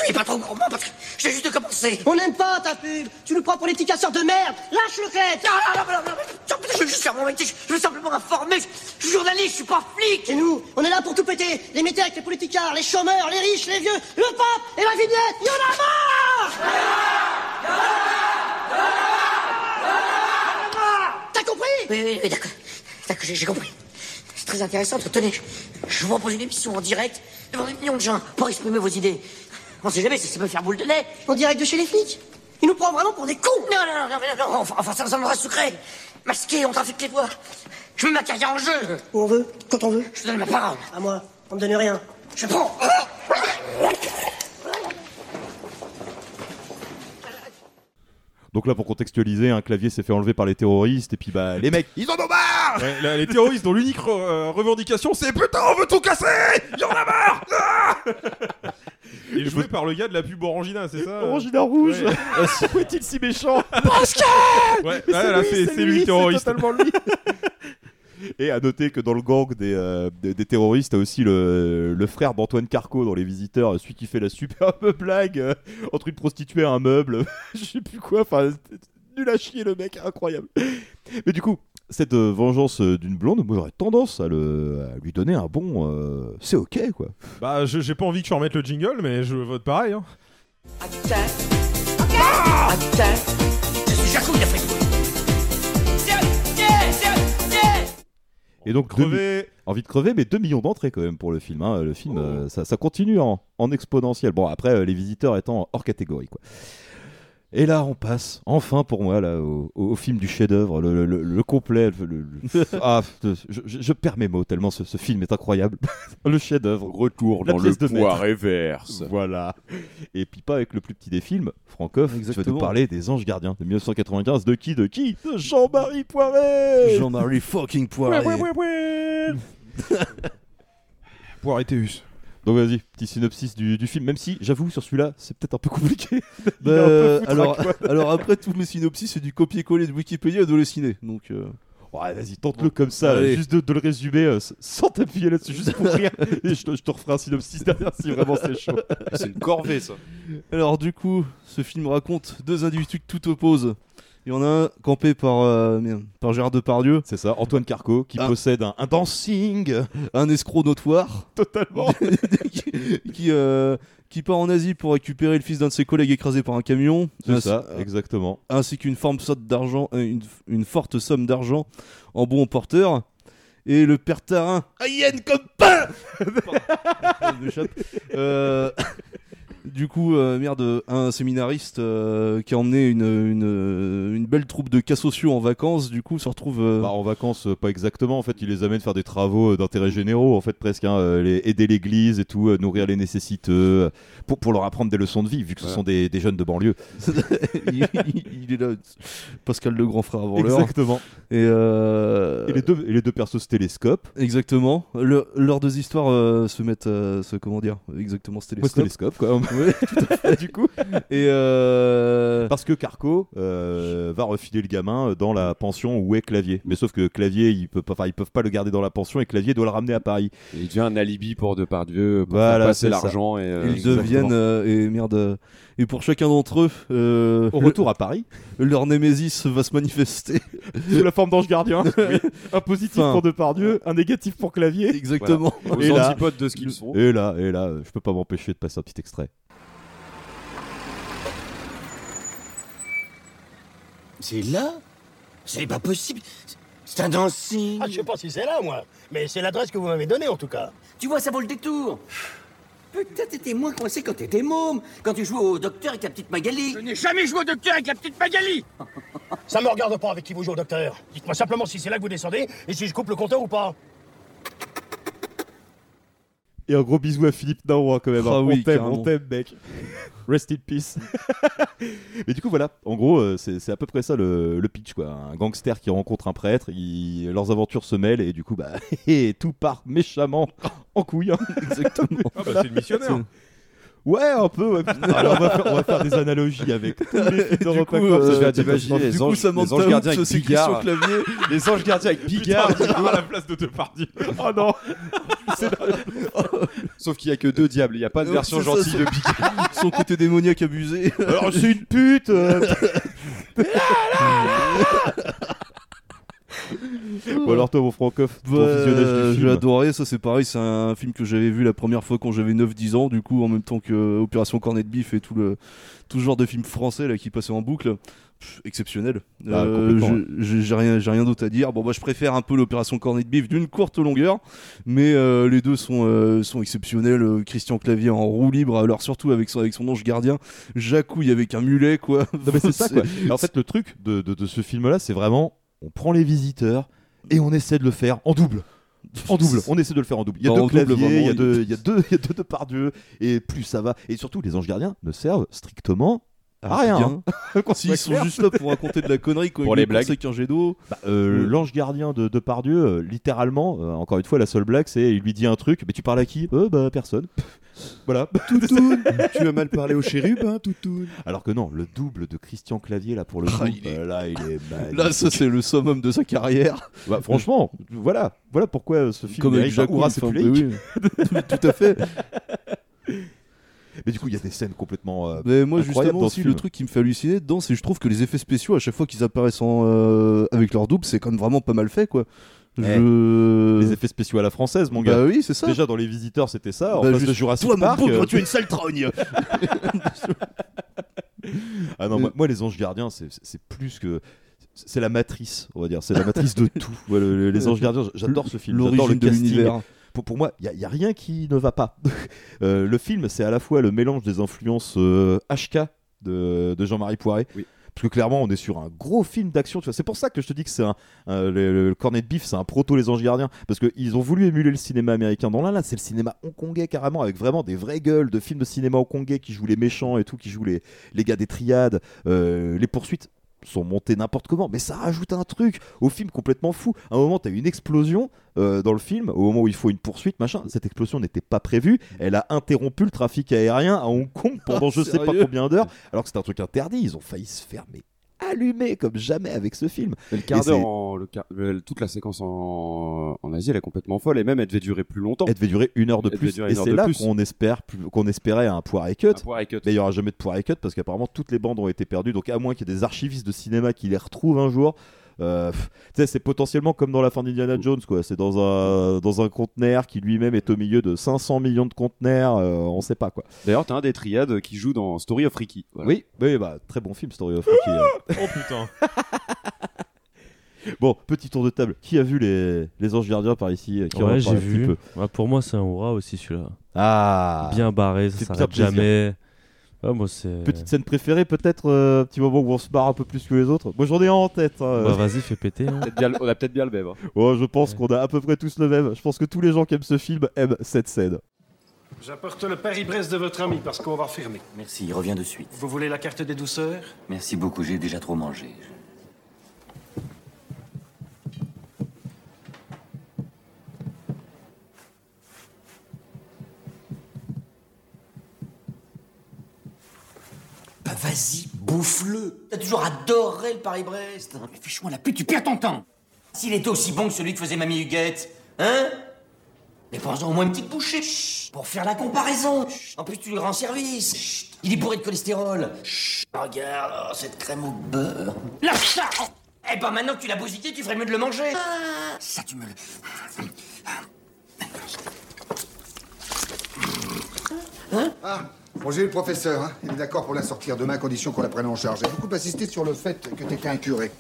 suis pas trop gourmand parce que j'ai juste commencé. On n'aime pas ta pub. Tu nous prends pour les petits casseurs de merde. Lâche le crête Non, non, non, non, non, non, je veux juste faire mon métier. Je veux simplement informer. Je suis journaliste, je suis pas flic. Et nous, on est là pour tout péter. Les métèques, les politicards, les chômeurs, les riches, les vieux, le pape et la vignette. Y'en a marre T'as compris? Oui, oui, oui, d'accord. D'accord, j'ai compris. C'est très intéressant. Tenez, je vous propose une émission en direct devant des millions de gens pour exprimer vos idées. On sait jamais si ça peut faire boule de nez. En direct de chez les flics Ils nous prennent vraiment pour des cons Non, non, non, non, non, non, enfin, ça me reste secret. Masqué, on trafique les voix. Je mets ma carrière en jeu. Où on veut, quand on veut. Je te donne ma parole. À moi, on me donne rien. Je prends. Donc là, pour contextualiser, un clavier s'est fait enlever par les terroristes et puis bah les mecs, ils en ont marre. Ouais, là, les terroristes dont l'unique re- euh, revendication c'est putain on veut tout casser Il y en a marre Ah Et joué par le gars de la pub Orangina, c'est ça Orangina rouge. Ouais. Pourquoi est-il si méchant Pascal Ouais, c'est là, lui, c'est lui, lui le terroriste. c'est totalement lui. Et à noter que dans le gang des, euh, des, des terroristes, t'as aussi le, le frère d'Antoine Carco dans Les Visiteurs, celui qui fait la superbe blague euh, entre une prostituée et un meuble, je sais plus quoi, enfin, nul à chier le mec, incroyable. Mais du coup, cette euh, vengeance euh, d'une blonde, moi j'aurais tendance à, le, à lui donner un bon. euh, c'est ok quoi. Bah, je- j'ai pas envie que tu remettes le jingle, mais je vote pareil. Hein. Je suis Jacouille d'Afrique. Et donc, deux envie de crever, mais 2 millions d'entrées quand même pour le film. hein. Le film, euh, ça, ça continue en, en exponentiel. Bon, après, euh, les visiteurs étant hors catégorie, quoi. Et là, on passe enfin pour moi là au, film du chef-d'œuvre, le, le- le- le complet. le- le- le- ah, je, perds mes mots tellement ce, ce film est incroyable. le chef-d'œuvre. Retour La dans pièce le de poids réverse. Voilà. Et puis pas avec le plus petit des films, Francoff, tu vas nous Exactement. parler des Anges Gardiens de 1995. De qui De qui? De Jean-Marie Poiret Jean-Marie fucking Poiré. Ouais, ouais, ouais, ouais. Donc vas-y, petit synopsis du, du film, même si j'avoue sur celui-là c'est peut-être un peu compliqué. Bah, est un peu foutraque, alors, quoi. alors après tous mes synopsis c'est du copier-coller de Wikipédia et de le ciné donc euh, Ouais, vas-y, tente-le comme ça, Allez. juste de, de le résumer euh, sans t'appuyer là-dessus, juste pour rire. Et je te, je te referai un synopsis derrière si vraiment c'est chaud. C'est une corvée, ça. Alors du coup, ce film raconte deux individus que tout oppose. Il y en a un campé par, euh, par Gérard Depardieu. C'est ça, Antoine Carco, qui Ah. possède un, un dancing. Un escroc notoire. Totalement. qui, qui, euh, qui part en Asie pour récupérer le fils d'un de ses collègues écrasé par un camion. C'est ça, exactement. Ainsi qu'une d'argent, euh, une, une forte somme d'argent en bon porteur. Et le père Tarin, Aïen comme pain. Euh, Du coup, euh, merde, un séminariste euh, qui a emmené une, une, une belle troupe de cas sociaux en vacances, du coup, se retrouve. euh, Bah, en vacances, pas exactement. En fait, il les amène faire des travaux d'intérêt généraux, en fait, presque. hein, les- aider l'église et tout, nourrir les nécessiteux, pour, pour leur apprendre des leçons de vie, vu que ce sont des, des jeunes de banlieue. il, est là, Pascal le grand frère avant l'heure. Exactement. Et, euh, Et les deux, et les deux persos se télescopent. Exactement. Le- leurs deux histoires euh, se mettent, euh, se, comment dire, exactement, ce Ouais, télescope. télescope, quoi. Ouais, tout à fait, du coup. Et euh, Parce que Carco euh, va refiler le gamin dans la pension où est Clavier. Mais sauf que Clavier, il peut pas, enfin, ils peuvent pas le garder dans la pension et Clavier doit le ramener à Paris. Et il devient un alibi pour Depardieu pour Voilà, faire passer l'argent et euh, ils exactement. deviennent euh, et merde euh, et pour chacun d'entre eux euh, Au retour à Paris, leur némésis va se manifester sous la forme d'ange gardien. Oui. Un positif Enfin, pour Depardieu, un négatif pour Clavier. exactement Aux Et là- antipodes de ce qu'ils sont. Et là, et là, euh, je peux pas m'empêcher de passer un petit extrait. C'est là C'est pas possible. C'est un dancing. Ah, je sais pas si c'est là, moi. Mais c'est l'adresse que vous m'avez donnée, en tout cas. Tu vois, ça vaut le détour. Peut-être t'étais moins coincé quand t'étais môme, quand tu jouais au docteur avec la petite Magali. Je n'ai jamais joué au docteur avec la petite Magali Ça me regarde pas avec qui vous jouez au docteur. Dites-moi simplement si c'est là que vous descendez et si je coupe le compteur ou pas. Et un gros bisou à Philippe hein, quand même. hein. Ah on oui, t'aime, on t'aime, mec. Rest in peace. Mais du coup, voilà. En gros, euh, c'est c'est à peu près ça le, le pitch, quoi. Un gangster qui rencontre un prêtre, il- leurs aventures se mêlent et du coup, bah, tout part méchamment en couille. hein. exactement Ah bah c'est le missionnaire. Ouais, un peu. ouais. Alors, on va, faire, on va faire des analogies avec tous les films de Du coup, euh, Ça les anges, les anges gardiens avec Bigard. Clavier. Les anges gardiens avec Bigard. Putain, à la place de Depardieu. Oh non Sauf qu'il y a que deux diables, il n'y a pas de version gentille de Bigard. son côté démoniaque abusé Alors, c'est une pute euh. Ou alors, toi, mon Francoff, Bah, du j'ai adoré, ça c'est pareil, c'est un film que j'avais vu la première fois quand j'avais 9-10 ans, du coup en même temps que euh, Opération Cornet de Bif et tout le tout ce genre de film français là qui passait en boucle. Pff, exceptionnel. Ah, Euh, j'ai rien, d'autre à dire. Bon, moi je préfère un peu l'opération Cornet de Bif d'une courte longueur, mais euh, les deux sont, euh, sont exceptionnels. Euh, Christian Clavier en roue libre, alors surtout avec son, avec son ange gardien. Jacouille avec un mulet, quoi. C'est ça, en fait, le truc de, de- de ce film-là, c'est vraiment on prend les visiteurs et on essaie de le faire en double. En double, on essaie de le faire en double. Il y a deux claviers, il y a deux, il y a deux, il y a deux et plus ça va. Et surtout, les anges gardiens ne servent strictement Ah, rien. hein. Qu'on S'ils sont juste là pour raconter de la connerie. Pour ils les blagues. qu'un jet d'eau. Bah, euh, Ouais. L'ange gardien de Depardieu, euh, littéralement, euh, encore une fois, la seule blague, c'est il lui dit un truc, mais tu parles à qui? Euh, bah personne. voilà. Toutoune, tu as mal parlé au chérub, hein, Toutoune. Alors que non, le double de Christian Clavier, là, pour le coup, Ah, il est- euh, là, il est Là, ça c'est le summum de sa carrière. Bah, franchement, voilà, voilà pourquoi euh, ce film Comme avec Jacques. Tout à fait. Mais du coup, il y a des scènes complètement. euh, Mais moi, justement, aussi, le truc qui me fait halluciner dedans, c'est que je trouve que les effets spéciaux, à chaque fois qu'ils apparaissent en, euh, avec leur double, c'est quand même vraiment pas mal fait, quoi. Je... Les effets spéciaux à la française, mon gars. Bah oui, c'est ça. Déjà dans les visiteurs, c'était ça. En Bah, face juste- de Jurassic Toi, mon Park. bougre, euh, tu es une sale trogne Ah non, moi, moi, les anges gardiens, c'est plus que. C'est la matrice, on va dire. C'est la matrice de tout. Ouais, le- le- les anges gardiens, j'adore ce film. J'adore le casting. Pour, pour moi, il n'y a, rien qui ne va pas. Euh, le film, c'est à la fois le mélange des influences euh, HK de, de Jean-Marie Poiré. Parce que clairement, on est sur un gros film d'action. tu vois. C'est pour ça que je te dis que c'est un, un- le, le Cornet de Bif, c'est un proto Les Anges Gardiens. Parce qu'ils ont voulu émuler le cinéma américain. Dans l'un, là, c'est le cinéma hongkongais carrément, avec vraiment des vraies gueules de films de cinéma hongkongais qui jouent les méchants et tout, qui jouent les, les gars des triades. Euh, les poursuites sont montées n'importe comment, mais ça rajoute un truc au film complètement fou. À un moment, tu as une explosion euh, dans le film, au moment où il faut une poursuite, machin. Cette explosion n'était pas prévue. Elle a interrompu le trafic aérien à Hong Kong pendant Ah, je sais pas combien d'heures, alors que c'était un truc interdit. Ils ont failli se faire mais allumé comme jamais avec ce film. Mais le quart Et d'heure, c'est- en- le quart- le- toute la séquence en, en Asie, elle est complètement folle. Et même, elle devait durer plus longtemps. Elle devait durer une heure de Elle plus. Et c'est là plus. qu'on espère, qu'on espérait un poire et cut. poire et cut. Mais il n'y aura jamais de poire et cut parce qu'apparemment toutes les bandes ont été perdues. Donc à moins qu'il y ait des archivistes de cinéma qui les retrouvent un jour. Euh, c'est potentiellement comme dans la fin d'Indiana Jones, quoi. C'est dans un, dans un conteneur qui lui-même est au milieu de 500 millions de conteneurs, euh, on sait pas quoi. D'ailleurs, t'as un des triades qui joue dans Story of Ricky. Voilà. Oui, oui, bah, très bon film, Story of Ricky. euh. Oh putain. Bon, petit tour de table. Qui a vu les, les Anges Gardiens par ici euh, qui en a Ouais, j'ai parlé un petit vu. peu? Ouais, pour moi, c'est un hurrah aussi celui-là. Ah Bien barré, ça C'est bien s'arrête plaisir. jamais. Moi, c'est. Petite scène préférée, peut-être euh, un petit moment où on se barre un peu plus que les autres. Moi j'en ai un en tête. hein. Bah, vas-y, fais péter. hein. On a peut-être bien le même. hein. Ouais, je pense qu'on a à peu près tous le même. Je pense que tous les gens qui aiment ce film aiment cette scène. J'apporte le Paris-Brest de votre ami parce qu'on va fermer. Merci, il revient de suite. Vous voulez la carte des douceurs? Merci beaucoup, j'ai déjà trop mangé. Bah vas-y, bouffe-le T'as toujours adoré le Paris-Brest. Mais fiche-moi la pute, tu perds ton temps. S'il était aussi bon que celui que faisait Mamie Huguette, hein? Mais prends-en au moins une petite bouchée. Chut, Pour faire la comparaison. En plus, tu lui rends service. Chut, Il est bourré de cholestérol. Chut, Regarde, oh, cette crème au beurre. Lâche ça Oh, Eh ben maintenant que tu l'as bousillé, tu ferais mieux de le manger. Ça, tu me le... Ah, bon, j'ai eu le professeur. hein. Il est d'accord pour la sortir demain, à condition qu'on la prenne en charge. J'ai beaucoup insisté sur le fait que t'étais un curé.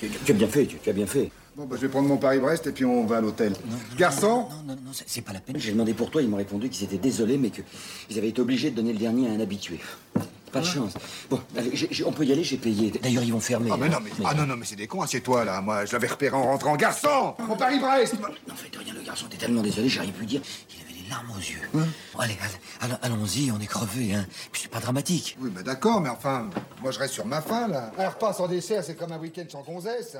Tu, tu as bien fait, tu, tu as bien fait. Bon, bah, je vais prendre mon Paris-Brest et puis on va à l'hôtel. Garçon Non, non, non, c'est- c'est pas la peine. J'ai demandé pour toi, ils m'ont répondu qu'ils étaient désolés, mais qu'ils avaient été obligés de donner le dernier à un habitué. Pas de chance. Bon, allez, on peut y aller, j'ai payé. D'ailleurs, ils vont fermer. Ah, mais non, mais, ah, non, non, mais c'est des cons, assieds-toi là. Moi, je l'avais repéré en rentrant. Garçon Mon Paris-Brest Non, faites rien, le garçon était tellement désolé, j'ai rien pu dire. Il avait les larmes aux yeux. Bon, allez, allez, allons- allons-y, on est crevés, hein. Puis c'est pas dramatique. Oui, mais d'accord, mais enfin, moi je reste sur ma faim là. Un repas sans dessert, c'est comme un week-end sans gonzesse.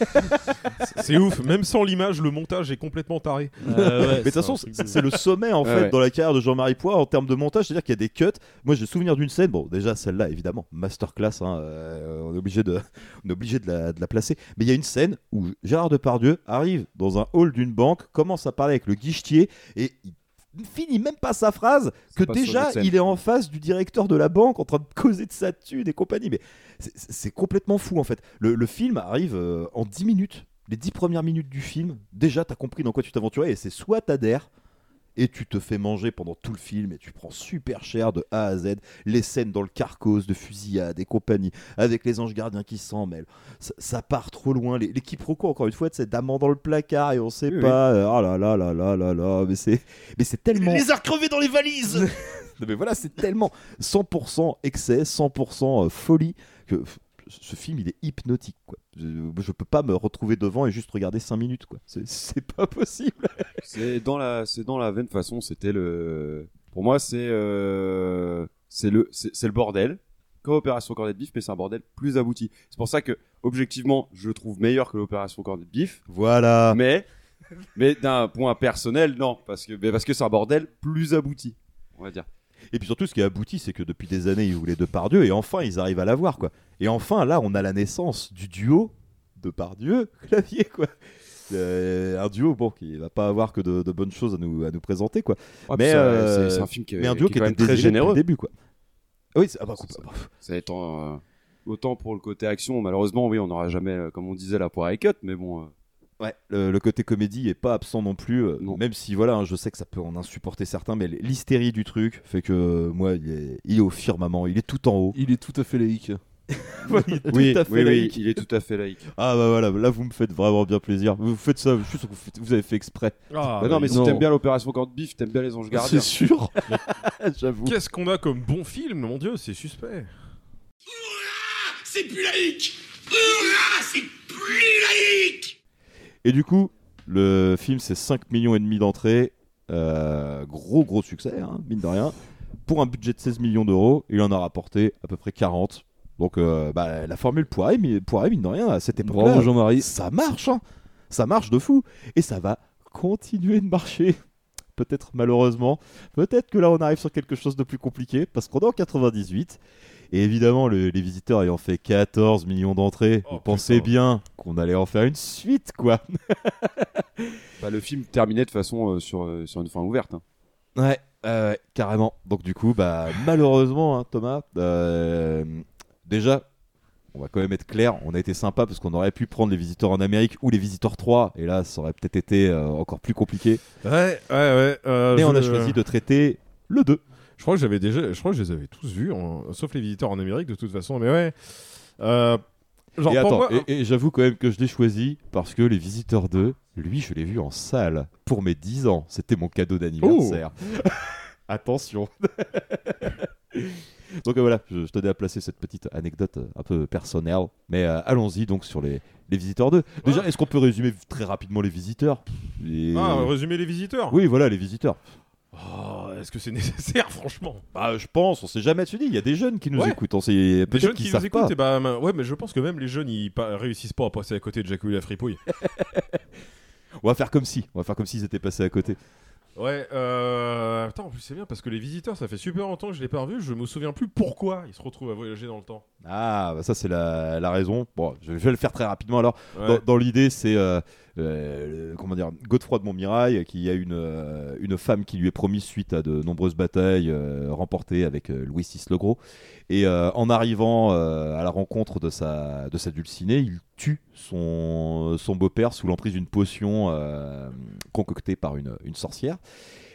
C'est ouf, même sans l'image, le montage est complètement taré. mais de toute façon, c'est c'est le sommet en Ouais, fait ouais. dans la carrière de Jean-Marie Poix en termes de montage, c'est-à-dire qu'il y a des cuts. Moi, j'ai souvenir d'une scène. Bon, déjà celle-là, évidemment, masterclass. hein, euh, on est obligé de, on est obligé de la, de la placer. Mais il y a une scène où Gérard Depardieu arrive dans un hall d'une banque, commence à parler avec le guichetier et il finit même pas sa phrase que déjà il est en face du directeur de la banque en train de causer de sa thune et compagnie. Mais c'est- c'est complètement fou en fait. Le, le film arrive euh, en 10 minutes. Les 10 premières minutes du film, déjà t'as compris dans quoi tu t'aventurais et c'est soit t'adhères et tu te fais manger pendant tout le film et tu prends super cher de A à Z les scènes dans le carcos de fusillade et compagnie avec les anges gardiens qui s'en mêlent. Ça, ça part trop loin. Les, les quiproquos encore une fois c'est d'amant dans le placard et on sait Oui, pas euh, oh là là là là là là mais c'est mais c'est tellement Les a recrevés dans les valises. Non, mais voilà, c'est tellement 100% excès, 100% euh, folie que ce film il est hypnotique quoi. Je, je peux pas me retrouver devant et juste regarder 5 minutes quoi. C'est- pas possible. C'est dans la, c'est dans la veine façon. C'était le, pour moi, c'est, euh, c'est le, c'est c'est le bordel. Comme Opération Cornet de Bif, mais c'est un bordel plus abouti. C'est pour ça que, objectivement, je le trouve meilleur que l'Opération Cornet de Bif. Voilà. Mais, mais d'un point personnel, non, parce que, mais parce que c'est un bordel plus abouti, on va dire. Et puis surtout, ce qui est abouti, c'est que depuis des années, ils voulaient Depardieu et enfin, ils arrivent à l'avoir, quoi. Et enfin, là, on a la naissance du duo Depardieu-Clavier, quoi. Euh, un duo, bon, qui va pas avoir que de, de bonnes choses à nous, à nous présenter, quoi. Ouais, mais euh, c'est- un film qui est- mais un duo qui était très généreux. le début, quoi. Oui, c'est- ah bah, Ça, ça étant, euh, autant pour le côté action, malheureusement, oui, on n'aura jamais, euh, comme on disait, la poire et cut, mais bon. Ouais, le, le côté comédie est pas absent non plus, euh, même si voilà, hein, je sais que ça peut en insupporter certains, mais l'hystérie du truc fait que euh, moi, il est, il est au firmament, il est tout en haut. Il est tout à fait laïque. Ouais, il est tout Oui, à fait oui, oui, laïque. il est tout à fait laïque. Ah bah voilà, là vous me faites vraiment bien plaisir. Vous faites ça, je suis sûr que vous, faites- vous avez fait exprès. Ah, Bah non, mais si t'aimes bien l'opération Cornet de Bif, t'aimes bien les anges gardiens. C'est sûr. J'avoue. Qu'est-ce qu'on a comme bon film? Mon dieu, c'est suspect. C'est plus laïque C'est plus laïque Et du coup, le film c'est 5 millions et demi d'entrées. Euh, gros gros succès, hein, mine de rien. Pour un budget de 16 millions d'euros, il en a rapporté à peu près 40. Donc euh, bah, la formule Poiré, mi- Poiré, mine de rien, à cette époque-là, Jean-Marie. ça marche. hein. Ça marche de fou. Et ça va continuer de marcher. Peut-être malheureusement. Peut-être que là on arrive sur quelque chose de plus compliqué. Parce qu'on est en 98. Et évidemment, le- les visiteurs ayant fait 14 millions d'entrées, Oh, vous pensez bien qu'on allait en faire une suite, quoi. Bah, le film terminait de façon euh, sur, euh, sur une fin ouverte. hein. Ouais, euh, ouais, carrément. Donc du coup, bah malheureusement, hein, Thomas, euh, déjà, on va quand même être clair, on a été sympa parce qu'on aurait pu prendre les visiteurs en Amérique ou les visiteurs 3, et là, ça aurait peut-être été euh, encore plus compliqué. Ouais, ouais, ouais. euh, Mais on a choisi de traiter le 2. Je crois que j'avais déjà, je crois que je les avais tous vus, en- sauf les visiteurs en Amérique de toute façon. Mais ouais. Euh, genre et pour attends, moi, et, et j'avoue quand même que je l'ai choisi parce que les visiteurs 2, lui, je l'ai vu en salle pour mes 10 ans. C'était mon cadeau d'anniversaire. Attention. donc euh, voilà, je, je tenais à placer cette petite anecdote euh, un peu personnelle. Mais euh, allons-y donc sur les, les visiteurs 2. Déjà, est-ce qu'on peut résumer très rapidement les visiteurs? Les- Ah, résumer les visiteurs Oui, voilà, les visiteurs. Oh, Est-ce que c'est nécessaire, franchement? Bah, je pense, on sait jamais. Tu dis, il y a des jeunes qui nous Ouais. écoutent. On sait Des jeunes qui nous savent écoutent, pas. et bah, ouais, mais je pense que même les jeunes, ils réussissent pas à passer à côté de Jacouille la fripouille. On va faire comme si. On va faire comme s'ils étaient passés à côté. Ouais, euh... Putain, en plus c'est bien parce que les visiteurs, ça fait super longtemps que je l'ai pas revu, je me souviens plus pourquoi ils se retrouvent à voyager dans le temps. Ah, bah ça c'est la, la raison. Bon, je vais le faire très rapidement alors. Ouais. Dans, dans l'idée, c'est euh, euh, comment dire, Godefroy de Montmirail qui a une, euh, une femme qui lui est promise suite à de nombreuses batailles euh, remportées avec euh, Louis VI le Gros. Et en arrivant à la rencontre de sa, de sa dulcinée, il tue son, son beau-père sous l'emprise d'une potion concoctée par une, une sorcière.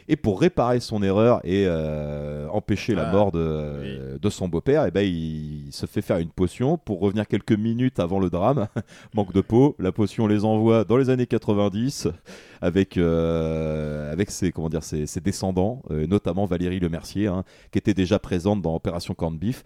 Et pour réparer son erreur et euh, empêcher la Ah, mort de, de son beau-père, eh ben, il, se fait faire une potion pour revenir quelques minutes avant le drame. Manque de peau, la potion les envoie dans les années 90 avec, euh, avec ses, comment dire, ses, ses descendants, euh, notamment Valérie Le Mercier, hein, qui était déjà présente dans Opération Corned Beef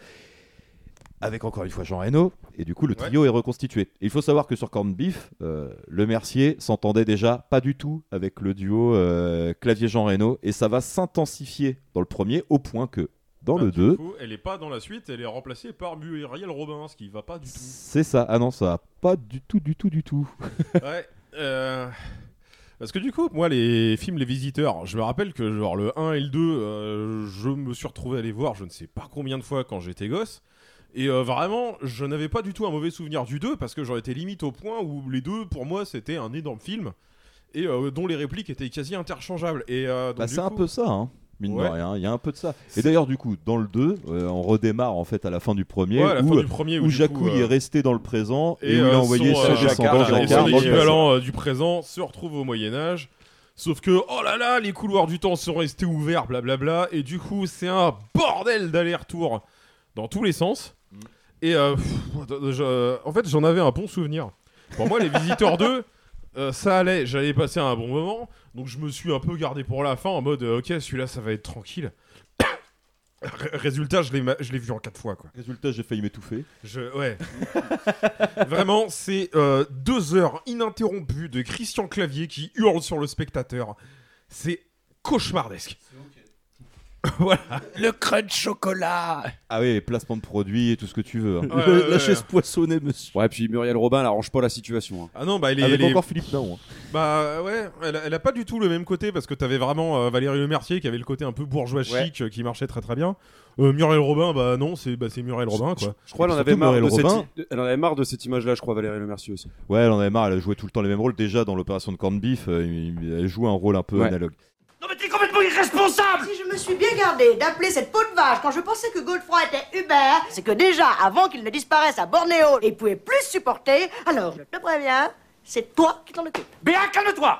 avec encore une fois Jean Reno, et du coup le trio est reconstitué. Et il faut savoir que sur Corned Beef, euh, le Mercier s'entendait déjà pas du tout avec le duo euh, clavier-Jean Reno, et ça va s'intensifier dans le premier, au point que dans Bah, le du 2, coup, elle est pas dans la suite, elle est remplacée par Muriel Robin, ce qui va pas du tout. c'est ça. Ah non, ça va pas du tout, du tout, du tout. ouais. euh, Parce que du coup, moi, les films Les Visiteurs, je me rappelle que genre le 1 et le 2, euh, je me suis retrouvé à les voir je ne sais pas combien de fois quand j'étais gosse. Et euh, vraiment, je n'avais pas du tout un mauvais souvenir du 2 parce que j'en étais limite au point où les deux, pour moi, c'était un énorme film et euh, dont les répliques étaient quasi interchangeables. Et euh, Bah, c'est un peu ça, hein. Mine Ouais. de rien, il y a un peu de ça. Et d'ailleurs, du coup, dans le 2, euh, on redémarre en fait à la fin du premier, Ouais, où, du premier, où, où est resté dans le présent et, où il a envoyé son, ses euh, descendants et son Jacquard dans le passé. équivalent euh, du présent se retrouve au Moyen Âge. Sauf que, oh là là, les couloirs du temps sont restés ouverts, blablabla. Et du coup, c'est un bordel d'aller-retour dans tous les sens. Et euh, pff, je- en fait, j'en avais un bon souvenir. Pour moi, les Visiteurs 2, euh, ça allait. J'allais passer un bon moment. Donc, je me suis un peu gardé pour la fin en mode, euh, ok, celui-là, ça va être tranquille. Ré- Résultat, je l'ai ma- je l'ai vu en 4 fois, quoi. Résultat, j'ai failli m'étouffer. Je, ouais. Vraiment, c'est euh, deux heures ininterrompues de Christian Clavier qui hurle sur le spectateur. C'est cauchemardesque. voilà. Le crunch chocolat Ah oui, les placements de produits et tout ce que tu veux. hein. Ouais, ouais, La ouais. chaise poissonnée, monsieur. Ouais, puis Muriel Robin, elle arrange pas la situation. hein. Ah non, bah elle est. Avec elle est- encore Philippe Naon. hein. Bah ouais, elle a, elle a pas du tout le même côté parce que t'avais vraiment euh, Valérie Le Mercier qui avait le côté un peu bourgeois Ouais. chic euh, qui marchait très très bien. Euh, Muriel Robin, bah non, c'est bah, c'est Muriel Robin quoi. Je crois qu'elle en, Surtout avait marre Muriel de cette Robin. elle en avait marre de cette image-là, je crois, Valérie Le Mercier aussi. Ouais, elle en avait marre, elle a joué tout le temps les mêmes rôles. Déjà, dans l'opération de Corned Beef, euh, il- elle joue un rôle un peu Ouais. analogue. Complètement irresponsable Si je me suis bien gardé d'appeler cette peau de vache quand je pensais que Godefroy était Hubert, c'est que déjà, avant qu'il ne disparaisse à Bornéo et pouvait plus supporter, alors je te préviens, c'est toi qui t'en occupes. Béa, calme-toi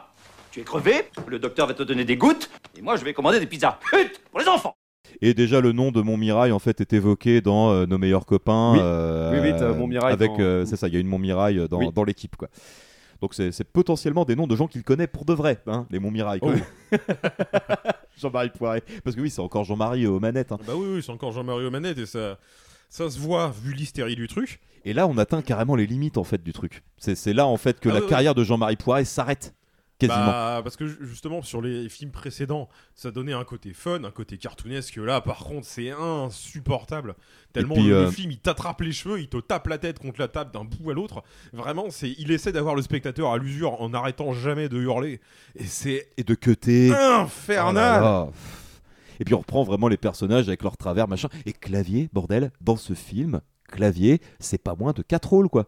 Tu es crevé, le docteur va te donner des gouttes, et moi je vais commander des pizzas. Hut Pour les enfants Et déjà, le nom de Montmirail en fait est évoqué dans euh, Nos meilleurs copains. Oui. euh, Oui, Montmirail Avec, dans- euh, c'est ça, il y a une Montmirail dans, Oui. dans l'équipe, quoi. Donc c'est potentiellement des noms de gens qu'il connaît pour de vrai, hein, les Montmirail. Oh. Jean-Marie Poiré. Parce que oui, c'est encore Jean-Marie aux manettes. hein. Bah oui, oui c'est encore Jean-Marie aux manettes et ça, ça se voit vu l'hystérie du truc. Et là, on atteint carrément les limites en fait du truc. C'est là en fait que Ah la ouais, ouais. carrière de Jean-Marie Poiré s'arrête quasiment. Bah, parce que ju- justement, sur les films précédents, ça donnait un côté fun, un côté cartoonesque. Là, par contre, c'est insupportable. Tellement puis, le, le euh, film, il t'attrape les cheveux, il te tape la tête contre la table d'un bout à l'autre. Vraiment, c'est, il essaie d'avoir le spectateur à l'usure en n'arrêtant jamais de hurler. Et c'est Et de infernal. Oh là là. Et puis on reprend vraiment les personnages avec leur travers, machin. Et Clavier, bordel, dans ce film, Clavier, c'est pas moins de 4 rôles, quoi.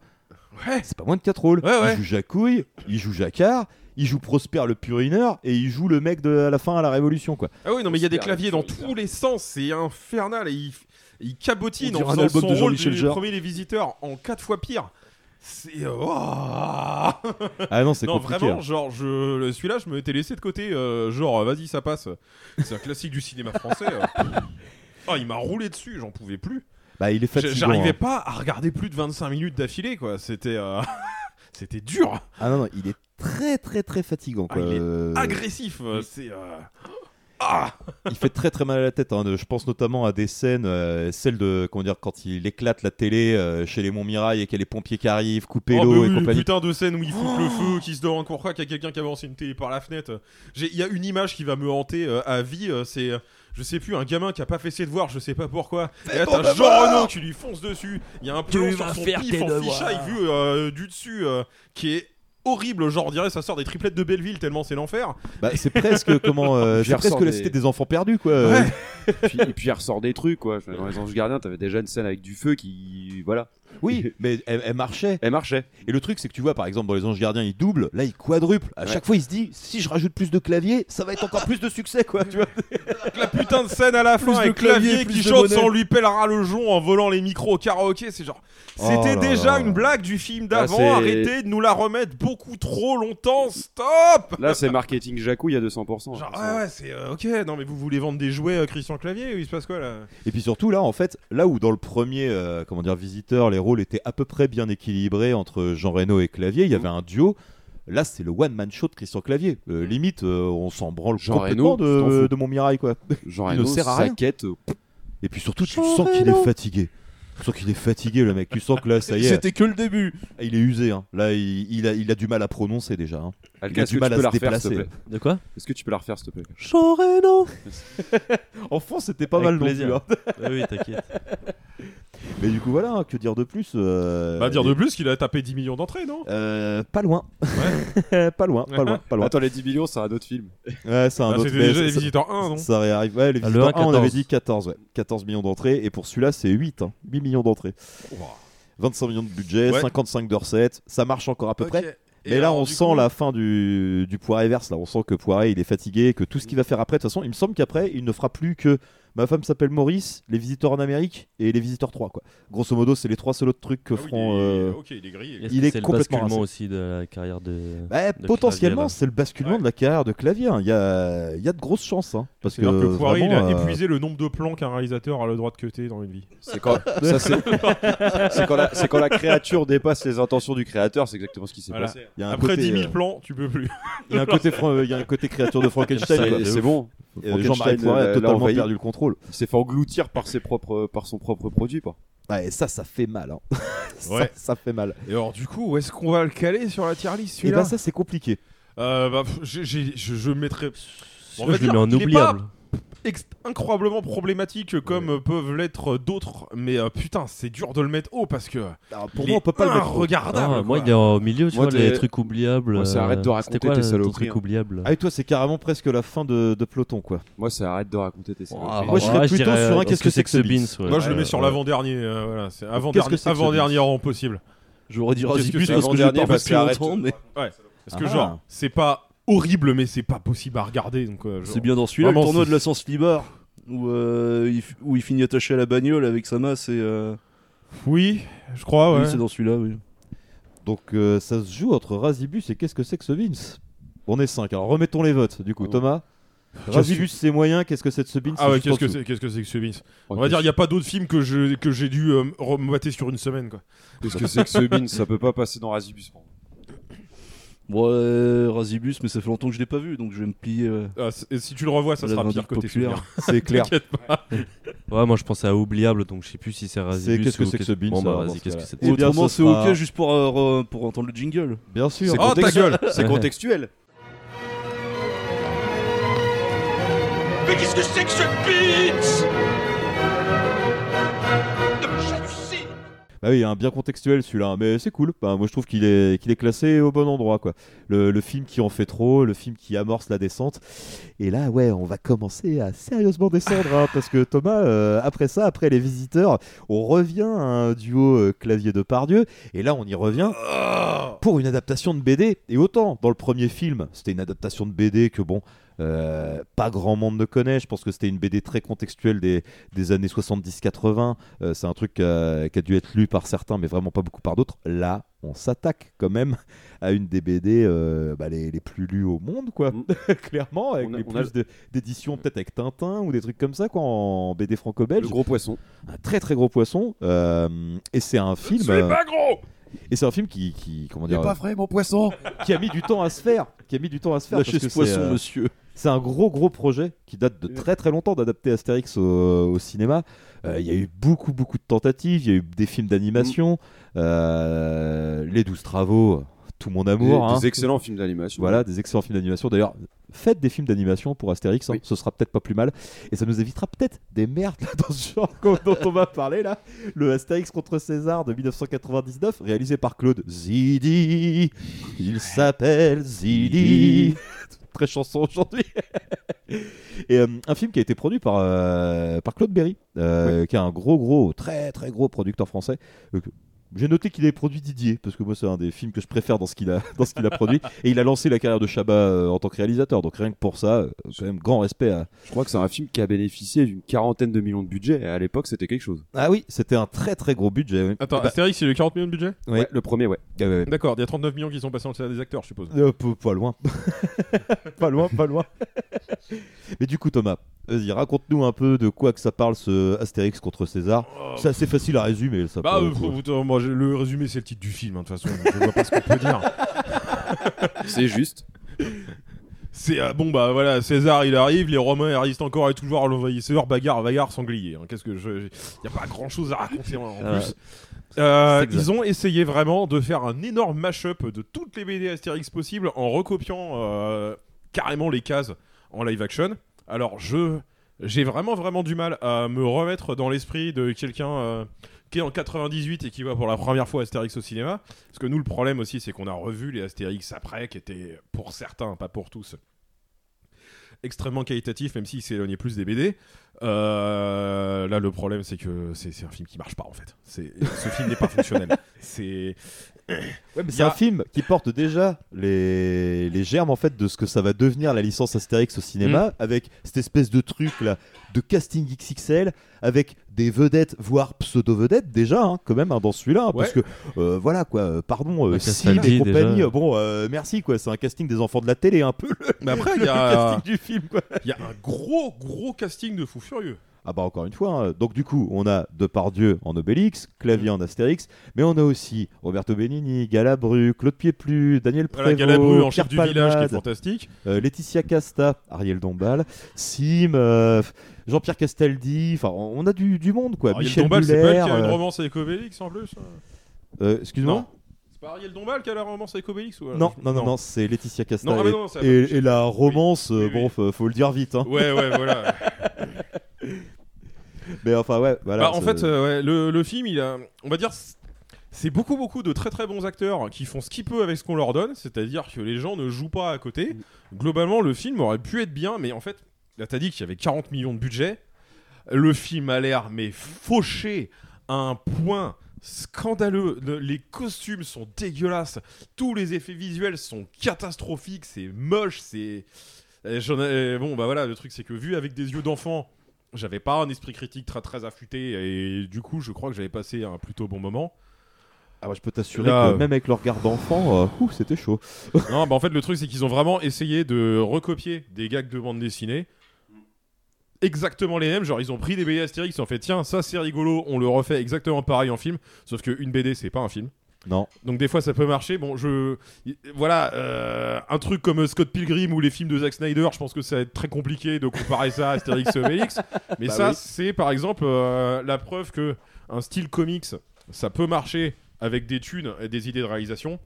Ouais. C'est pas moins de 4 rôles. ouais. Il joue Jacouille, il joue Jacquard, il joue Prosper le Purineur, et il joue le mec de à la fin à la Révolution, quoi. Ah oui, non, mais il y a des claviers dans tous les sens, c'est infernal et il, il cabotine On en faisant son de rôle du premier Les Visiteurs en quatre fois pire. C'est. oh Ah non, c'est Non, compliqué, vraiment, hein. genre, je... celui-là, je me étais laissé de côté, euh, genre, vas-y, ça passe. C'est un classique du cinéma français. euh. Oh, il m'a roulé dessus, j'en pouvais plus. Bah, il est fatigant, J'arrivais hein. pas à regarder plus de 25 minutes d'affilée, quoi. C'était. euh, C'était dur. Ah non, non, il est très très très fatigant, Ah, quoi. il est Euh, agressif. euh, C'est. euh, Ah il fait très très mal à la tête. hein. Je pense notamment à des scènes, euh, celle de comment dire quand il éclate la télé euh, chez les Montmirail et qu'il y a les pompiers qui arrivent, couper Oh, l'eau bah et oui, les compagnie. putain de scène où il fout le feu, qui se demande pourquoi qu'il y a quelqu'un qui a balancé une télé par la fenêtre. Il y a une image qui va me hanter euh, à vie, euh, c'est, je sais plus, un gamin qui a pas fait ses devoirs, je sais pas pourquoi. Et là, t'as Jean qui lui fonce dessus. Il y a un plan sur son pif en fichaille vu euh, du dessus, euh, qui est horrible. Genre, on dirait ça sort des triplettes de Belleville tellement c'est l'enfer. Bah, c'est presque comment euh, c'est presque la des- cité des enfants perdus quoi. Ouais. puis, et puis il ressort des trucs quoi. Dans les Anges Gardiens, t'avais déjà une scène avec du feu qui. Voilà. Oui, mais elle, elle marchait. Elle marchait. Et le truc, c'est que tu vois, par exemple, dans Les Anges Gardiens, il double, là, il quadruple. À Ouais. chaque fois, il se dit, si je rajoute plus de clavier, ça va être encore plus de succès, quoi. Tu vois La putain de scène à la Plus fin de avec clavier, clavier plus qui chante sans lui pèlera le jonc en volant les micros au karaoké, c'est genre. Oh C'était déjà là. une blague du film Ah, d'avant, arrêtez de nous la remettre beaucoup trop longtemps, stop Là, c'est marketing Jacouille à 200%. Genre, ouais, ouais, c'est euh, ok, non mais vous voulez vendre des jouets euh, Christian Clavier, il se passe quoi là? Et puis surtout, là, en fait, là où dans le premier, euh, comment dire, visiteur, les rôles étaient à peu près bien équilibrés entre Jean Reno et Clavier, il y avait un duo. Là, c'est le one-man show de Christian Clavier. Euh, limite, euh, on s'en branle Jean complètement Reno, de, de mon mirail, quoi. Jean il ne Reno, sert à rien. quête, euh, Et puis surtout, tu Jean sens qu'il est fatigué. Tu sens qu'il est fatigué, le mec. Tu sens que là, ça y est. C'était que le début. Il est usé. hein. Là, il, il a, il a du mal à prononcer déjà. hein. Il Alka, a est-ce du mal tu à peux se refaire, déplacer. De quoi? Est-ce que tu peux la refaire, s'il te plaît? Jean Reno Enfant, c'était pas Avec mal non plaisir. plus. hein. Ah oui, t'inquiète. Mais du coup, voilà, hein, que dire de plus euh, Bah dire les- de plus qu'il a tapé 10 millions d'entrées, non? Euh, pas loin. pas loin, pas loin, pas loin. Attends, les 10 millions, c'est un autre film. Ouais, c'est un Bah, autre. c'était mais déjà les Visiteurs 1, non? Ça réarrive. Ouais, les Ah, le Visiteurs 1, 1, on avait 14. dit 14, ouais. 14 millions d'entrées. Et pour celui-là, c'est 8. hein. 8 millions d'entrées. 25 millions de budget, Ouais. 55 de recettes. Ça marche encore à peu Ok. près. Et Mais là, alors, on sent coup- la fin du, du Poiré verse. Là, on sent que Poiré, il est fatigué, que tout ce qu'il va faire après, de toute façon, il me semble qu'après, il ne fera plus que Ma femme s'appelle Maurice, Les Visiteurs en Amérique et Les Visiteurs 3. Quoi. Grosso modo, c'est les trois seuls autres trucs que Ah oui, feront. il est- euh, ok, il est grillé. Il que est c'est le complètement basculement aussi de la carrière de. Bah, de potentiellement, c'est le basculement de la carrière de Clavier. hein. Il y, a, il y a de grosses chances. hein, parce que, que Poiré, il a vraiment, euh, épuisé le nombre de plans qu'un réalisateur a le droit de cuter dans une vie. C'est quand, ça, c'est- c'est quand, la, quand la créature dépasse les intentions du créateur, c'est exactement ce qui s'est Voilà. passé. Il y a un Après côté, 10 000 euh, plans, tu peux plus. Il y a un côté, fran- il y a un côté créature de Frankenstein. C'est- bon. Frankenstein, Poiré a totalement perdu le contrôle. Il s'est fait engloutir par, ses propres, par son propre produit. Quoi. Ouais, et ça, ça fait mal. hein. ça, Ouais. ça fait mal. Et alors, du coup, où est-ce qu'on va le caler sur la tier list Et celui-là? bah, ça, c'est compliqué. Euh, bah, je, je mettrais. Je le mets en oubliable. pas incroyablement problématique comme peuvent l'être d'autres, mais euh, putain, c'est dur de le mettre haut parce que. pour il moi, on est peut pas le mettre. Regardable. Ah, moi, il est au milieu, tu Moi, vois, les t'es- trucs oubliables. Moi, c'est euh, arrête de raconter quoi, tes saloperies, truc hein. oubliable Ah, et toi, c'est carrément presque la fin de, de peloton, quoi. Moi, c'est arrête de raconter tes saloperies. Ah, Moi, je serais ouais, plutôt sur un euh, qu'est-ce que c'est que ce Beans ouais. Moi, je le mets sur ouais. l'avant-dernier. euh, voilà, c'est Qu'est-ce que avant-dernier c'est que ce avant-dernier rang possible. Que Razibus c'est parce que je pas que. Parce que Ah. genre, c'est pas horrible, mais c'est pas possible à regarder. Donc, euh, genre- c'est bien dans celui-là, le Vraiment, tournoi c'est- de la Sens Libar, où, euh, il, f- où il finit attaché à la bagnole avec sa masse et. euh, Oui, je crois, ouais. Oui, c'est dans celui-là, oui. Donc, euh, ça se joue entre Razibus et qu'est-ce que c'est que ce Beans On est 5. Alors, remettons les votes. Du coup, Thomas? Razibus, c'est moyen. Qu'est-ce que c'est de ce Beans Ah ouais, juste qu'est-ce que dessous. c'est qu'est-ce que c'est que ce Beans On va dire, il n'y a pas d'autres films que je- que j'ai dû euh, remater sur une semaine. Quoi. Qu'est-ce que c'est que ce bin Ça peut pas passer dans Razibus. Moi. Ouais, Razibus, mais ça fait longtemps que je l'ai pas vu, donc je vais me plier. euh, Ah, c- et si tu le revois, ça à la sera pire vindicte tes populaire. souvenirs. C'est clair. T'inquiète pas. Ouais, moi je pensais à oubliable, donc je sais plus si c'est Razibus. qu'est-ce que ou c'est que ce Beans, Bon, bah dans vas-y, ce qu'est-ce cas-là que c'est Eh bien, Autrement, ce c'est sera- ok juste pour, euh, re- pour entendre le jingle. Bien sûr. C'est Oh, ta contextuel. gueule C'est contextuel. Mais qu'est-ce que c'est que ce beat Non mais j'hallucine Bah oui, un bien contextuel celui-là, hein, mais c'est cool. Bah, moi je trouve qu'il est, classé au bon endroit. quoi. Le, le film qui en fait trop, le film qui amorce la descente. Et là, ouais, on va commencer à sérieusement descendre. hein, parce que Thomas, euh, après ça, après les visiteurs, on revient à un duo euh, clavier de Pardieu. Et là, on y revient pour une adaptation de BD. Et autant dans le premier film, c'était une adaptation de BD que bon. Euh, pas grand monde ne connaît, je pense que c'était une BD très contextuelle des, des années 70-80. Euh, c'est un truc qui a, qui a dû être lu par certains, mais vraiment pas beaucoup par d'autres. Là, on s'attaque quand même à une des BD euh, bah, les, les plus lues au monde, quoi. Clairement, avec Mm. On a- les on plus de- d'éditions peut-être avec Tintin ou des trucs comme ça, quoi, en BD franco-belge. Le gros poisson. Un très très gros poisson. euh, et c'est un film. euh, pas gros Et c'est un film qui, qui comment dire, pas vrai, mon poisson qui a mis du temps à se faire, qui a mis du temps à se faire. Lâchez parce que ce poisson, c'est, euh, monsieur. C'est un gros gros projet qui date de très très longtemps d'adapter Astérix au, au cinéma. Euh, Il y a eu beaucoup beaucoup de tentatives, il y a eu des films d'animation, euh, les douze travaux, tout mon amour. Des- hein. des excellents films d'animation. Voilà, des excellents films d'animation. D'ailleurs, faites des films d'animation pour Astérix, hein, ce sera peut-être pas plus mal. Et ça nous évitera peut-être des merdes là, dans ce genre dont on va parler là. Le Astérix contre César de 1999, réalisé par Claude Zidi. Il s'appelle Zidi. Très chanson aujourd'hui. Et euh, un film qui a été produit par, euh, par Claude Berry, euh, qui est un gros, gros, très, très gros producteur français. J'ai noté qu'il avait produit Didier, parce que moi c'est un des films que je préfère dans ce qu'il a, dans ce qu'il a produit. Et il a lancé la carrière de Chabat euh, en tant que réalisateur, donc rien que pour ça, euh, quand même grand respect à... Je crois que c'est un film qui a bénéficié d'une quarantaine de millions de budget. Et à l'époque, c'était quelque chose. Ah oui, c'était un très très gros budget. oui. Attends, ben, Astérix, il a eu 40 millions de budget? Ouais. Ouais, le premier, ouais. ouais, ouais. D'accord, il y a 39 millions qui sont passés dans le salaire des acteurs, je suppose. Euh, pas loin. pas loin, pas loin. Mais du coup, Thomas, vas-y, raconte-nous un peu de quoi que ça parle ce Astérix contre César. C'est assez facile à résumer. Ça, Bah, euh, moi, le résumé, c'est le titre du film, hein, de toute façon. Je vois pas ce qu'on peut dire. C'est juste. C'est euh, bon bah voilà César il arrive les Romains ils résistent encore et toujours à l'envahisseur bagarre bagarre sanglier hein. qu'est-ce que je y a pas grand chose à raconter en, en Ah, plus Euh, ils ont essayé vraiment de faire un énorme mash-up de toutes les BD Astérix possibles en recopiant euh, carrément les cases en live action alors je j'ai vraiment vraiment du mal à me remettre dans l'esprit de quelqu'un euh, qui est en 98 et qui voit pour la première fois Astérix au cinéma. Parce que nous, le problème aussi, c'est qu'on a revu les Astérix après, qui étaient pour certains, pas pour tous, extrêmement qualitatifs, même s'ils s'éloignaient plus des BD. Euh, là, le problème, c'est que c'est un film qui marche pas en fait. Ce film n'est pas fonctionnel. C'est. Ouais, mais Il c'est a- un film qui porte déjà les... les germes en fait de ce que ça va devenir la licence Astérix au cinéma, Mm. avec cette espèce de truc là de casting XXL, avec des vedettes, voire pseudo-vedettes déjà, hein, quand même hein, dans celui-là, hein, parce que euh, voilà quoi, euh, pardon, euh, et compagnie, déjà. euh, bon, euh, merci quoi, c'est un casting des enfants de la télé un peu. Le, Mais après, il y a. casting du film quoi. Il y a un gros, gros casting de fous furieux. Ah bah encore une fois, hein. donc du coup on a Depardieu en Obélix, Clavier en Astérix, mais on a aussi Roberto Benigni, Galabru, Claude Pieplu, Daniel Voilà, Prévost, Galabru en chef du village qui est fantastique. euh, Laetitia Casta, Ariel Dombal, Sim, euh, Jean-Pierre Castaldi, enfin on a du, du monde quoi, Ariel Michel Dombal, c'est pas elle qui a une euh, romance avec Obélix en plus euh, excuse-moi pas Ariel Dombal qui a la romance avec Obélix ou... non, non, non, non, c'est Laetitia Casta. Ah, mais et, la romance, euh, bon, faut, faut le dire vite. Hein. Ouais, ouais, voilà. Mais enfin, ouais, voilà. Bah, en fait, euh, ouais, le, le film, il a, on va dire, c'est beaucoup, beaucoup de très, très bons acteurs qui font ce qu'ils peuvent avec ce qu'on leur donne. C'est-à-dire que les gens ne jouent pas à côté. Globalement, le film aurait pu être bien, mais en fait, là, t'as dit qu'il y avait 40 millions de budget. Le film a l'air, mais fauché à un point scandaleux. Le- les costumes sont dégueulasses. Tous les effets visuels sont catastrophiques. C'est moche. C'est. Euh, ai- Bon, bah voilà, le truc, c'est que vu avec des yeux d'enfant, j'avais pas un esprit critique très très affûté et du coup, je crois que j'avais passé un plutôt bon moment. Ah ouais, je peux t'assurer que euh, même avec leur regard d'enfant, euh, c'était chaud. non, bah en fait, le truc, c'est qu'ils ont vraiment essayé de recopier des gags de bande dessinée. Exactement les mêmes, genre ils ont pris des BD Astérix, ils ont fait tiens, ça c'est rigolo, on le refait exactement pareil en film, sauf qu'une BD c'est pas un film. Non. Donc des fois ça peut marcher. Bon, je. Voilà, euh, un truc comme Scott Pilgrim ou les films de Zack Snyder, je pense que ça va être très compliqué de comparer ça à Astérix et Obélix. Mais Bah ça, oui. c'est par exemple euh, la preuve que un style comics, ça peut marcher avec des thunes et des idées de réalisation.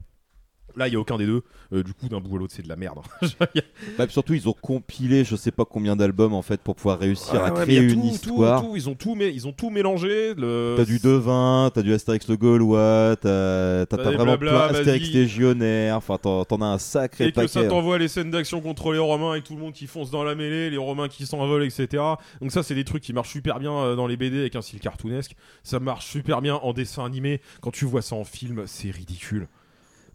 Là, il y a aucun des deux. Euh, du coup, d'un bout à l'autre, c'est de la merde. hein. Bah, surtout, ils ont compilé je sais pas combien d'albums en fait pour pouvoir réussir à ouais, créer une tout, histoire. tout, tout, ils ont tout, mais ils ont tout mélangé. Le... T'as du devin, t'as du Astérix le Gaulois, t'as vraiment plein Astérix légionnaire, enfin t'en as un sacré Et que paquet. ça hein. t'envoie les scènes d'action contre les Romains et tout le monde qui fonce dans la mêlée, les Romains qui s'envolent, etc. Donc ça, c'est des trucs qui marchent super bien euh, dans les BD avec un style cartoonesque. Ça marche super bien en dessin animé. Quand tu vois ça en film, c'est ridicule.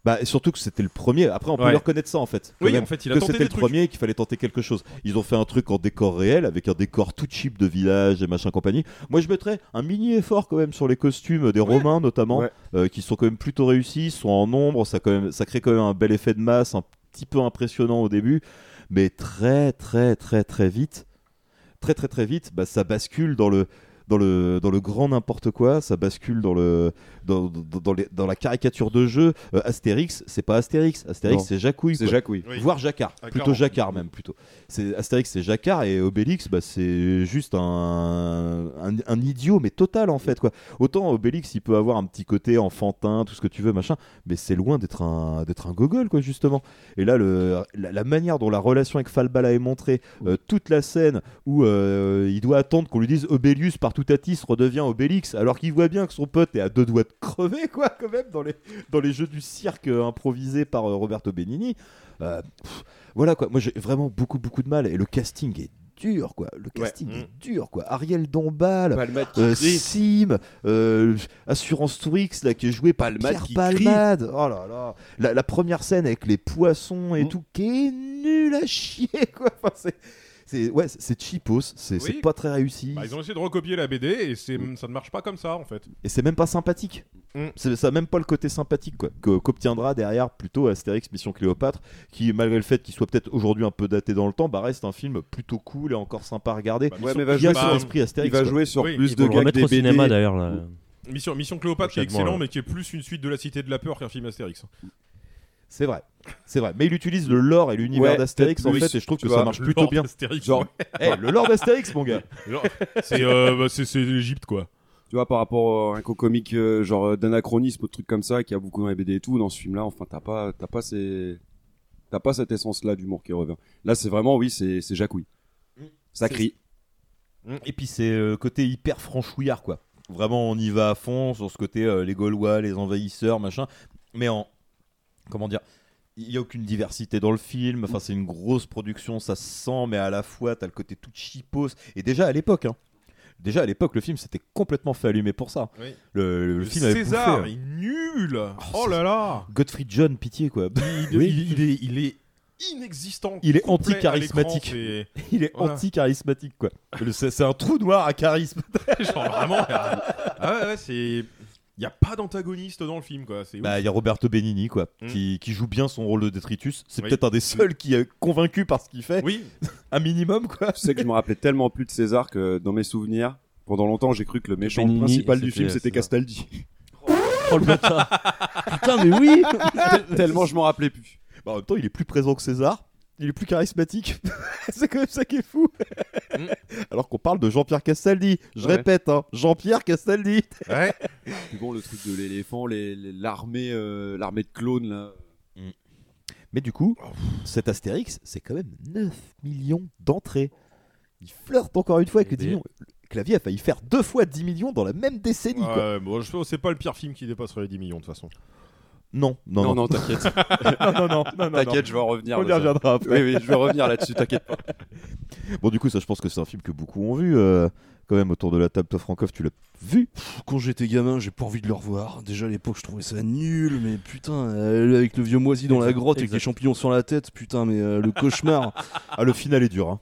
Bah, et surtout que c'était le premier. Après, on peut Ouais. lui reconnaître ça en fait. Oui, même, en fait, il a que tenté c'était des le trucs. premier et qu'il fallait tenter quelque chose. Ils ont fait un truc en décor réel avec un décor tout cheap de village et machin compagnie. Moi, je mettrais un mini effort quand même sur les costumes des Romains notamment, Ouais. euh, qui sont quand même plutôt réussis, sont en nombre, ça, quand même, ça crée quand même un bel effet de masse, un petit peu impressionnant au début, mais très très très très vite, très très très vite, bah, ça bascule dans le dans le, dans le grand n'importe quoi, ça bascule dans, le, dans, dans, dans les- dans la caricature de jeu. Euh, Astérix, c'est pas Astérix, Astérix c'est Jacouille. C'est. Jacouille. Oui. Voire Jacquard, À plutôt 40, Jacquard même plutôt. C'est Astérix c'est Jacquard et Obélix bah, c'est juste un, un, un idiot mais total en fait quoi. Autant Obélix il peut avoir un petit côté enfantin, tout ce que tu veux machin, mais c'est loin d'être un d'être un gogol quoi justement. Et là le, la, la manière dont la relation avec Falbala est montrée, euh, toute la scène où euh, il doit attendre qu'on lui dise Obélius par Toutatis redevient Obélix alors qu'il voit bien que son pote est à deux doigts de crever quoi quand même dans les dans les jeux du cirque euh, improvisés par euh, Roberto Benigni. Euh, pff, voilà quoi, moi j'ai vraiment beaucoup beaucoup de mal et le casting est dur quoi, le casting Mm. est dur quoi. Ariel Dombal, euh. Sim, euh, Assurance Tourix là qui est joué par Palmade Pierre Palmade. Oh là là, la, la première scène avec les poissons et Mm. tout qui est nul à chier quoi. Enfin, c'est ouais, c'est- cheapos, c'est pas très réussi. Bah, ils ont essayé de recopier la BD et c'est ça ne marche pas comme ça en fait. Et c'est même pas sympathique. Mm. C'est- Ça a même pas le côté sympathique quoi que- qu'obtiendra derrière plutôt Astérix Mission Cléopâtre, qui malgré le fait qu'il soit peut-être aujourd'hui un peu daté dans le temps, bah reste un film plutôt cool et encore sympa à regarder. Bah, Ouais, Mission- mais va Il y a jouer son bah, esprit Astérix. Il va quoi. jouer sur Oui, plus Ils de vont le gags remettre des au BD. cinéma d'ailleurs là. Mission, Mission Cléopâtre qui est Prochainement, excellent, là. mais qui est plus une suite de la Cité de la Peur qu'un film Astérix. C'est vrai. C'est vrai, mais il utilise le lore et l'univers Ouais, d'Astérix en fait, et je trouve que ça marche Le plutôt bien. Genre- ouais. Eh, le lore d'Astérix, mon gars. C'est euh, bah, l'Égypte quoi. Tu vois, par rapport à un comique euh, genre euh, d'anachronisme, ou de trucs comme ça, qui a beaucoup dans les BD et tout, dans ce film-là, enfin, t'as pas, t'as pas ces, t'as pas cette essence-là d'humour qui revient. Là, c'est vraiment, oui, c'est, c'est Jacouille. Ça C'est- crie. Et puis c'est euh, côté hyper franchouillard quoi. Vraiment on y va à fond sur ce côté euh, les Gaulois, les envahisseurs, machin. Mais en comment dire, il y a aucune diversité dans le film. Enfin c'est une grosse production, ça se sent, mais à la fois t'as le côté tout cheapos. Et déjà à l'époque, hein. Déjà à l'époque le film s'était complètement fait allumer pour ça. Oui. Le, le Le film avait César bouffé, est hein. nul. Oh là là. Godfrey John, pitié quoi. Il, Oui. il- il est, il est inexistant. Il est anti-charismatique. Il est Voilà. anti-charismatique quoi. C'est un trou noir à charisme. Genre vraiment. ah ouais, ouais, c'est. Il n'y a pas d'antagoniste dans le film, quoi. C'est Bah, il y a Roberto Benigni, quoi, Mm. qui, qui joue bien son rôle de détritus. C'est Oui. peut-être un des seuls qui est convaincu par ce qu'il fait. Oui. un minimum, quoi. Tu sais que je me rappelais tellement plus de César que dans mes souvenirs, pendant longtemps, j'ai cru que le méchant Benigni, principal du film, c'était César. Castaldi. Oh le bâtard Putain, mais oui tellement je m'en rappelais plus. Bah, en même temps, il est plus présent que César. Il est plus charismatique. c'est quand même ça qui est fou. Mm. Alors qu'on parle de Jean-Pierre Castaldi. Je Ouais. répète, hein, Jean-Pierre Castaldi. Ouais. Puis bon, le truc de l'éléphant, les- les- l'armée, euh, l'armée de clones là. Mais du coup, cet Astérix, c'est quand même 9 millions d'entrées. Il flirte encore une fois avec les 10 Mais- millions. Clavier a failli faire deux fois 10 millions dans la même décennie. quoi. Ouais, bon, je c'est pas le pire film qui dépasserait les 10 millions de toute façon. Non, non, Non, non, non, t'inquiète. non, non, non, T'inquiète, je vais en revenir. On y reviendra après. Oui, oui, je vais revenir là-dessus, t'inquiète pas. Bon, du coup, ça, je pense que c'est un film que beaucoup ont vu. euh, quand même, autour de la table, toi, Frankov, tu l'as vu? Quand j'étais gamin, j'ai pas envie de le revoir. Déjà à l'époque, je trouvais ça nul, mais putain, euh, avec le vieux moisi dans la Exact, grotte avec les champignons sur la tête, putain, mais euh, le cauchemar. Ah, le final est dur. Hein.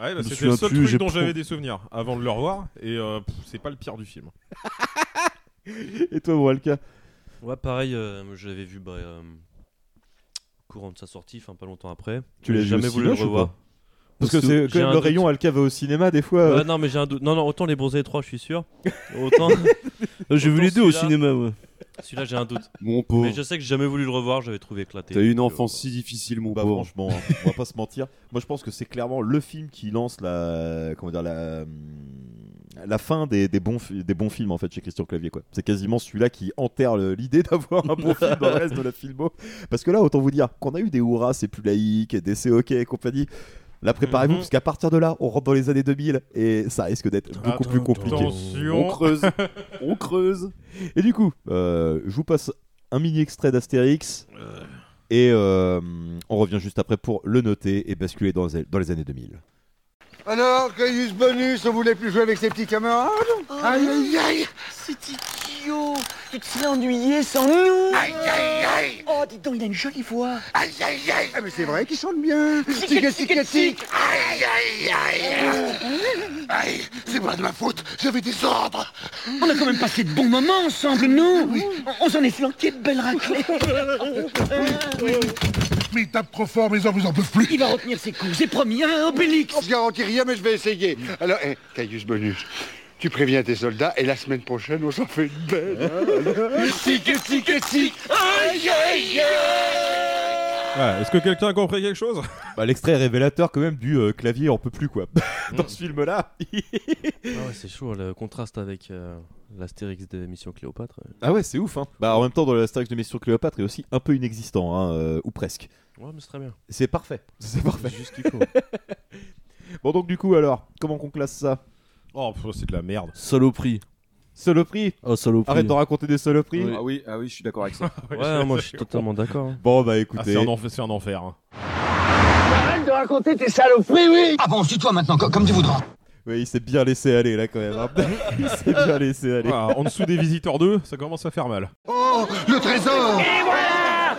Ouais, bah, c'était le seul plus, truc dont j'avais des souvenirs avant de le revoir, et euh, c'est pas le pire du film. Et toi, Walka Ouais, pareil, euh, je l'avais vu bah, euh, courant de sa sortie, enfin pas longtemps après. Tu l'as jamais voulu le revoir. Parce que c'est quand même le doute. rayon Alka va au cinéma des fois. euh. Ouais, non, mais j'ai un doute. Non, non, autant les Bronzés 3, je suis sûr. Autant. J'ai vu les deux au cinéma, ouais. Celui-là, j'ai un doute. Mon pauvre. Mais je sais que j'ai jamais voulu le revoir, j'avais trouvé éclaté. T'as eu une euh, enfance si difficile, mon Bah pauvre. franchement, hein, on va pas se mentir. Moi je pense que c'est clairement le film qui lance la comment dire la la fin des, des bons, fi- des bons films en fait chez Christian Clavier quoi. C'est quasiment celui-là qui enterre l'idée d'avoir un bon film dans le reste de la filmo. Parce que là, autant vous dire qu'on a eu des hurrahs, c'est plus laïque, des c'est ok et compagnie. Là, préparez-vous, Mhm. parce qu'à partir de là, on rentre dans les années 2000 et ça risque d'être beaucoup plus compliqué. Attention. On creuse, on creuse. Et du coup, euh, je vous passe un mini extrait d'Astérix et euh, on revient juste après pour le noter et basculer dans les, dans les années 2000. Alors, Caius Bonus, on voulait plus jouer avec ses petits camarades Aïe, aïe, aïe. C'est idiot. Tu te serais ennuyé sans nous. Aïe, aïe, aïe. Oh, dis donc, il a une jolie voix. Aïe, aïe, aïe. Ah, mais c'est vrai qu'il chante bien. Tic, tic, tic Aïe, aïe, aïe. Aïe, c'est pas de ma faute, j'avais des ordres. On a quand même passé de bons moments ensemble, nous On, on s'en est flanqué de belles raclées Mais il tape trop fort, mes hommes, vous en peuvent plus Il va retenir ses coups, c'est promis, hein, Obélix Je garantis rien, mais je vais essayer Alors, hé, Caius Bonus, tu préviens tes soldats, et la semaine prochaine, on s'en fait une belle hein Tic, tic, tic Aïe, aïe, aïe Ouais, Est-ce que quelqu'un a compris quelque chose? Bah, L'extrait est révélateur quand même du euh, clavier on peut plus quoi. dans ce film là. Ah ouais, c'est chaud, le contraste avec euh, l'Astérix de Mission Cléopâtre. Ah ouais, c'est ouf. Hein. Bah, en même temps, dans l'Astérix de Mission Cléopâtre est aussi un peu inexistant, hein, euh, ou presque. Ouais, mais c'est très bien. C'est parfait. C'est parfait. Juste ce qu'il faut. bon, donc du coup, alors, comment qu'on classe ça? Oh, pff, c'est de la merde. Saloperie. Saloperie? Oh, saloperie. Arrête de raconter des saloperies. Ah oui, ah oui, je suis d'accord avec ça. Ouais, moi je suis totalement d'accord. hein. Bon, bah Ah, écoutez. c'est un enfer. C'est un enfer hein. Arrête de raconter tes saloperies, oui Ah bon, suis-toi maintenant, co- comme tu voudras. Oui, il s'est bien laissé aller là quand même. hein. il s'est bien laissé aller. Voilà, en dessous des visiteurs 2, ça commence à faire mal. Oh, le trésor Et voilà